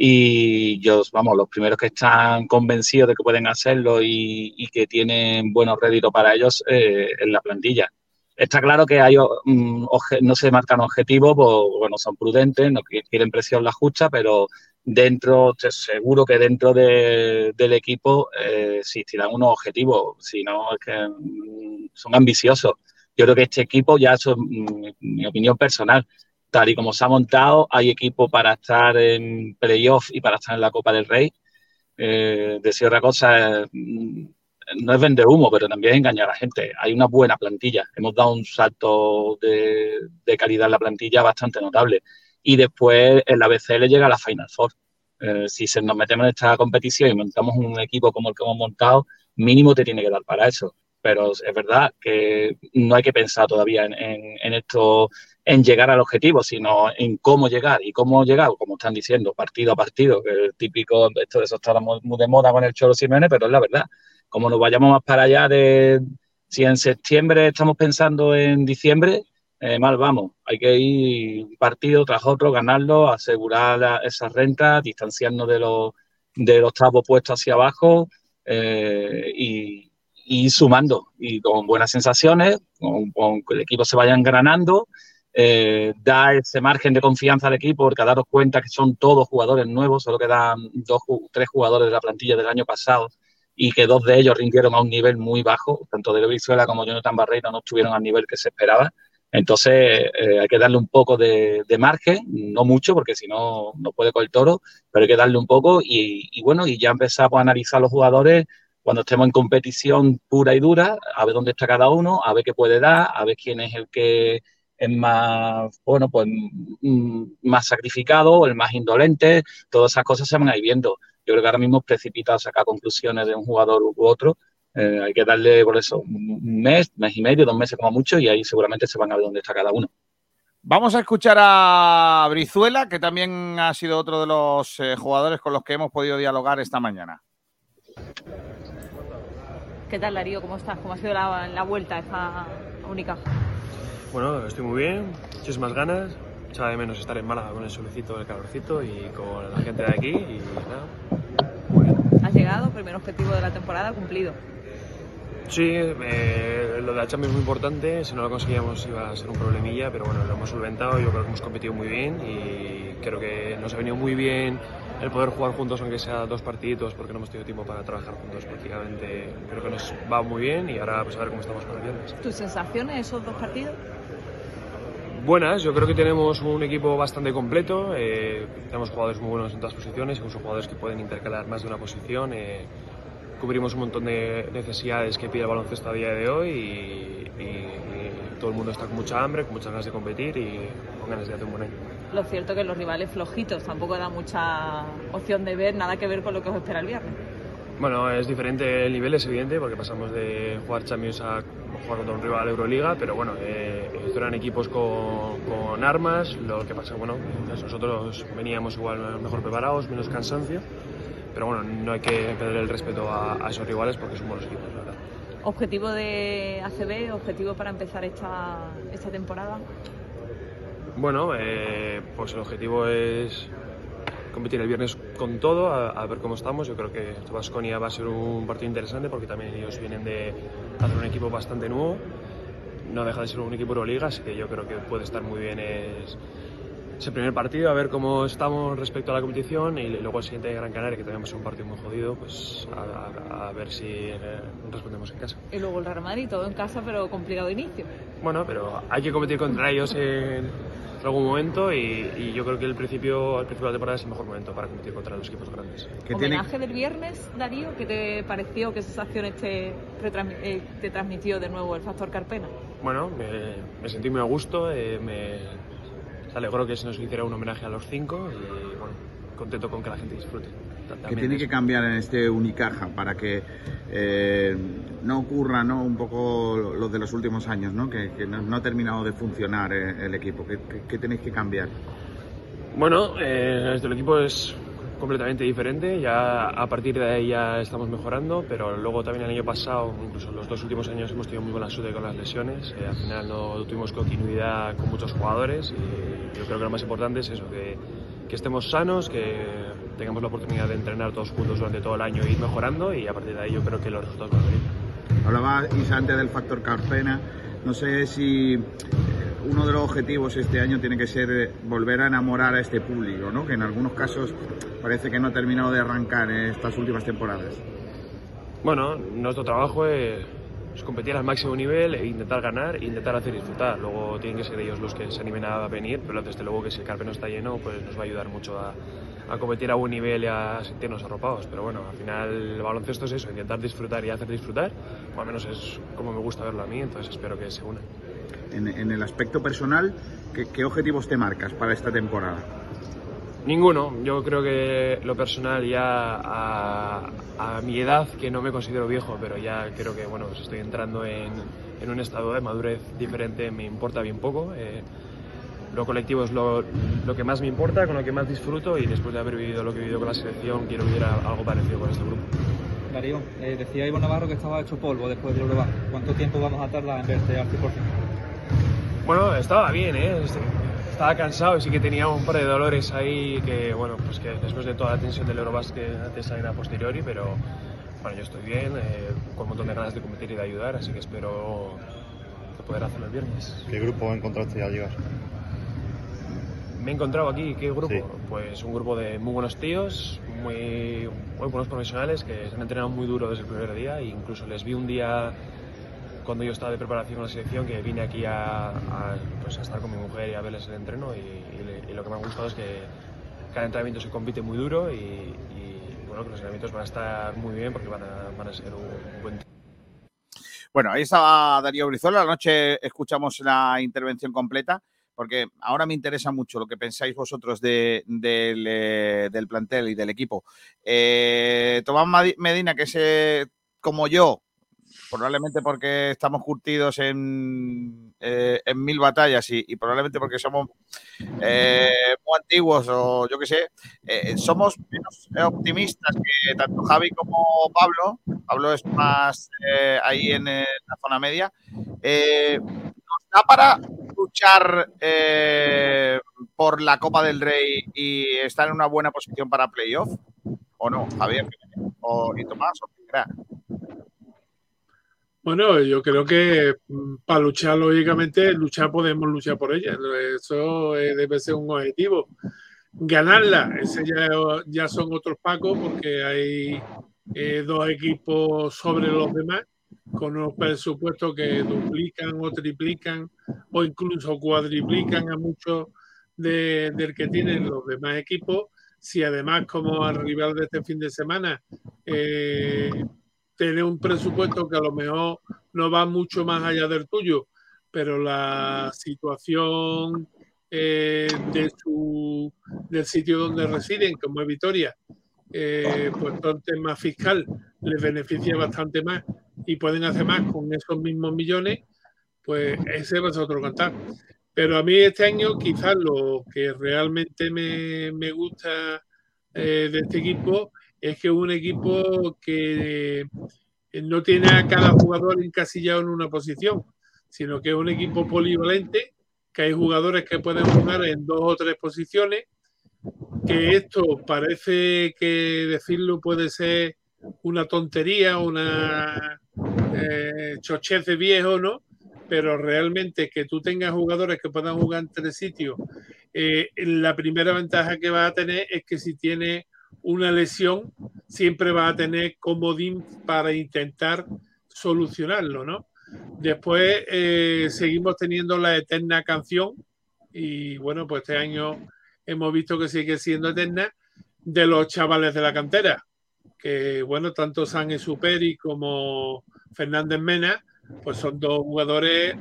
Y yo, vamos, los primeros que están convencidos de que pueden hacerlo y, y que tienen buenos réditos para ellos eh, en la plantilla. Está claro que hay, um, no se marcan objetivos, pues, bueno, son prudentes, no quieren presión la justa, pero dentro, seguro que dentro de- del equipo eh, existirán unos objetivos, si no es que mm, son ambiciosos. Yo creo que este equipo, ya eso es mm, mi opinión personal, tal y como se ha montado, hay equipo para estar en playoff y para estar en la Copa del Rey. Eh, decir otra cosa, eh, no es vender humo, pero también engañar a la gente. Hay una buena plantilla. Hemos dado un salto de, calidad en la plantilla bastante notable. Y después en la BCL llega la Final Four. Eh, si se nos metemos en esta competición y montamos un equipo como el que hemos montado, mínimo te tiene que dar para eso. Pero es verdad que no hay que pensar todavía en, en- en esto, en llegar al objetivo, sino en cómo llegar. Y cómo llegar, como están diciendo, partido a partido, que es típico, esto de eso está muy de moda con el Cholo Simeone, pero es la verdad. Como nos vayamos más para allá de si en septiembre estamos pensando en diciembre, eh, mal vamos. Hay que ir partido tras otro, ganarlo, asegurar la- esas rentas, distanciarnos de los, de los trapos puestos hacia abajo eh, y, sumando y con buenas sensaciones, con, con que el equipo se vaya engranando, eh, da ese margen de confianza al equipo porque a daros cuenta que son todos jugadores nuevos, solo quedan dos, tres jugadores de la plantilla del año pasado y que dos de ellos rindieron a un nivel muy bajo, tanto de Brizuela como Jonathan Barreiro no estuvieron al nivel que se esperaba. Entonces eh, hay que darle un poco de, margen, no mucho, porque si no, no puede con el toro, pero hay que darle un poco y, y bueno, y ya empezamos a analizar los jugadores cuando estemos en competición pura y dura, a ver dónde está cada uno, a ver qué puede dar, a ver quién es el que es más, bueno, pues mm, más sacrificado, el más indolente, todas esas cosas se van a ir viendo. Yo creo que ahora mismo es precipitado sacar conclusiones de un jugador u otro. Eh, hay que darle por eso un mes, mes y medio, dos meses como mucho, y ahí seguramente se van a ver dónde está cada uno. Vamos a escuchar a Brizuela, que también ha sido otro de los eh, jugadores con los que hemos podido dialogar esta mañana. ¿Qué tal, Darío? ¿Cómo estás? ¿Cómo ha sido la, la vuelta a esta única? Bueno, estoy muy bien, muchísimas ganas. Echaba de menos estar en Málaga con el solecito, el calorcito y con la gente de aquí. Y nada. Has llegado, primer objetivo de la temporada cumplido. Sí, eh, lo de la Champions es muy importante. Si no lo conseguíamos iba a ser un problemilla, pero bueno, lo hemos solventado. Yo creo que hemos competido muy bien y creo que nos ha venido muy bien el poder jugar juntos, aunque sea dos partiditos, porque no hemos tenido tiempo para trabajar juntos prácticamente. Creo que nos va muy bien y ahora pues a ver cómo estamos para el viernes. ¿Tus sensaciones esos dos partidos? Buenas, yo creo que tenemos un equipo bastante completo, eh, tenemos jugadores muy buenos en todas posiciones, incluso jugadores que pueden intercalar más de una posición, eh, cubrimos un montón de necesidades que pide el baloncesto a día de hoy y, todo el mundo está con mucha hambre, con muchas ganas de competir y con ganas de hacer un buen año. Lo cierto que los rivales flojitos tampoco da mucha opción de ver, nada que ver con lo que os espera el viernes. Bueno, es diferente el nivel, es evidente, porque pasamos de jugar Champions a jugar contra un rival Euroliga, pero bueno, eh, estos eran equipos con, con armas, lo que pasa, bueno, nosotros veníamos igual mejor preparados, menos cansancio, pero bueno, no hay que perder el respeto a, a esos rivales porque son buenos equipos, la verdad. Objetivo de ACB, objetivo para empezar esta, esta temporada. Bueno, eh, pues el objetivo es competir el viernes con todo, a, a ver cómo estamos. Yo creo que Vasconia va a ser un partido interesante porque también ellos vienen de hacer un equipo bastante nuevo. No deja de ser un equipo Euroliga, así que yo creo que puede estar muy bien es- ese primer partido, a ver cómo estamos respecto a la competición y luego el siguiente de Gran Canaria, que también va a ser un partido muy jodido, pues a, a- a ver si eh, respondemos en casa. Y luego el Real Madrid, todo en casa, pero complicado inicio. Bueno, pero hay que competir contra ellos en algún momento y, y yo creo que el principio, el principio de la temporada es el mejor momento para competir contra los equipos grandes. Homenaje del viernes, Darío, ¿qué te pareció? ¿Qué sensaciones te, retransmi- eh, te transmitió de nuevo el factor Carpena? Bueno, me, me sentí muy a gusto, eh, me se alegró que se nos hiciera un homenaje a los cinco y bueno, contento con que la gente disfrute. Que tiene de que cambiar en este Unicaja para que eh, no ocurra ¿no? un poco lo de los últimos años, ¿no? que, que no, no ha terminado de funcionar eh, el equipo. ¿Qué, qué- qué tenéis que cambiar? Bueno, eh, el equipo es completamente diferente, ya a partir de ahí ya estamos mejorando, pero luego también el año pasado, incluso los dos últimos años hemos tenido muy buena suerte con las lesiones, eh, al final no tuvimos continuidad con muchos jugadores y yo creo que lo más importante es eso, que, que estemos sanos, que tengamos la oportunidad de entrenar todos juntos durante todo el año e ir mejorando y a partir de ahí yo creo que los resultados van a venir. Hablaba Isa antes del factor Carpena. No sé si eh, uno de los objetivos este año tiene que ser eh, volver a enamorar a este público, ¿no? que en algunos casos parece que no ha terminado de arrancar en estas últimas temporadas. Bueno, nuestro trabajo es, es competir al máximo nivel e intentar ganar e intentar hacer disfrutar. Luego tienen que ser ellos los que se animen a venir, pero desde luego que si el carpe no está lleno, pues nos va a ayudar mucho a, a competir a buen nivel y a sentirnos arropados. Pero bueno, al final el baloncesto es eso, intentar disfrutar y hacer disfrutar, o al menos es como me gusta verlo a mí, entonces espero que se unan. En, en el aspecto personal, ¿qué, ¿qué objetivos te marcas para esta temporada? Ninguno. Yo creo que lo personal ya a, a, mi edad, que no me considero viejo, pero ya creo que bueno, pues estoy entrando en, en un estado de madurez diferente, me importa bien poco. Eh, lo colectivo es lo, lo, que más me importa, con lo que más disfruto y después de haber vivido lo que he vivido con la selección, quiero vivir algo parecido con este grupo. Darío, eh, decía Ivo Navarro que estaba hecho polvo después del Eurobasket. ¿Cuánto tiempo vamos a tardar en verte al 100%? Bueno, estaba bien, ¿eh? Estaba cansado y sí que tenía un par de dolores ahí que, bueno, pues que después de toda la tensión del Eurobasket antes salen a posteriori, pero bueno, yo estoy bien, eh, con un montón de ganas de competir y de ayudar, así que espero poder hacerlo el viernes. ¿Qué grupo encontraste al llegar? Me he encontrado aquí, ¿qué grupo? Sí. Pues un grupo de muy buenos tíos, muy, muy buenos profesionales que se han entrenado muy duro desde el primer día e incluso les vi un día cuando yo estaba de preparación con la selección que vine aquí a, pues a estar con mi mujer y a verles el entreno y, lo que me ha gustado es que cada entrenamiento se compite muy duro y, bueno, que los entrenamientos van a estar muy bien porque van a, ser un, buen bueno, ahí estaba Darío Brizola. Anoche escuchamos la intervención completa, porque ahora me interesa mucho lo que pensáis vosotros de, de, de, del plantel y del equipo. Eh, Tomás Medina, que es eh, como yo, probablemente porque estamos curtidos en, eh, en mil batallas y, y, probablemente porque somos eh, muy antiguos o yo qué sé, eh, somos menos optimistas que tanto Javi como Pablo. Pablo es más ahí en, la zona media. ¿Nos da para luchar por la Copa del Rey y estar en una buena posición para playoff? ¿O no, Javier? ¿O ni Tomás? ¿O bueno, yo creo que mm, para luchar, lógicamente, luchar podemos luchar por ella. Eso debe ser un objetivo. Ganarla, ese ya, ya son otros pacos porque hay eh, dos equipos sobre los demás con unos presupuestos que duplican o triplican o incluso cuadriplican a muchos de, del que tienen los demás equipos. Si además, como al rival de este fin de semana, eh, tener un presupuesto que a lo mejor no va mucho más allá del tuyo, pero la situación eh, de su, del sitio donde residen, como es Vitoria, eh, pues todo el tema fiscal les beneficia bastante más y pueden hacer más con esos mismos millones, pues ese va a ser otro cantar. Pero a mí este año quizás lo que realmente me, me gusta eh, de este equipo es que un equipo que no tiene a cada jugador encasillado en una posición, sino que es un equipo polivalente, que hay jugadores que pueden jugar en dos o tres posiciones, que esto parece que decirlo puede ser una tontería, una eh, chochez de viejo, ¿no? Pero realmente que tú tengas jugadores que puedan jugar en tres sitios, eh, la primera ventaja que va a tener es que si tiene una lesión, siempre va a tener comodín para intentar solucionarlo, ¿no? Después eh, seguimos teniendo la eterna canción y bueno, pues este año hemos visto que sigue siendo eterna de los chavales de la cantera, que bueno, tanto San Superi como Fernández Mena, pues son dos jugadores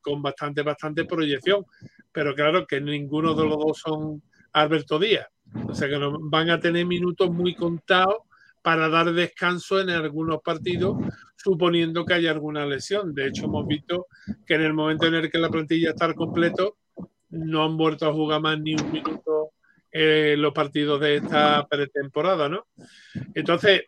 con bastante, bastante proyección, pero claro que ninguno de los dos son Alberto Díaz. O sea que van a tener minutos muy contados para dar descanso en algunos partidos, suponiendo que haya alguna lesión. De hecho, hemos visto que en el momento en el que la plantilla está completo, no han vuelto a jugar más ni un minuto eh, los partidos de esta pretemporada, ¿no? Entonces,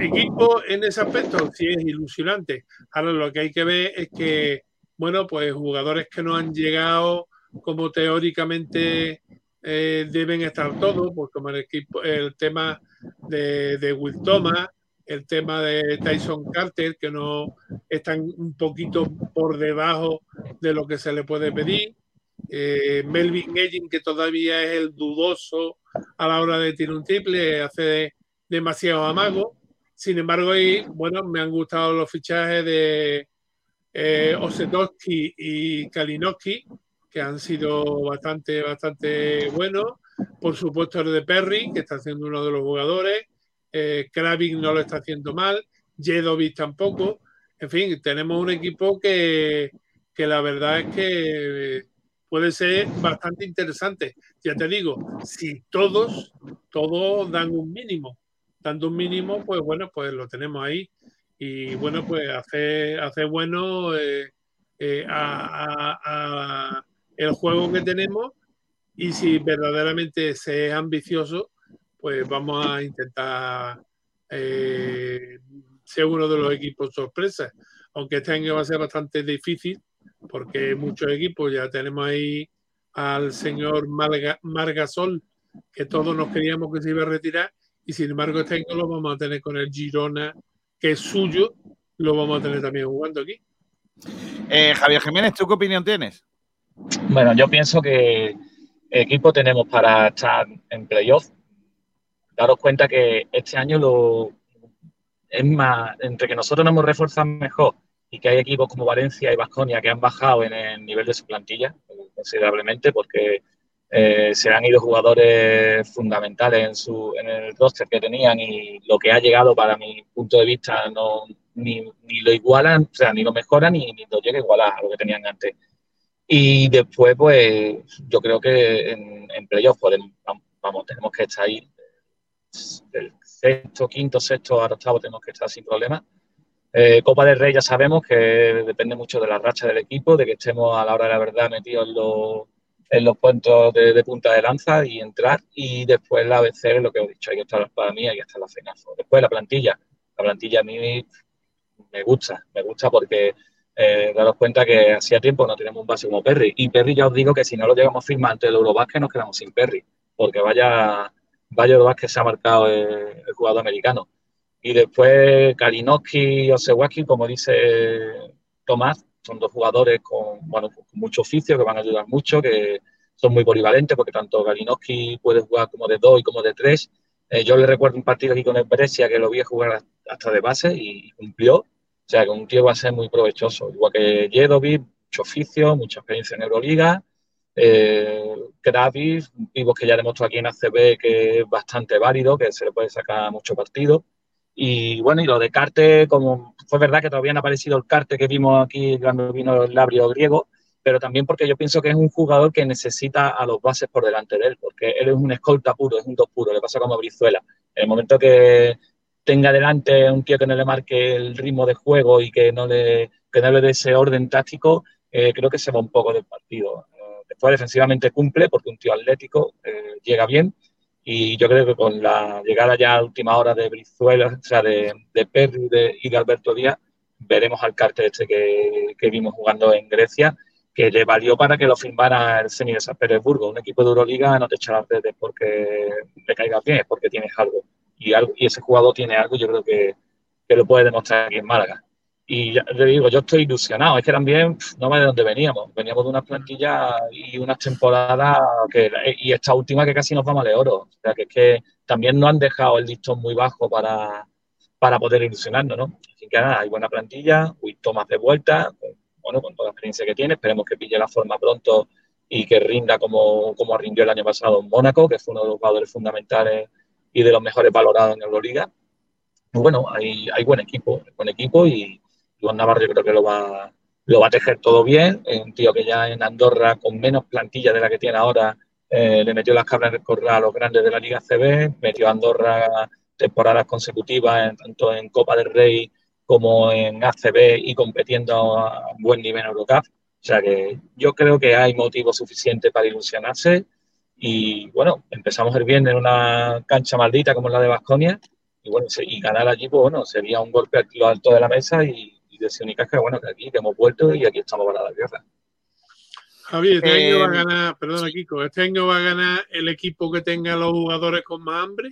equipo en ese aspecto sí es ilusionante. Ahora lo que hay que ver es que, bueno, pues jugadores que no han llegado como teóricamente eh, deben estar todos, pues como el equipo, el tema de, de Will Thomas, el tema de Tyson Carter, que no están un poquito por debajo de lo que se le puede pedir. Eh, Melvin Edging, que todavía es el dudoso a la hora de tirar un triple, hace demasiado amago. Sin embargo, ahí, bueno, me han gustado los fichajes de eh, Osetowski y Kalinowski, que han sido bastante, bastante buenos. Por supuesto, el de Perry, que está siendo uno de los jugadores. Eh, Kravik no lo está haciendo mal. Jedovic tampoco. En fin, tenemos un equipo que, que la verdad es que puede ser bastante interesante. Ya te digo, si todos, todos dan un mínimo, dando un mínimo, pues bueno, pues lo tenemos ahí. Y bueno, pues hace, hace bueno eh, eh, a, el juego que tenemos y si verdaderamente se es ambicioso, pues vamos a intentar eh, ser uno de los equipos sorpresa. Aunque este año va a ser bastante difícil porque muchos equipos ya tenemos ahí al señor Margasol, que todos nos queríamos que se iba a retirar, y sin embargo este año lo vamos a tener con el Girona, que es suyo, lo vamos a tener también jugando aquí. Eh, Javier Jiménez, ¿tú qué opinión tienes? Bueno, yo pienso que equipo tenemos para estar en playoff. Daros cuenta que este año lo es más, entre que nosotros nos hemos reforzado mejor y que hay equipos como Valencia y Vasconia que han bajado en el nivel de su plantilla considerablemente porque eh, se han ido jugadores fundamentales en, su, en el roster que tenían y lo que ha llegado para mi punto de vista no ni, ni lo igualan, o sea, ni lo mejoran ni, ni lo llega a igualar a lo que tenían antes. Y después, pues, yo creo que en, en playoff podemos, vamos, tenemos que estar ahí del sexto, quinto, sexto a octavo tenemos que estar sin problemas eh, Copa del Rey ya sabemos que depende mucho de la racha del equipo, de que estemos a la hora de la verdad metidos en los, en los puntos de, punta de lanza y entrar. Y después la ABC lo que he dicho, que estar para mí, que estar la fenazo. Después la plantilla. La plantilla a mí me gusta, me gusta porque eh, daros cuenta que hacía tiempo no tenemos un base como Perry. Y Perry ya os digo que si no lo llegamos a firmar ante el Eurobasket nos quedamos sin Perry, porque vaya, vaya Eurobasket se ha marcado el jugador americano. Y después Kalinowski y Osewaki, como dice Tomás, son dos jugadores con, bueno, con mucho oficio que van a ayudar mucho, que son muy polivalentes porque tanto Kalinowski puede jugar como de dos y como de tres. Eh, yo le recuerdo un partido aquí con el Brescia que lo vi jugar hasta de base y, cumplió. O sea, que un tío va a ser muy provechoso. Igual que Jedovic, mucho oficio, mucha experiencia en Euroliga. Eh, Kravis, un que ya demostró aquí en ACB que es bastante válido, que se le puede sacar mucho partido. Y bueno, y lo de Carte, como fue verdad que todavía no ha aparecido el Carte que vimos aquí cuando vino el labrio griego, pero también porque yo pienso que es un jugador que necesita a los bases por delante de él, porque él es un escolta puro, es un dos puro, le pasa como Brizuela. En el momento que tenga delante un tío que no le marque el ritmo de juego y que no le, que no le dé ese orden táctico, eh, creo que se va un poco del partido. Eh, después defensivamente cumple porque un tío atlético eh, llega bien y yo creo que con la llegada ya a última hora de Brizuela, o sea, de, de Perry y de Alberto Díaz, veremos al cártel este que, que, vimos jugando en Grecia, que le valió para que lo firmara el Zenit de San Petersburgo. Un equipo de Euroliga no te echa las redes porque le caigas bien, es porque tienes algo. Y, algo, y ese jugador tiene algo, yo creo que, que lo puede demostrar aquí en Málaga. Y le digo, yo estoy ilusionado. Es que también no me de dónde veníamos. Veníamos de una plantilla y unas temporadas que, y esta última que casi nos vamos de oro. O sea, que es que también no han dejado el listón muy bajo para, para poder ilusionarnos, ¿no? Así que nada, hay buena plantilla, Uy, Tomás de vuelta, bueno, con toda la experiencia que tiene. Esperemos que pille la forma pronto y que rinda como, como rindió el año pasado en Mónaco, que fue uno de los jugadores fundamentales y de los mejores valorados en Euroliga. Bueno, hay, hay buen equipo, buen equipo y, Iván Navarro yo creo que lo va, lo va a tejer todo bien. un tío que ya en Andorra, con menos plantilla de la que tiene ahora, eh, le metió las cabras en el corral a los grandes de la Liga CB, metió a Andorra temporadas consecutivas tanto en Copa del Rey como en ACB y compitiendo a buen nivel en Eurocup. O sea que yo creo que hay motivo suficiente para ilusionarse y bueno, empezamos el viernes en una cancha maldita como la de Vasconia y bueno, y ganar allí, pues bueno, sería un golpe al alto de la mesa y, y decía que bueno, que aquí que hemos vuelto y aquí estamos para la guerra. Javier, este eh, año va a ganar, perdona Kiko, este año va a ganar el equipo que tenga los jugadores con más hambre.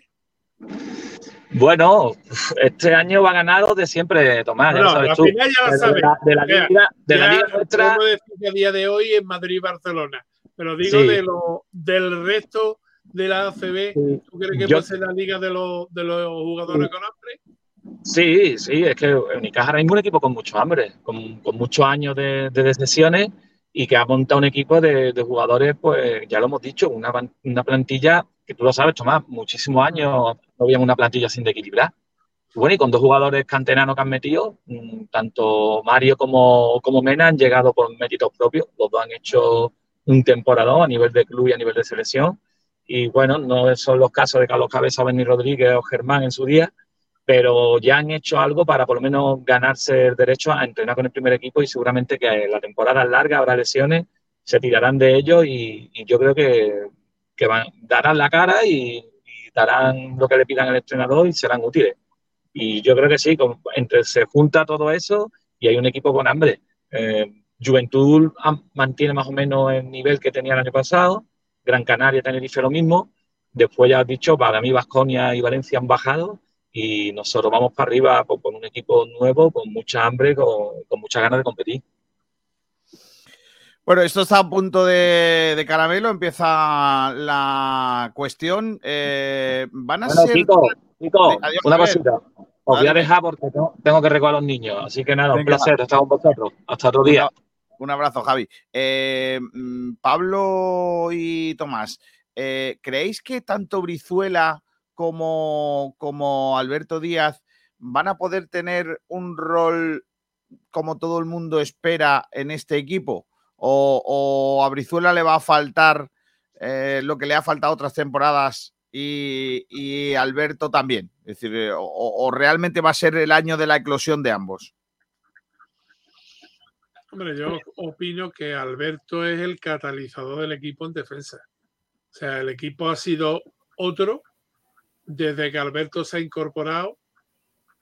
Bueno, este año va a ganar los de siempre, Tomás. ya lo No, sabes la tú. final ya la De sabes. la, de la liga, de la liga nuestra. decir a día de hoy es Madrid y Barcelona. Pero digo Sí. de lo, del resto de la ACB, ¿tú crees que Yo- puede ser la liga de los, de los jugadores con hambre? Sí, sí, es que Unicaja ahora mismo es un equipo con mucho hambre, con, con muchos años de, de decisiones y que ha montado un equipo de, de jugadores, pues ya lo hemos dicho, una, una plantilla que tú lo sabes, Tomás, muchísimos años no habíamos una plantilla sin de equilibrar. Y bueno, y con dos jugadores canteranos que han metido, mm, tanto Mario como, como Mena han llegado por méritos propios, los dos han hecho un temporadón a nivel de club y a nivel de selección. Y bueno, no son los casos de Carlos Cabeza, Benny Rodríguez o Germán en su día, pero ya han hecho algo para por lo menos ganarse el derecho a entrenar con el primer equipo y seguramente que la temporada larga, habrá lesiones, se tirarán de ellos y, yo creo que, que van, darán la cara y, y darán lo que le pidan al entrenador y serán útiles. Y yo creo que sí, con- entre, se junta todo eso y hay un equipo con hambre. Eh, Juventud mantiene más o menos el nivel que tenía el año pasado, Gran Canaria, Tenerife lo mismo. Después ya has dicho, para mí Vasconia y Valencia han bajado y nosotros vamos para arriba pues, con un equipo nuevo, con mucha hambre, con, con muchas ganas de competir. Bueno, esto está a punto de, de caramelo. Empieza la cuestión. Eh, van a Bueno, ser. Kiko, Kiko, Adiós, una cosita. Os voy a dejar porque tengo, tengo que recoger a los niños. Así que nada, un placer estar con vosotros. Hasta otro día. Un abrazo, Javi. Eh, mm, Pablo y Tomás, eh, ¿creéis que tanto Brizuela como, como Alberto Díaz van a poder tener un rol como todo el mundo espera en este equipo? ¿O, a Brizuela le va a faltar eh, lo que le ha faltado otras temporadas y, Alberto también? Es decir, o realmente va a ser el año de la eclosión de ambos? Hombre, yo opino que Alberto es el catalizador del equipo en defensa. O sea, el equipo ha sido otro desde que Alberto se ha incorporado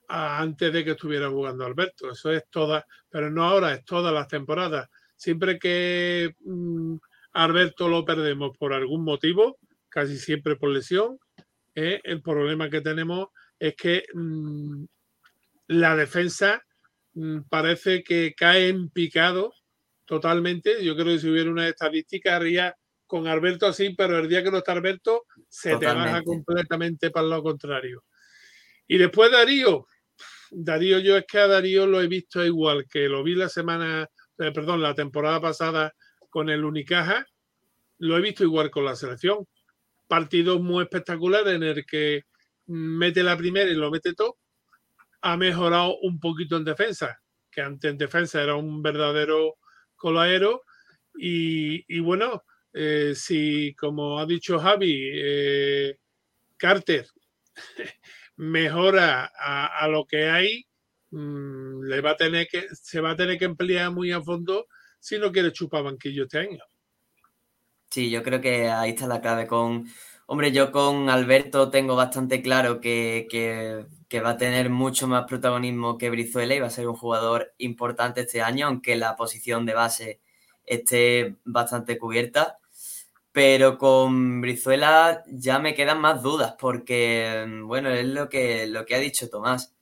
antes de que estuviera jugando Alberto. Eso es toda, pero no ahora, es todas las temporadas. Siempre que mm, Alberto lo perdemos por algún motivo, casi siempre por lesión, eh, el problema que tenemos es que mm, la defensa parece que cae en picado totalmente. Yo creo que si hubiera una estadística haría con Alberto así, pero el día que no está Alberto se te baja Totalmente. completamente para lo contrario. Y después Darío. Darío, yo es que a Darío lo he visto igual que lo vi la semana, eh, perdón, la temporada pasada con el Unicaja, lo he visto igual con la selección. Partidos muy espectaculares en el que mete la primera y lo mete todo. Ha mejorado un poquito en defensa, que antes en defensa era un verdadero colaero. Y, bueno, eh, si como ha dicho Javi, eh, Carter mejora a, a lo que hay, mm, le va a tener que, se va a tener que emplear muy a fondo si no quiere chupar banquillo este año. Sí, yo creo que ahí está la clave con... Hombre, yo con Alberto tengo bastante claro que, que- va a tener mucho más protagonismo que Brizuela y va a ser un jugador importante este año, aunque la posición de base esté bastante cubierta. Pero con Brizuela ya me quedan más dudas porque, bueno, es lo que, lo que ha dicho Tomás.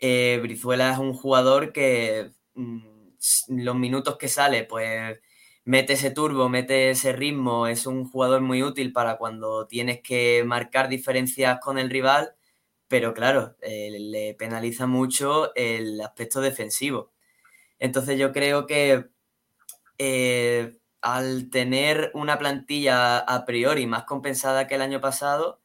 Eh, Brizuela es un jugador que mm, los minutos que sale, pues mete ese turbo, mete ese ritmo, es un jugador muy útil para cuando tienes que marcar diferencias con el rival, pero claro, eh, le penaliza mucho el aspecto defensivo. Entonces yo creo que eh, al tener una plantilla a priori más compensada que el año pasado,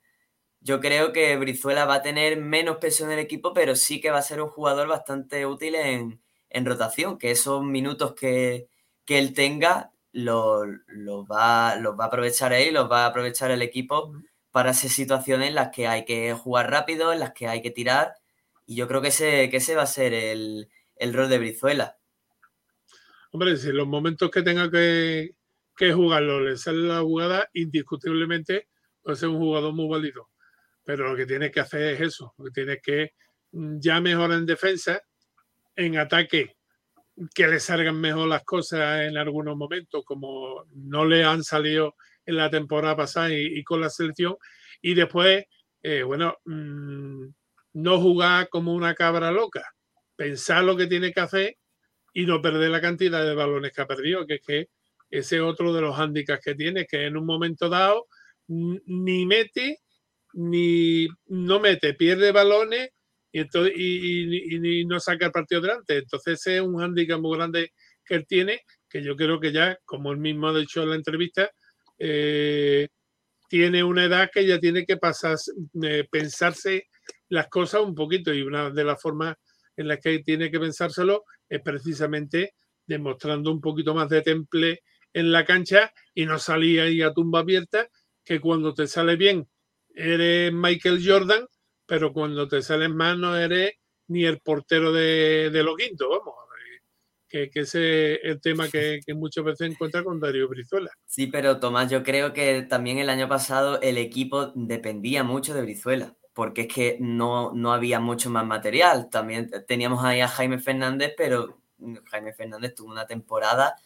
yo creo que Brizuela va a tener menos peso en el equipo, pero sí que va a ser un jugador bastante útil en, en rotación, que esos minutos que, que él tenga los, los va, los va a aprovechar él, los va a aprovechar el equipo para esas situaciones en las que hay que jugar rápido, en las que hay que tirar, y yo creo que ese, que ese va a ser el, el rol de Brizuela. Hombre, si en los momentos que tenga que, que jugarlo le sale la jugada, indiscutiblemente puede ser un jugador muy válido. Pero lo que tiene que hacer es eso, lo que tiene que mm, ya mejorar en defensa, en ataque, que le salgan mejor las cosas en algunos momentos, como no le han salido en la temporada pasada y, con la selección. Y después, eh, bueno, mm, no jugar como una cabra loca, pensar lo que tiene que hacer y no perder la cantidad de balones que ha perdido, que es que ese es otro de los hándicaps que tiene, que en un momento dado ni mete, ni no mete, pierde balones y, entonces, y, no saca el partido delante. Entonces ese es un hándicap muy grande que él tiene, que yo creo que ya, como él mismo ha dicho en la entrevista, eh, tiene una edad que ya tiene que pasar, eh, pensarse las cosas un poquito y una de las formas en las que tiene que pensárselo es precisamente demostrando un poquito más de temple en la cancha y no salir ahí a tumba abierta, que cuando te sale bien eres Michael Jordan, pero cuando te sales mal no eres ni el portero de, de lo quinto, vamos. Que, que, ese es el tema que, que, muchas veces encuentra con Darío Brizuela. Sí, pero Tomás, yo creo que también el año pasado el equipo dependía mucho de Brizuela, porque es que no, no había mucho más material. También teníamos ahí a Jaime Fernández, pero Jaime Fernández tuvo una temporada,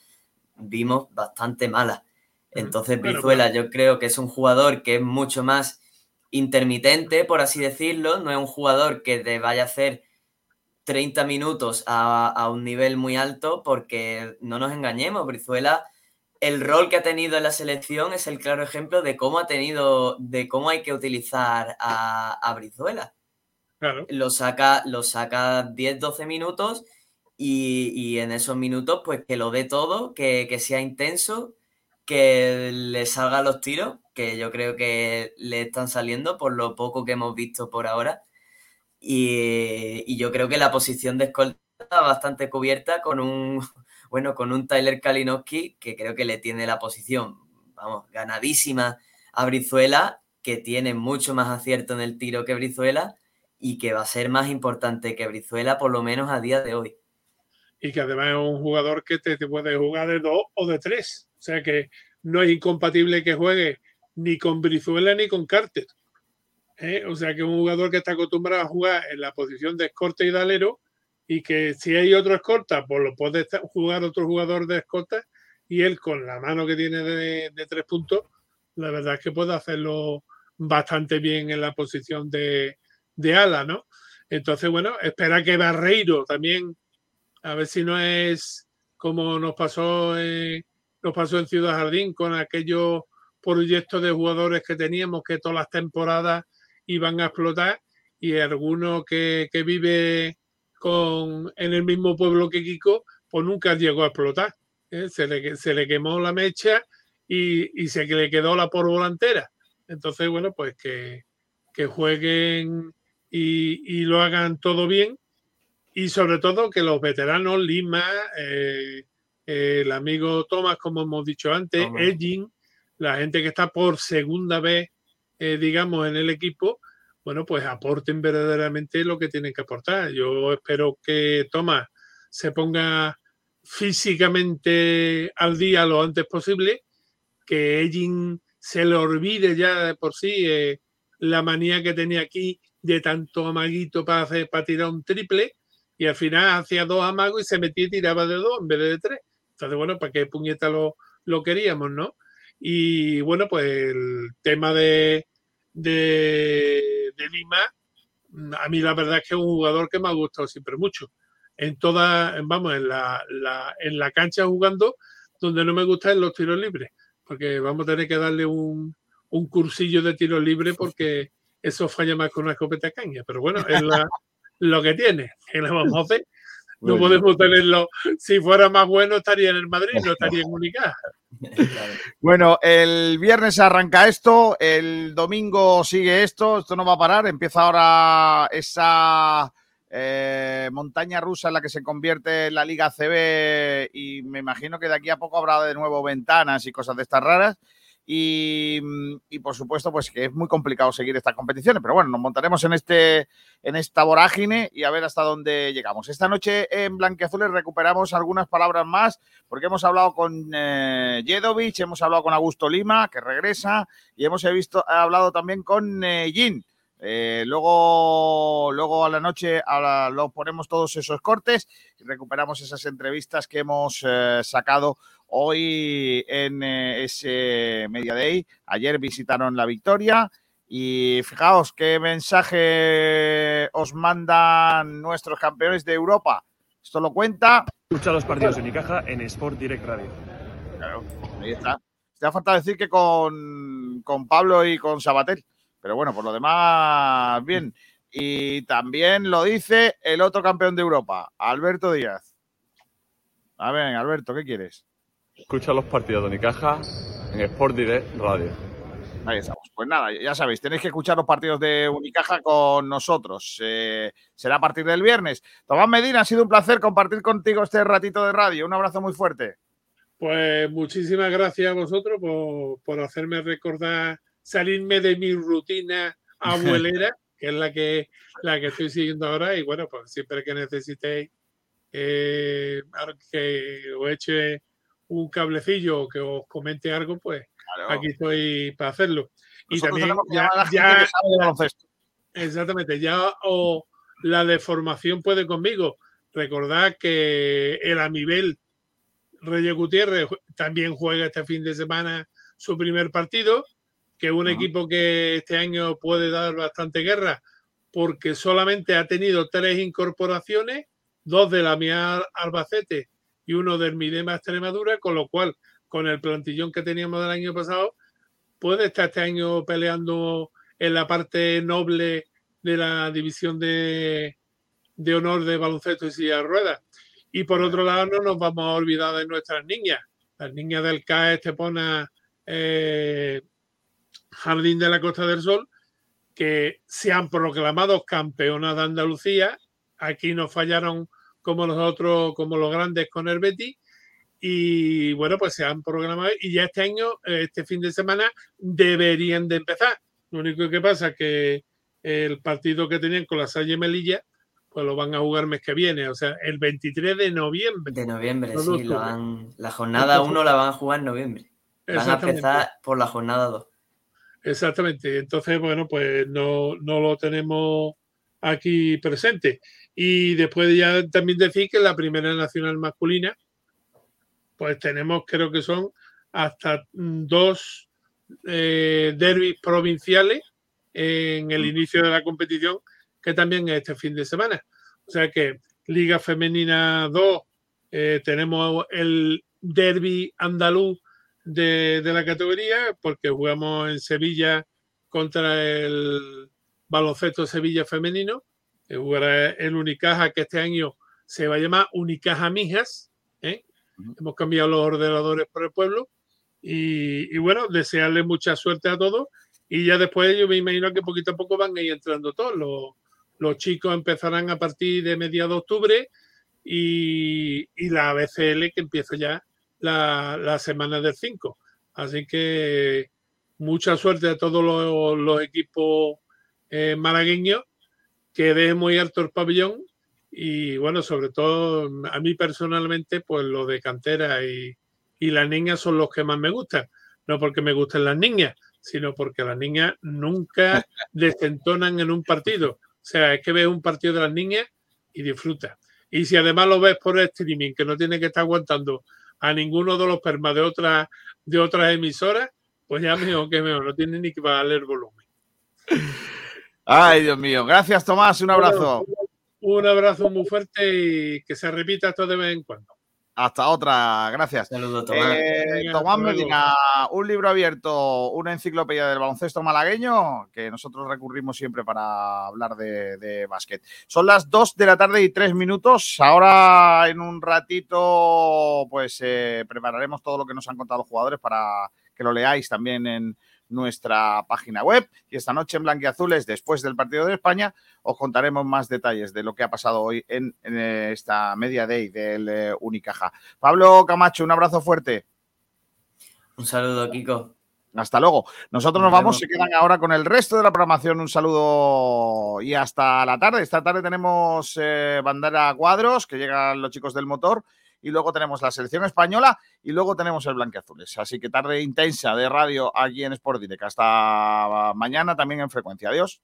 vimos, bastante mala. Entonces, Brizuela yo creo que es un jugador que es mucho más intermitente, por así decirlo, no es un jugador que te vaya a hacer 30 minutos a, un nivel muy alto, porque no nos engañemos, Brizuela, el rol que ha tenido en la selección es el claro ejemplo de cómo ha tenido, de cómo hay que utilizar a, Brizuela. Lo saca, lo saca 10-12 minutos y, en esos minutos, pues que lo dé todo, que, que sea intenso, que le salgan los tiros que yo creo que le están saliendo por lo poco que hemos visto por ahora. Y, yo creo que la posición de escolta está bastante cubierta con un, bueno, con un Tyler Kalinowski que creo que le tiene la posición, vamos, ganadísima a Brizuela, que tiene mucho más acierto en el tiro que Brizuela y que va a ser más importante que Brizuela por lo menos a día de hoy. Y que además es un jugador que te, te puede jugar de dos o de tres. O sea que no es incompatible que juegue ni con Brizuela ni con Carter. ¿eh? O sea que un jugador que está acostumbrado a jugar en la posición de escorta y de y que si hay otro escorta, pues lo puede jugar otro jugador de escorta y él con la mano que tiene de, tres puntos, la verdad es que puede hacerlo bastante bien en la posición de, ala, ¿no? Entonces, bueno, espera que Barreiro también, a ver si no es como nos pasó, nos pasó en Ciudad Jardín con aquellos proyectos de jugadores que teníamos que todas las temporadas iban a explotar y alguno que, vive con, en el mismo pueblo que Kiko, pues nunca llegó a explotar. ¿eh? Se, le, se, le, quemó la mecha y, y, se le quedó la por volantera. Entonces, bueno, pues que, que jueguen y, y, lo hagan todo bien. Y sobre todo que los veteranos, Lima, eh, el amigo Tomás, como hemos dicho antes, Edgin, la gente que está por segunda vez, eh, digamos, en el equipo, bueno, pues aporten verdaderamente lo que tienen que aportar. Yo espero que Tomás se ponga físicamente al día lo antes posible, que Ellin se le olvide ya de por sí eh, la manía que tenía aquí de tanto amaguito para, hacer, para tirar un triple y al final hacía dos amagos y se metía y tiraba de dos en vez de tres. Entonces, bueno, ¿para qué puñeta lo, lo queríamos, no? Y bueno, pues el tema de, de, Lima, a mí la verdad es que es un jugador que me ha gustado siempre mucho. En toda, vamos, en la, en la cancha jugando, donde no me gusta es los tiros libres, porque vamos a tener que darle un, un cursillo de tiros libres porque eso falla más con una escopeta caña. Pero bueno, es lo que tiene. ¿Qué le vamos a hacer? No podemos tenerlo. Si fuera más bueno, estaría en el Madrid, no estaría en Unicaja. Bueno, el viernes arranca esto, el domingo sigue esto, esto no va a parar, empieza ahora esa eh, montaña rusa en la que se convierte la Liga CB y me imagino que de aquí a poco habrá de nuevo ventanas y cosas de estas raras. Mm, y, por supuesto, pues que es muy complicado seguir estas competiciones, pero bueno, nos montaremos en, este, en esta vorágine y a ver hasta dónde llegamos. Esta noche en Blanqueazules recuperamos algunas palabras más, porque hemos hablado con eh, Jedovic, hemos hablado con Augusto Lima, que regresa, y hemos visto, hablado también con eh, Jin. Eh, luego, luego a la noche lo ponemos todos esos cortes y recuperamos esas entrevistas que hemos sacado hoy en eh, ese Media Day. Ayer visitaron la victoria Y fijaos qué mensaje os mandan nuestros campeones de Europa. Esto lo cuenta. Escucha los partidos de Unicaja en Sport Direct Radio. Claro, ahí está. Te ha faltado decir que con, con Pablo y con Sabatel. Pero bueno, por lo demás, bien. Y también lo dice el otro campeón de Europa, Alberto Díaz. A ver, Alberto, ¿qué quieres? Escucha los partidos de Unicaja en Sport Direct Radio. Ahí estamos. Pues nada, ya sabéis, tenéis que escuchar los partidos de Unicaja con nosotros. Eh, será a partir del viernes. Tomás Medina, ha sido un placer compartir contigo este ratito de radio. Un abrazo muy fuerte. Pues muchísimas gracias a vosotros por, por hacerme recordar, salirme de mi rutina abuelera, que es la que, la que estoy siguiendo ahora. Y bueno, pues siempre que necesitéis eh, que os eche un cablecillo que os comente algo, pues Claro. aquí estoy para hacerlo. Y también ya, exactamente, ya o la deformación puede conmigo. Recordad que el Amibel Reyes Gutiérrez también juega este fin de semana su primer partido, que es un equipo que este año puede dar bastante guerra porque solamente ha tenido tres incorporaciones, dos de la mía Albacete y uno del Midema Extremadura, con lo cual, con el plantillón que teníamos del año pasado, puede estar este año peleando en la parte noble de la división de, de honor de baloncesto y silla de ruedas. Y por otro lado, no nos vamos a olvidar de nuestras niñas. Las niñas del CAE Estepona eh, Jardín de la Costa del Sol, que se han proclamado campeonas de Andalucía. Aquí nos fallaron como los otros, como los grandes con el Betis. Y bueno, pues se han programado y ya este año, este fin de semana, deberían de empezar. Lo único que pasa es que el partido que tenían con la Salle Melilla, pues lo van a jugar mes que viene, o sea, el 23 de noviembre. De noviembre, No sí. La, van- la jornada Entonces- 1 la van a jugar en noviembre. Van a empezar por la jornada 2. Exactamente. Entonces, bueno, pues no, no lo tenemos aquí presente. Y después ya también decir que en la primera nacional masculina, pues tenemos, creo que son hasta mm, dos eh, derbis provinciales en el inicio de la competición, que también es este fin de semana. O sea que Liga Femenina 2, eh, tenemos el derby andaluz de, de la categoría, porque jugamos en Sevilla contra el baloncesto Sevilla femenino, jugará el Unicaja, que este año se va a llamar Unicaja Mijas. ¿eh? Hemos cambiado los ordenadores por el pueblo. Y, y bueno, desearle mucha suerte a todos. Y ya después yo me imagino que poquito a poco van a ir entrando todos. Los, los chicos empezarán a partir de mediados de octubre y, y la BCL que empieza ya la, la semana del 5. Así que mucha suerte a todos los, los equipos eh, malagueños, que dejen muy alto el pabellón y bueno, sobre todo a mí personalmente, pues lo de cantera y, y las niñas son los que más me gustan. No porque me gusten las niñas, sino porque las niñas nunca desentonan en un partido. O sea, es que ves un partido de las niñas y disfrutas. Y si además lo ves por streaming, que no tiene que estar aguantando a ninguno de los permas de otras de otras emisoras, pues ya mejor que mejor, no tiene ni que bajarle el volumen. Ay, Dios mío. Gracias, Tomás. Un abrazo. Un abrazo muy fuerte y que se repita esto de vez en cuando. Hasta otra, gracias. Saludos, Tomás. Eh, Tomás. Medina, un libro abierto, una enciclopedia del baloncesto malagueño, que nosotros recurrimos siempre para hablar de, de básquet. Son las 2 de la tarde y 3 minutos. Ahora, en un ratito, pues eh, prepararemos todo lo que nos han contado los jugadores para que lo leáis también en nuestra página web. Y esta noche en Blanquiazules, después del partido de España, os contaremos más detalles de lo que ha pasado hoy en, en, esta media day del eh, Unicaja. Pablo Camacho, un abrazo fuerte. Un saludo, Kiko. Hasta luego. Nosotros nos Nos vamos, se quedan ahora con el resto de la programación. Un saludo y hasta la tarde. Esta tarde tenemos eh, bandera cuadros, que llegan los chicos del motor, y luego tenemos la selección española y luego tenemos el Blanqueazules. Así que tarde intensa de radio aquí en Sport Direct. Hasta mañana también en frecuencia. Adiós.